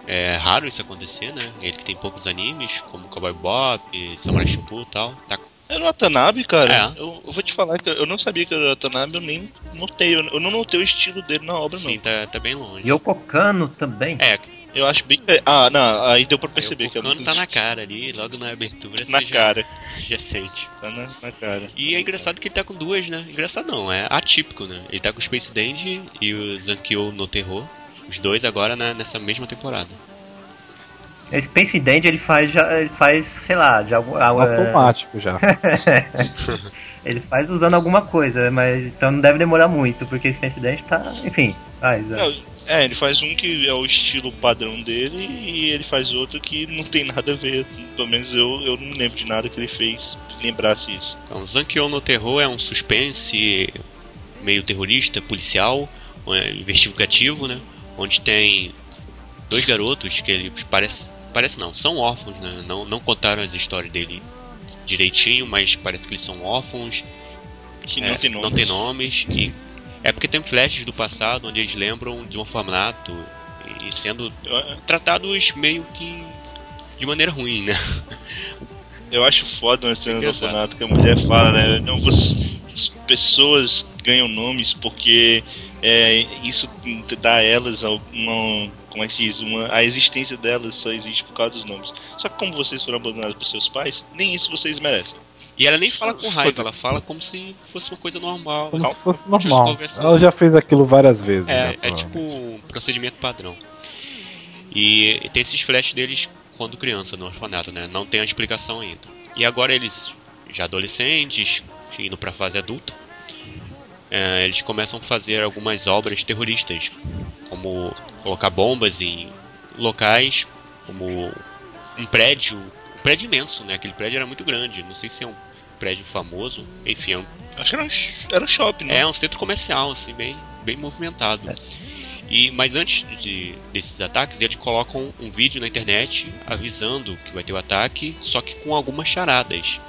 É raro isso acontecer, né? Ele que tem poucos animes, como Cowboy Bop, Samurai Champloo e tal. Tá Era o Watanabe, cara. É. Eu, eu vou te falar que eu não sabia que era o Watanabe, eu nem notei. Eu, não notei o estilo dele na obra, Sim, não. tá, tá bem longe. Yoko Kano também. É, Eu acho bem. Ah, não, aí deu pra perceber o que é muito tá na cara ali, logo na abertura Na você já- cara. já sente. Tá na, na cara. E é engraçado que ele tá com duas, né? Engraçado não, é atípico, né? Ele tá com o Space Dandy e o Zankyo no Terror. Os dois agora na- nessa mesma temporada. Esse Space Dandy ele faz, já, ele faz, sei lá, de algum. ah, Automático já. ele faz usando alguma coisa, mas então não deve demorar muito, porque Space Dandy tá. Enfim, faz. é. Não, é, ele faz um que é o estilo padrão dele e ele faz outro que não tem nada a ver. Pelo menos eu, eu não me lembro de nada que ele fez que lembrasse isso. Então, Zankyo no Terror é um suspense meio terrorista, policial, é, investigativo, né? Onde tem dois garotos que eles parece, parece não, são órfãos, né? Não, não contaram as histórias dele direitinho, mas parece que eles são órfãos. Que É, não tem nome. Não tem nomes. E é porque tem flashes do passado onde eles lembram de um orfanato e sendo tratados meio que de maneira ruim, né? eu acho foda uma cena do orfanato que a mulher fala, né? Não, você, as pessoas ganham nomes porque é, isso dá a elas alguma. Como é que se diz? Uma, a existência delas só existe por causa dos nomes. Só que como vocês foram abandonados por seus pais, nem isso vocês merecem. E ela nem fala com raiva, ela fala como se fosse uma coisa normal. Como Calma. se fosse normal. Ela já fez aquilo várias vezes. É, né, é tipo um procedimento padrão. E tem esses flashes deles quando criança no orfanato, né? Não tem a explicação ainda. E agora eles, já adolescentes, indo pra fase adulta, é, eles começam a fazer algumas obras terroristas, como colocar bombas em locais, como um prédio, um prédio imenso, né? Aquele prédio era muito grande, não sei se é um prédio famoso, enfim, é um Acho que era um, era um shopping, né? é um centro comercial, assim, bem, bem movimentado. E, mas antes de, desses ataques, eles colocam um vídeo na internet avisando que vai ter o ataque, só que com algumas charadas.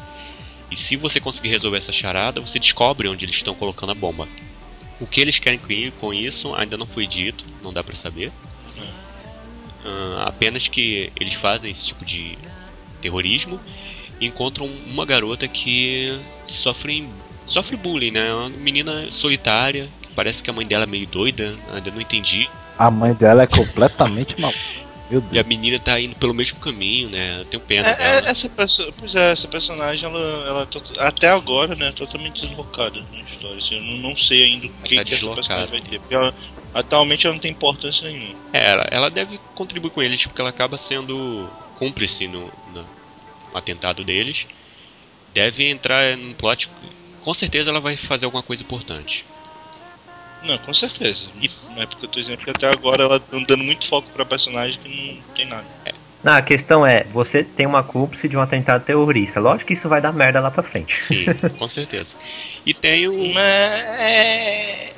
E se você conseguir resolver essa charada, você descobre onde eles estão colocando a bomba. O que eles querem com- com isso ainda não foi dito, não dá pra saber. Ah, apenas que eles fazem esse tipo de terrorismo e encontram uma garota que sofre, sofre bullying, né? É Uma menina solitária, que parece que a mãe dela é meio doida, ainda não entendi. A mãe dela é completamente mal. Meu E a menina tá indo pelo mesmo caminho, né? Eu tenho pena É, é, dela. essa, pois é, essa personagem, ela, ela to- até agora, né, totalmente deslocada na história. Assim, eu não, não sei ainda o que, tá que essa personagem vai ter. Porque ela, atualmente ela não tem importância nenhuma. É, ela, ela deve contribuir com eles, porque ela acaba sendo cúmplice no, no atentado deles. Deve entrar no plot. Com certeza ela vai fazer alguma coisa importante. Não, com certeza. Não é porque eu tô dizendo que até agora ela tá dando muito foco pra personagem que não tem nada. Não, a questão é, você tem uma cúmplice de um atentado terrorista. Lógico que isso vai dar merda lá pra frente. Sim, com certeza. E tem o. Mas é.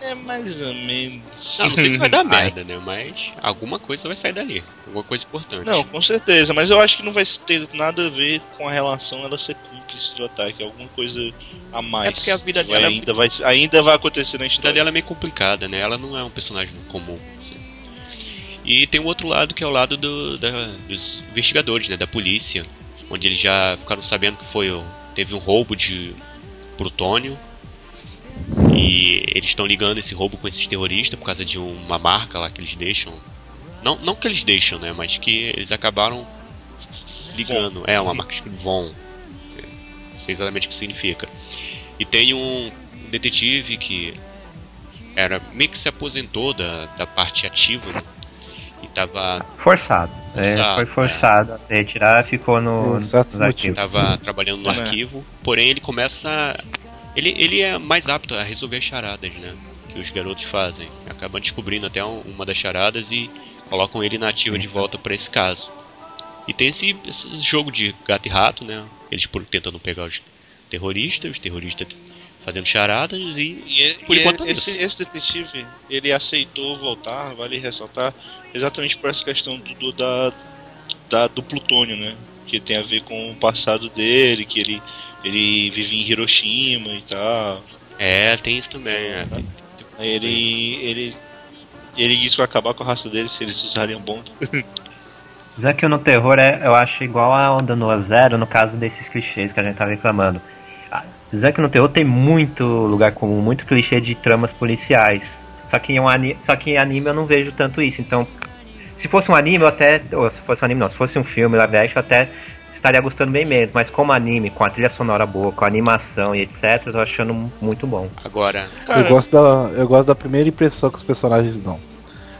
É mais ou menos. Não, não sei se vai dar merda, né? Mas alguma coisa vai sair dali. Alguma coisa importante. Não, com certeza, mas eu acho que não vai ter nada a ver com a relação ela ser cúmplice do ataque, alguma coisa a mais. É porque a vida dela é ainda, vai, ainda vai acontecer na A vida história. dela é meio complicada, né? Ela não é um personagem comum. assim. E tem o outro lado que é o lado do- da- dos investigadores, né? Da polícia, onde eles já ficaram sabendo que foi teve um roubo de plutônio e eles estão ligando esse roubo com esses terroristas por causa de uma marca lá que eles deixam. Não, não que eles deixam, né? Mas que eles acabaram ligando. É uma marca escrito Von. É, Não sei exatamente o que significa. E tem um detetive que era meio que se aposentou da, da parte ativa né? e tava, Forçado. É, Forçado, foi forçado a se retirar, ficou no, arquivos. tava trabalhando no É. arquivo, porém ele começa. Ele, ele é mais apto a resolver as charadas, né? Que os garotos fazem. Acabam descobrindo até um- uma das charadas e colocam ele na ativa de volta pra esse caso. E tem esse, esse jogo de gato e rato, né? Eles por- tentando pegar os terroristas, os terroristas fazendo charadas e. E, Por e enquanto é esse, esse detetive, ele aceitou voltar, vale ressaltar, exatamente por essa questão do, do- da, da- do plutônio, né? Que tem a ver com o passado dele, que ele, ele vive em Hiroshima e tal. É, tem isso também. É. Ele, ele, ele disse que vai acabar com a raça dele se eles usarem a bomba. Zack no terror é, eu acho igual a Onda no Zero no caso desses clichês que a gente tá reclamando. Ah, Zack no terror tem muito lugar comum, muito clichê de tramas policiais. Só que em um ani- só que em anime eu não vejo tanto isso. Então, se fosse um anime eu até, ou se fosse um anime não, se fosse um filme live action eu até estaria gostando bem menos, mas como anime, com a trilha sonora boa, com a animação e etc, eu tô achando muito bom. Agora, Cara, Eu gosto, da, eu gosto da primeira impressão que os personagens dão.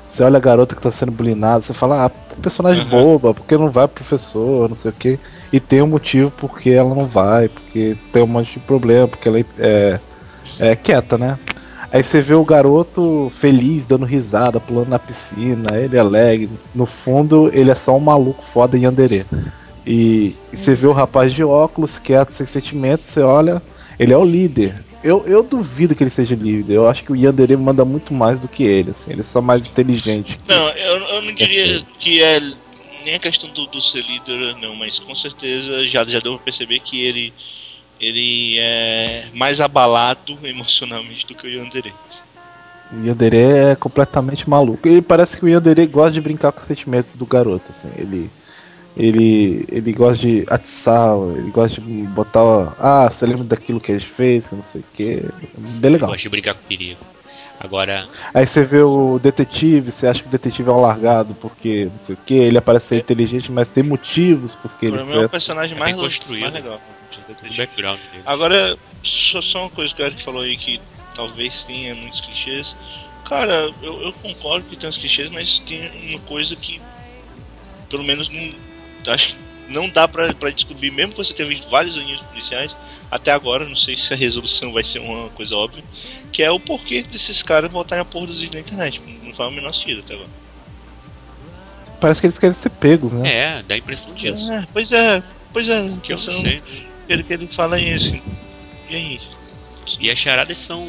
Você olha a garota que tá sendo bulinada, você fala, ah, personagem Uhum. boba, porque não vai pro professor, não sei o quê. E tem um motivo porque ela não vai, porque tem um monte de problema, porque ela é, é quieta, né? Aí você vê o garoto feliz, dando risada, pulando na piscina, ele é alegre. No fundo, ele é só um maluco foda em Anderê. E, e você vê o rapaz de óculos, quieto, sem sentimentos, você olha, ele é o líder. Eu, eu duvido que ele seja líder. Eu acho que o Yandere manda muito mais do que ele, assim. Ele é só mais inteligente. Não, eu, eu não diria que é nem a questão do, do ser líder, não, mas com certeza já, já deu pra perceber que ele, ele é mais abalado emocionalmente do que o Yandere. O Yandere é completamente maluco. Ele parece que o Yandere gosta de brincar com os sentimentos do garoto, assim. Ele ele ele gosta de atiçar, ele gosta de botar, ah, você lembra daquilo que a gente fez, que não sei o que. Bem legal. gosto de brincar com perigo. Agora, Aí você vê o detetive, você acha que o detetive é um largado porque não sei o que, ele parece ser inteligente, mas tem motivos porque ele mim é o assim. personagem É mais, bem le- construído. mais legal. o background dele. Agora, só, só uma coisa que o Eric falou aí que talvez tenha muitos clichês. Cara, eu, eu concordo que tem uns clichês, mas tem uma coisa que pelo menos não, acho, que não dá pra, pra descobrir, mesmo que você tenha visto vários aninhos policiais, até agora, não sei se a resolução vai ser uma coisa óbvia, que é o porquê desses caras voltarem a porra dos vídeos na internet. Não faz o menor sentido até agora. Parece que eles querem ser pegos, né? É, dá a impressão disso. É, pois é, pois é, Que eu não sei. ele que ele fala é isso. E aí? E as charadas são.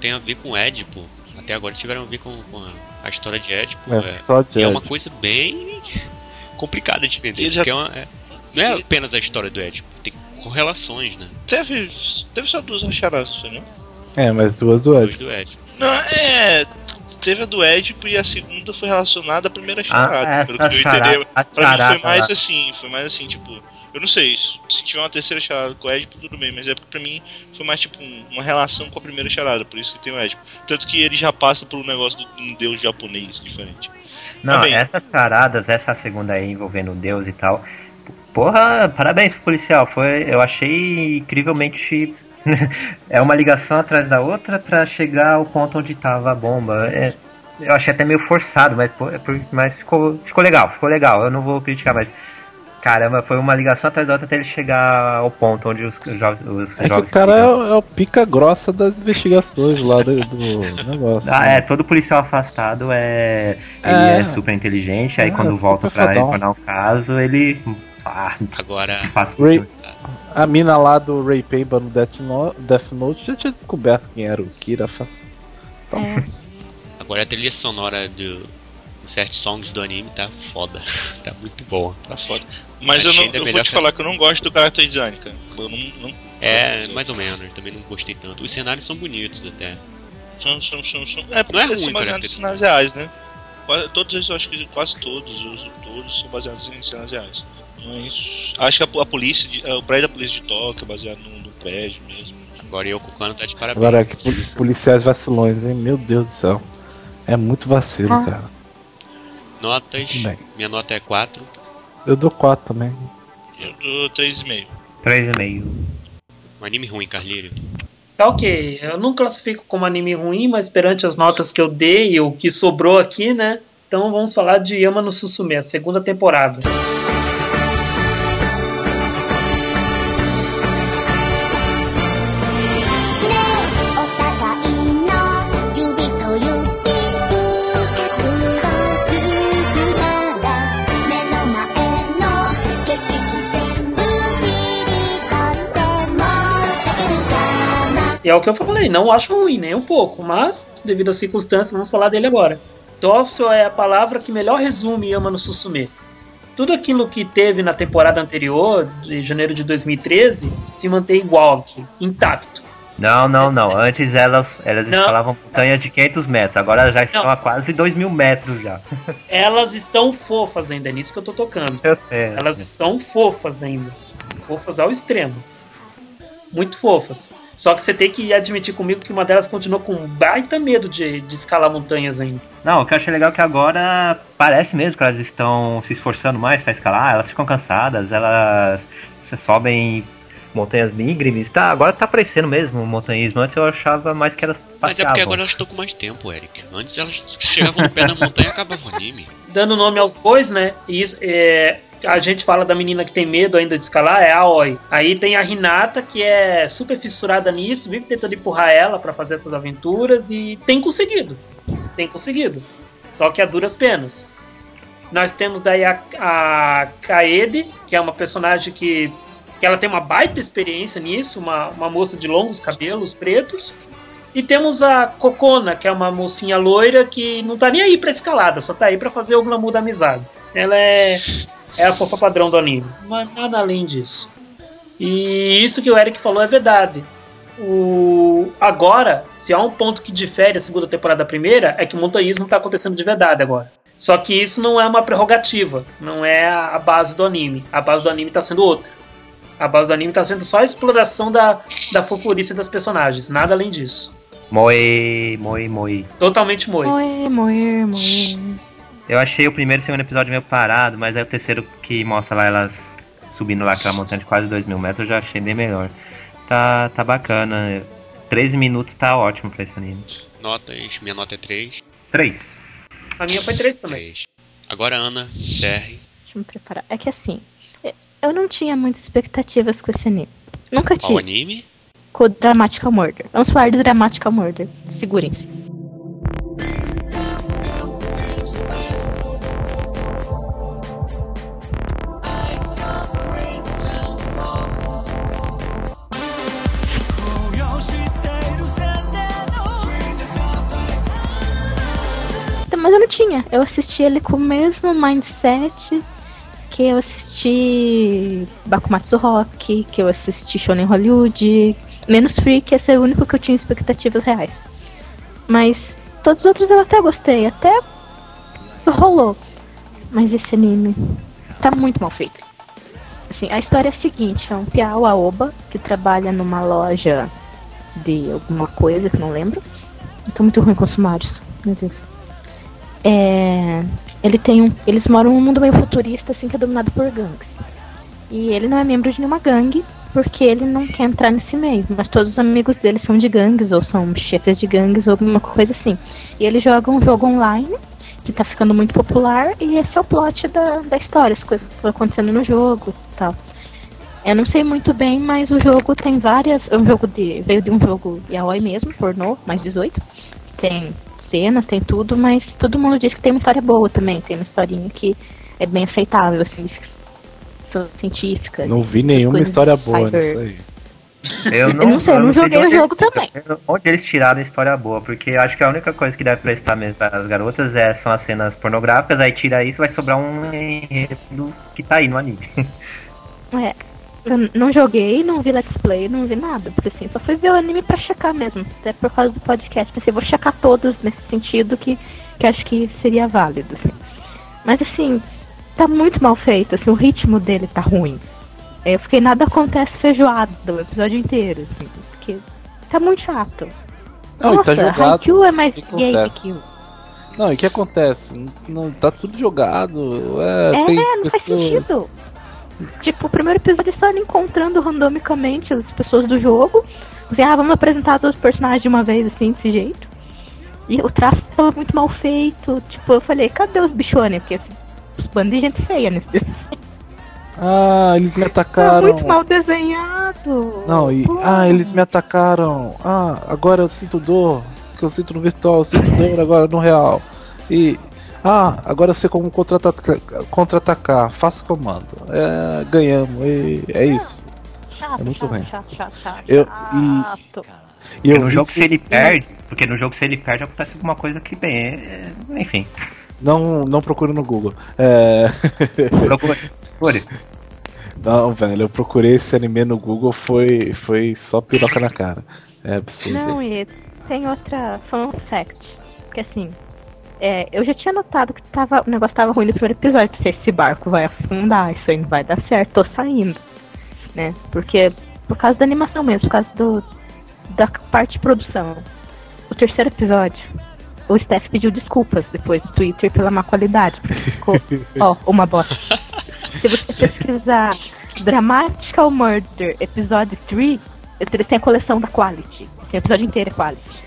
tem a ver com Édipo. Até agora tiveram a ver com, com a, a história de Édipo. É, É, só de e é uma Édipo. coisa bem complicada de entender. Já- Porque é uma- é- não é apenas a história do Édipo, tem correlações, né? Teve, teve só duas acharadas, não? É, mas duas do Ed. do Édipo. Não, é. Teve a do Édipo e a segunda foi relacionada à primeira charada. Ah, pelo que eu entendi. a Pra mim foi mais lá. assim, foi mais assim, tipo, Eu não sei, se tiver uma terceira charada com o Edipo, tudo bem, mas é porque pra mim foi mais tipo um- uma relação com a primeira charada, por isso que tem o Edipo. Tanto que ele já passa por um negócio de um deus japonês diferente. Não, Também. essas paradas, essa segunda aí envolvendo Deus e tal. Porra, parabéns pro policial. Foi, eu achei incrivelmente. é uma ligação atrás da outra pra chegar ao ponto onde tava a bomba. É, eu achei até meio forçado, mas, é mas ficou, ficou legal, ficou legal. Eu não vou criticar, mas. Caramba, foi uma ligação atrás da outra até ele chegar ao ponto onde os, jovens. Os É que o jovens cara é, o- é o pica grossa das investigações lá do, do negócio. Ah, né? é, todo policial afastado é. Ele É. é, super inteligente, aí É, quando volta pra informar o caso, ele. Ah, Agora, passa Ray- A mina lá do Ray Payba no Death, no Death Note já tinha descoberto quem era o Kira fácil. Então, É. agora a trilha sonora do Insert Songs do anime tá foda. tá muito boa. Tá foda. Mas eu, não, eu vou te que- falar que eu não gosto do character design, cara. Eu não, não É, mais ou menos, também não gostei tanto. Os cenários são bonitos até. São, são, são, são. É, porque Não é eles ruim, são baseados em cenários reais, né? Quase- Todos eles, eu acho que quase todos, os, todos são baseados em cenários reais. Mas acho que a, a polícia, de- o prédio da polícia de Tóquio é baseado no, no prédio mesmo. Agora Yoko Kano tá de parabéns. agora que pol- policiais vacilões, hein? Meu Deus do céu. É muito vacilo, Ah. cara. Notas, minha nota é 4. Eu dou 4 também. Eu dou 3,5. 3,5. Um anime ruim, Carlírio. Tá ok, eu não classifico como anime ruim, mas perante as notas que eu dei e o que sobrou aqui, né? Então vamos falar de Yama no Susume, a segunda temporada. E é o que eu falei, não acho ruim, nem um pouco, mas devido às circunstâncias, vamos falar dele agora. Dócil é a palavra que melhor resume Yama no Susume. Tudo aquilo que teve na temporada anterior, de janeiro de 2013, se mantém igual aqui, intacto. Não, não, não. Antes elas, elas Não. escalavam montanhas de 500 metros, agora elas já estão Não. a quase 2 mil metros já. Elas estão fofas ainda, é nisso que eu tô tocando. Eu sei. Elas são fofas ainda. Fofas ao extremo. Muito fofas. Só que você tem que admitir comigo que uma delas continua com um baita medo de, de escalar montanhas ainda. Não, o que eu achei legal é que agora parece mesmo que elas estão se esforçando mais pra escalar, elas ficam cansadas, elas se sobem montanhas íngremes. Tá, agora tá aparecendo mesmo o montanhismo. Antes eu achava mais que elas passeavam. Mas é porque agora elas estão com mais tempo, Eric. Antes elas chegavam no pé da montanha e acabava o anime. Dando nome aos bois, né? E isso, é, a gente fala da menina que tem medo ainda de escalar, é a Aoi. Aí tem a Hinata, que é super fissurada nisso, vive tentando empurrar ela pra fazer essas aventuras e tem conseguido. Tem conseguido. Só que a duras penas. Nós temos daí a, a Kaede, que é uma personagem que, que ela tem uma baita experiência nisso, uma, uma moça de longos cabelos pretos. E temos a Kokona, que é uma mocinha loira que não tá nem aí pra escalada, só tá aí pra fazer o glamour da amizade. Ela é, é a fofa padrão do anime, mas nada além disso. E isso que o Eric falou é verdade. O... Agora, se há um ponto que difere a segunda temporada da primeira, é que o montanhismo tá acontecendo de verdade agora. Só que isso não é uma prerrogativa, não é a base do anime. A base do anime tá sendo outra. A base do anime tá sendo só a exploração da, da fofurice das personagens, nada além disso. Moe, moe, moe. Totalmente moi. Moe, moe, moe. Eu achei o primeiro e o segundo episódio meio parado, mas aí o terceiro que mostra lá elas subindo lá aquela montanha de quase 2 mil metros, eu já achei bem melhor. Tá, tá bacana. 13 minutos tá ótimo pra esse anime. Notas, minha nota é 3. 3. A minha foi três também. 3. Agora, Ana, encerre. Deixa eu me preparar. É que assim, eu não tinha muitas expectativas com esse anime. Nunca Qual tive. anime? Com o Dramatical Murder. Vamos falar de Dramatical Murder. Segurem-se. Não tinha. Eu assisti ele com o mesmo mindset que eu assisti Bakumatsu Rock, que eu assisti Shonen Hollywood. Menos Freak, esse é o único que eu tinha expectativas reais. Mas todos os outros eu até gostei, até rolou. Mas esse anime tá muito mal feito. Assim, a história é a seguinte, é um Piau Aoba que trabalha numa loja de alguma coisa que não lembro. Eu tô muito ruim com os sumários, meu Deus. É, ele tem um, eles moram num mundo meio futurista assim que é dominado por gangues. E ele não é membro de nenhuma gangue porque ele não quer entrar nesse meio, mas todos os amigos dele são de gangues ou são chefes de gangues ou alguma coisa assim. E ele joga um jogo online que tá ficando muito popular e esse é o plot da, da história, as coisas que estão acontecendo no jogo e tal. Eu não sei muito bem, mas o jogo tem várias. É um jogo de. veio de um jogo yaoi mesmo, pornô, mais 18. Tem cenas, tem tudo, mas todo mundo diz que tem uma história boa também. Tem uma historinha que é bem aceitável, assim, ficção científica. Não vi nenhuma história boa nisso aí. Eu Eu não sei, eu não de joguei o jogo eles- também. Onde eles tiraram a história boa, porque eu acho que a única coisa que deve prestar mesmo para as garotas é, são as cenas pornográficas, aí tira isso vai sobrar um enredo que tá aí no anime. É. Eu não joguei, não vi let's play, não vi nada. Porque assim, só fui ver o anime pra checar mesmo. Até por causa do podcast. Pensei, vou checar todos nesse sentido que, que acho que seria válido. Assim. Mas assim, tá muito mal feito, assim, o ritmo dele tá ruim. Eu fiquei, nada acontece feijoada o episódio inteiro, assim, porque tá muito chato. Não, e tá jogado. Haikyuu é mais que gay que. Não, e o que acontece? Não, tá tudo jogado. É, É, tem não faz pessoas. sentido. Tipo, o primeiro episódio é só ele encontrando randomicamente as pessoas do jogo. Assim, ah, vamos apresentar todos os personagens de uma vez, assim, desse jeito. E o traço tava muito mal feito. Tipo, eu falei, cadê os bichones? Porque esse esse bando de gente feia nesse desenho. Ah, eles me Tá atacaram. muito mal desenhado. Não, e. Pô. Ah, eles me atacaram. Ah, agora eu sinto dor. Que eu sinto no virtual, eu sinto dor agora no real. E. Ah, agora eu sei como contra-atacar. Contra-atacar. Faça o comando. É, ganhamos. E é isso. Chato, é muito chato, ruim. chato, chato, chato, Eu- chato. E Porque eu no jogo se ele perde, porque no jogo se ele perde acontece alguma coisa que bem, é- enfim. Não, não procure no Google. É. Procure. procure. Não, velho, eu procurei esse anime no Google, foi, foi só piroca na cara. É absurdo. Não, e tem outra fun fact. Que assim, é, eu já tinha notado que tava, o negócio tava ruim no primeiro episódio. Pensei, esse barco vai afundar, isso aí não vai dar certo, tô saindo. Né? Porque, por causa da animação mesmo, por causa do, da parte de produção. O terceiro episódio, o Steph pediu desculpas depois no Twitter pela má qualidade. Porque ficou, ó, uma bosta. Se você pesquisar Dramatical Murder Episódio 3, eles têm a coleção da Quality. Assim, o episódio inteiro é Quality.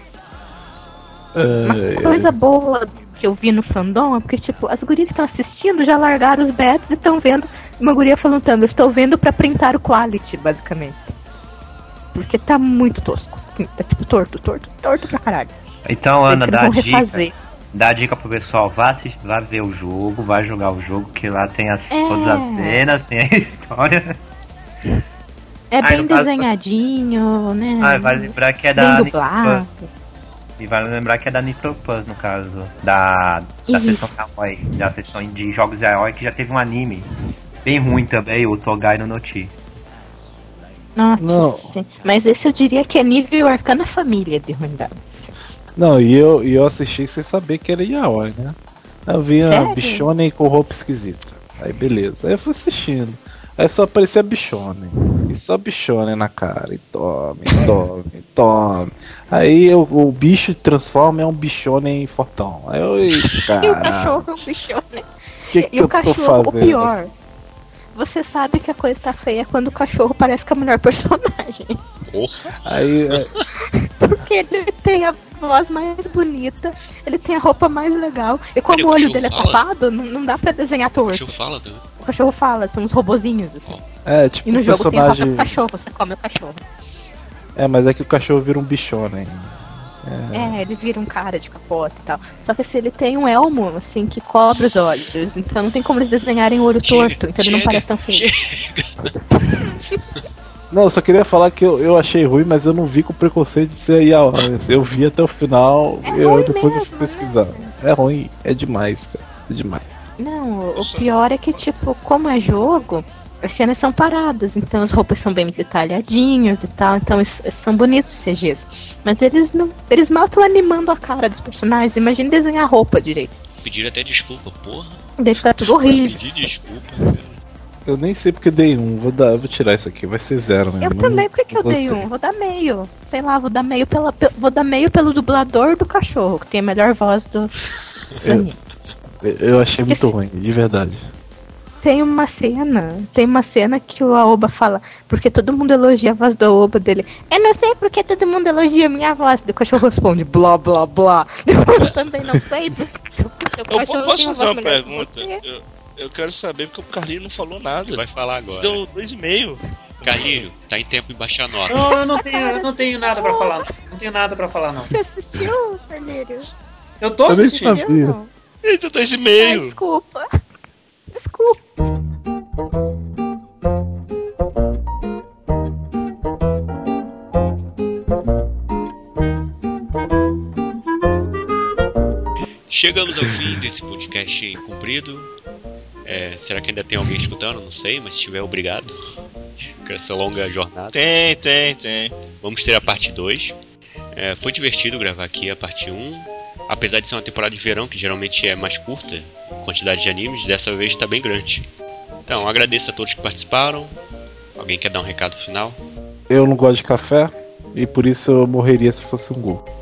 Uma Ai, coisa boa que eu vi no fandom é porque, tipo, as gurias que estão assistindo já largaram os bets e estão vendo uma guria falando, eu estou vendo pra printar o Quality, basicamente. Porque tá muito tosco. Tá tipo torto, torto, torto pra caralho. Então, Ana, dá a dica. refazer. Dá a dica pro pessoal, vá, assistir, vá ver o jogo, vai jogar o jogo, que lá tem as, É. todas as cenas, tem a história. É Ah, bem no caso- desenhadinho, né? Ah, vai lembrar que é bem da dublado. E vai lembrar que é da Nitroplus, no caso. Da, da Isso. seção Yaoi, da seção de jogos Yaoi, que já teve um anime bem ruim também, o Togai no Noti. Nossa, Não. sim. Mas esse eu diria que é nível Arcana Família de ruindade. Não, e eu, e eu assisti sem saber que era Yaoi, né? Eu vi a? Bichone com roupa esquisita. Aí beleza. Aí eu fui assistindo. Aí só aparecia Bichone. E só Bichone na cara. E tome, tome, tome. Aí o, o bicho transforma em um Bichone em fortão. Aí eu, "Ih, E o cachorro é um bichão, o que, que E eu o tô cachorro, o fazendo? pior. Você sabe que a coisa tá feia quando o cachorro parece com a melhor personagem. Aí, é, Porque ele tem a voz mais bonita, ele tem a roupa mais legal. E como o o olho dele é fala? tapado, não, não dá pra desenhar O torto. cachorro fala também. O cachorro fala, são uns robozinhos, assim. é tipo E no o jogo tem personagem. do cachorro, você come o cachorro. É, mas é que o cachorro vira um Bichone. É, ele vira um cara de capota e tal. Só que assim, ele tem um elmo, assim, que cobre os olhos. Então não tem como eles desenharem o olho Chega, torto, então ele não chega, parece tão feio. Não, eu só queria falar que eu, eu achei ruim, mas eu não vi com preconceito de ser Yaoi. Eu vi até o final, É eu ruim depois eu mesmo, fui pesquisar. É ruim, é demais, cara. É demais. Não, o pior é que, tipo, como é jogo, as cenas são paradas, então as roupas são bem detalhadinhas e tal, então são bonitos os CGs. Mas eles não. Eles mal estão animando a cara dos personagens. Imagina desenhar a roupa direito. Pediram até desculpa, porra. Deve ficar tudo Vai horrível. pedir desculpa, cara. Eu nem sei porque dei um. Vou, dar, vou tirar isso aqui, vai ser zero mesmo. Eu Não- também, por que, que eu dei um? Vou dar meio. Sei lá, vou dar meio pela. pe- Vou dar meio pelo dublador do cachorro, que tem a melhor voz do. Eu-. Eu achei muito ruim, de verdade. Tem uma cena, tem uma cena que o Aoba fala, porque todo mundo elogia a voz do Aoba dele. Eu não sei porque todo mundo elogia a minha voz. E o cachorro responde, blá blá blá. Eu também não sei, porque o seu Eu cachorro posso tem uma fazer voz uma pergunta? Eu, eu quero saber porque o Carlinho não falou nada. Vai falar agora. Deu dois e meio. Carlinho, tá em tempo de baixar a nota. Não, eu não tenho, eu não tenho nada pra falar. Não tenho nada pra falar, não. Você assistiu, Carneiro? Eu tô Eu assistindo. Não. Eita, dois e Ai, meio. desculpa. Desculpa. Chegamos ao fim desse podcast comprido. É, será que ainda tem alguém escutando? Não sei, mas se tiver, obrigado. Por essa longa jornada. Tem, tem, tem. Vamos ter a parte 2. É, foi divertido gravar aqui a parte 1. Apesar de ser uma temporada de verão, que geralmente é mais curta, a quantidade de animes dessa vez está bem grande. Então, agradeço a todos que participaram. Alguém quer dar um recado final? Eu não gosto de café e por isso eu morreria se fosse um gol.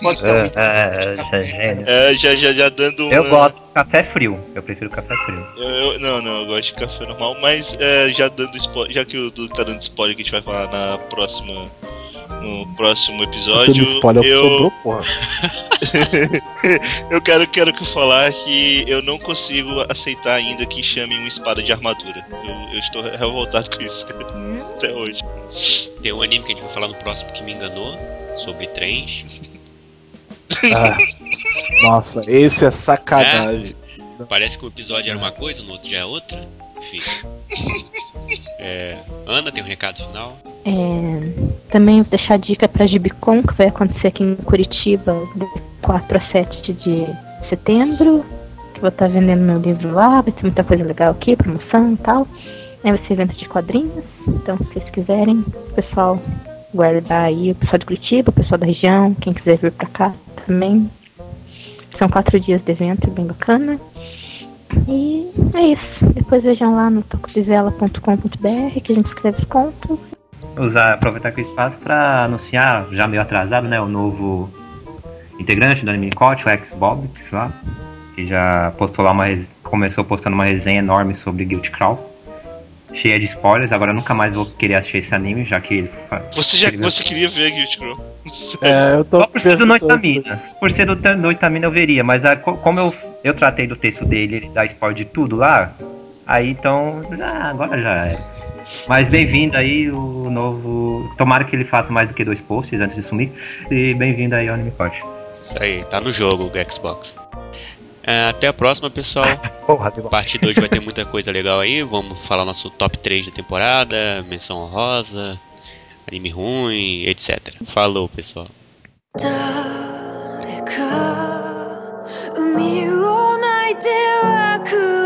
Pode estar É, muito é, é. É, já, já, já dando. Eu gosto de café frio. Eu prefiro café frio. Eu- eu- não, não, eu gosto de café normal, mas é, já dando spoiler, já que o Dudu tá dando spoiler que a gente vai falar na próxima. No próximo episódio. Tendo spoiler o que eu, sobrou, porra. eu quero, quero que falar que eu não consigo aceitar ainda que chamem uma espada de armadura. Eu, eu estou revoltado com isso cara, até hoje. Tem um anime que a gente vai falar no próximo que me enganou, sobre trens. Ah, nossa, esse é sacanagem. Parece que um episódio era uma coisa, no outro já é outra. Enfim. É, Ana, tem um recado final? É, também vou deixar a dica pra Gibicon, que vai acontecer aqui em Curitiba, de 4 a 7 de setembro. Que vou estar vendendo meu livro lá, vai ter muita coisa legal aqui, promoção e tal. Vai ser evento de quadrinhos, então se vocês quiserem, pessoal guardar aí, o pessoal de Curitiba, o pessoal da região, quem quiser vir pra cá também. São quatro dias de evento, bem bacana. E é isso. Depois vejam lá no tocodivela.com.br que a gente escreve os contos. Usar, aproveitar aqui o espaço para anunciar, já meio atrasado, né, o novo integrante do Anime Coach, o ex-Bobix lá, que já postou lá uma começou postando uma resenha enorme sobre Guilty Crawl, cheia de spoilers, agora eu nunca mais vou querer assistir esse anime, já que ele Você já ele- você queria ver Guilty Crow? É, eu tô Só por ser do Noitaminas. Por ser do Noitamina eu veria, mas a- co- como eu, eu tratei do texto dele, ele dá spoiler de tudo lá, aí então. Ah, agora já é. Mas bem-vindo aí o novo. Tomara que ele faça mais do que dois posts antes de sumir. E bem-vindo aí ao Anime Coach. Isso aí, tá no jogo o Xbox. É, até a próxima, pessoal. Porra, Parte 2 vai ter muita coisa legal aí. Vamos falar nosso top 3 da temporada, menção honrosa, anime ruim, etc. Falou, pessoal. 誰か海を泣いてはく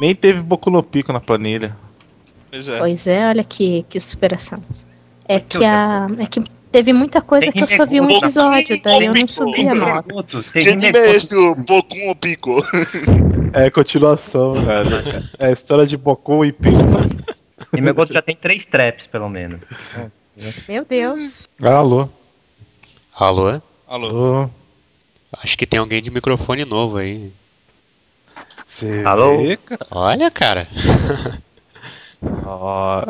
Nem teve Boku no Pico na planilha. Pois é. Pois é, olha que, que superação. É que a. É que Teve muita coisa que eu só vi um episódio, daí eu não Tem subi a nota. Que anime é esse, o Bokun ou Pico? É continuação, cara. É a história de Boku e Pico. Himegoto já tem três traps, pelo menos. Meu Deus. Alô. Alô? Alô. Alô. Acho que tem alguém de microfone novo aí. Você Alô? Vê, cara? Olha, cara. Ó.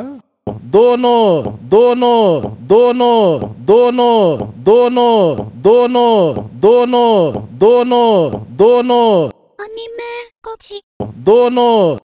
Dono, dono, dono, dono, dono, dono, dono, dono, dono. Anime. Dono.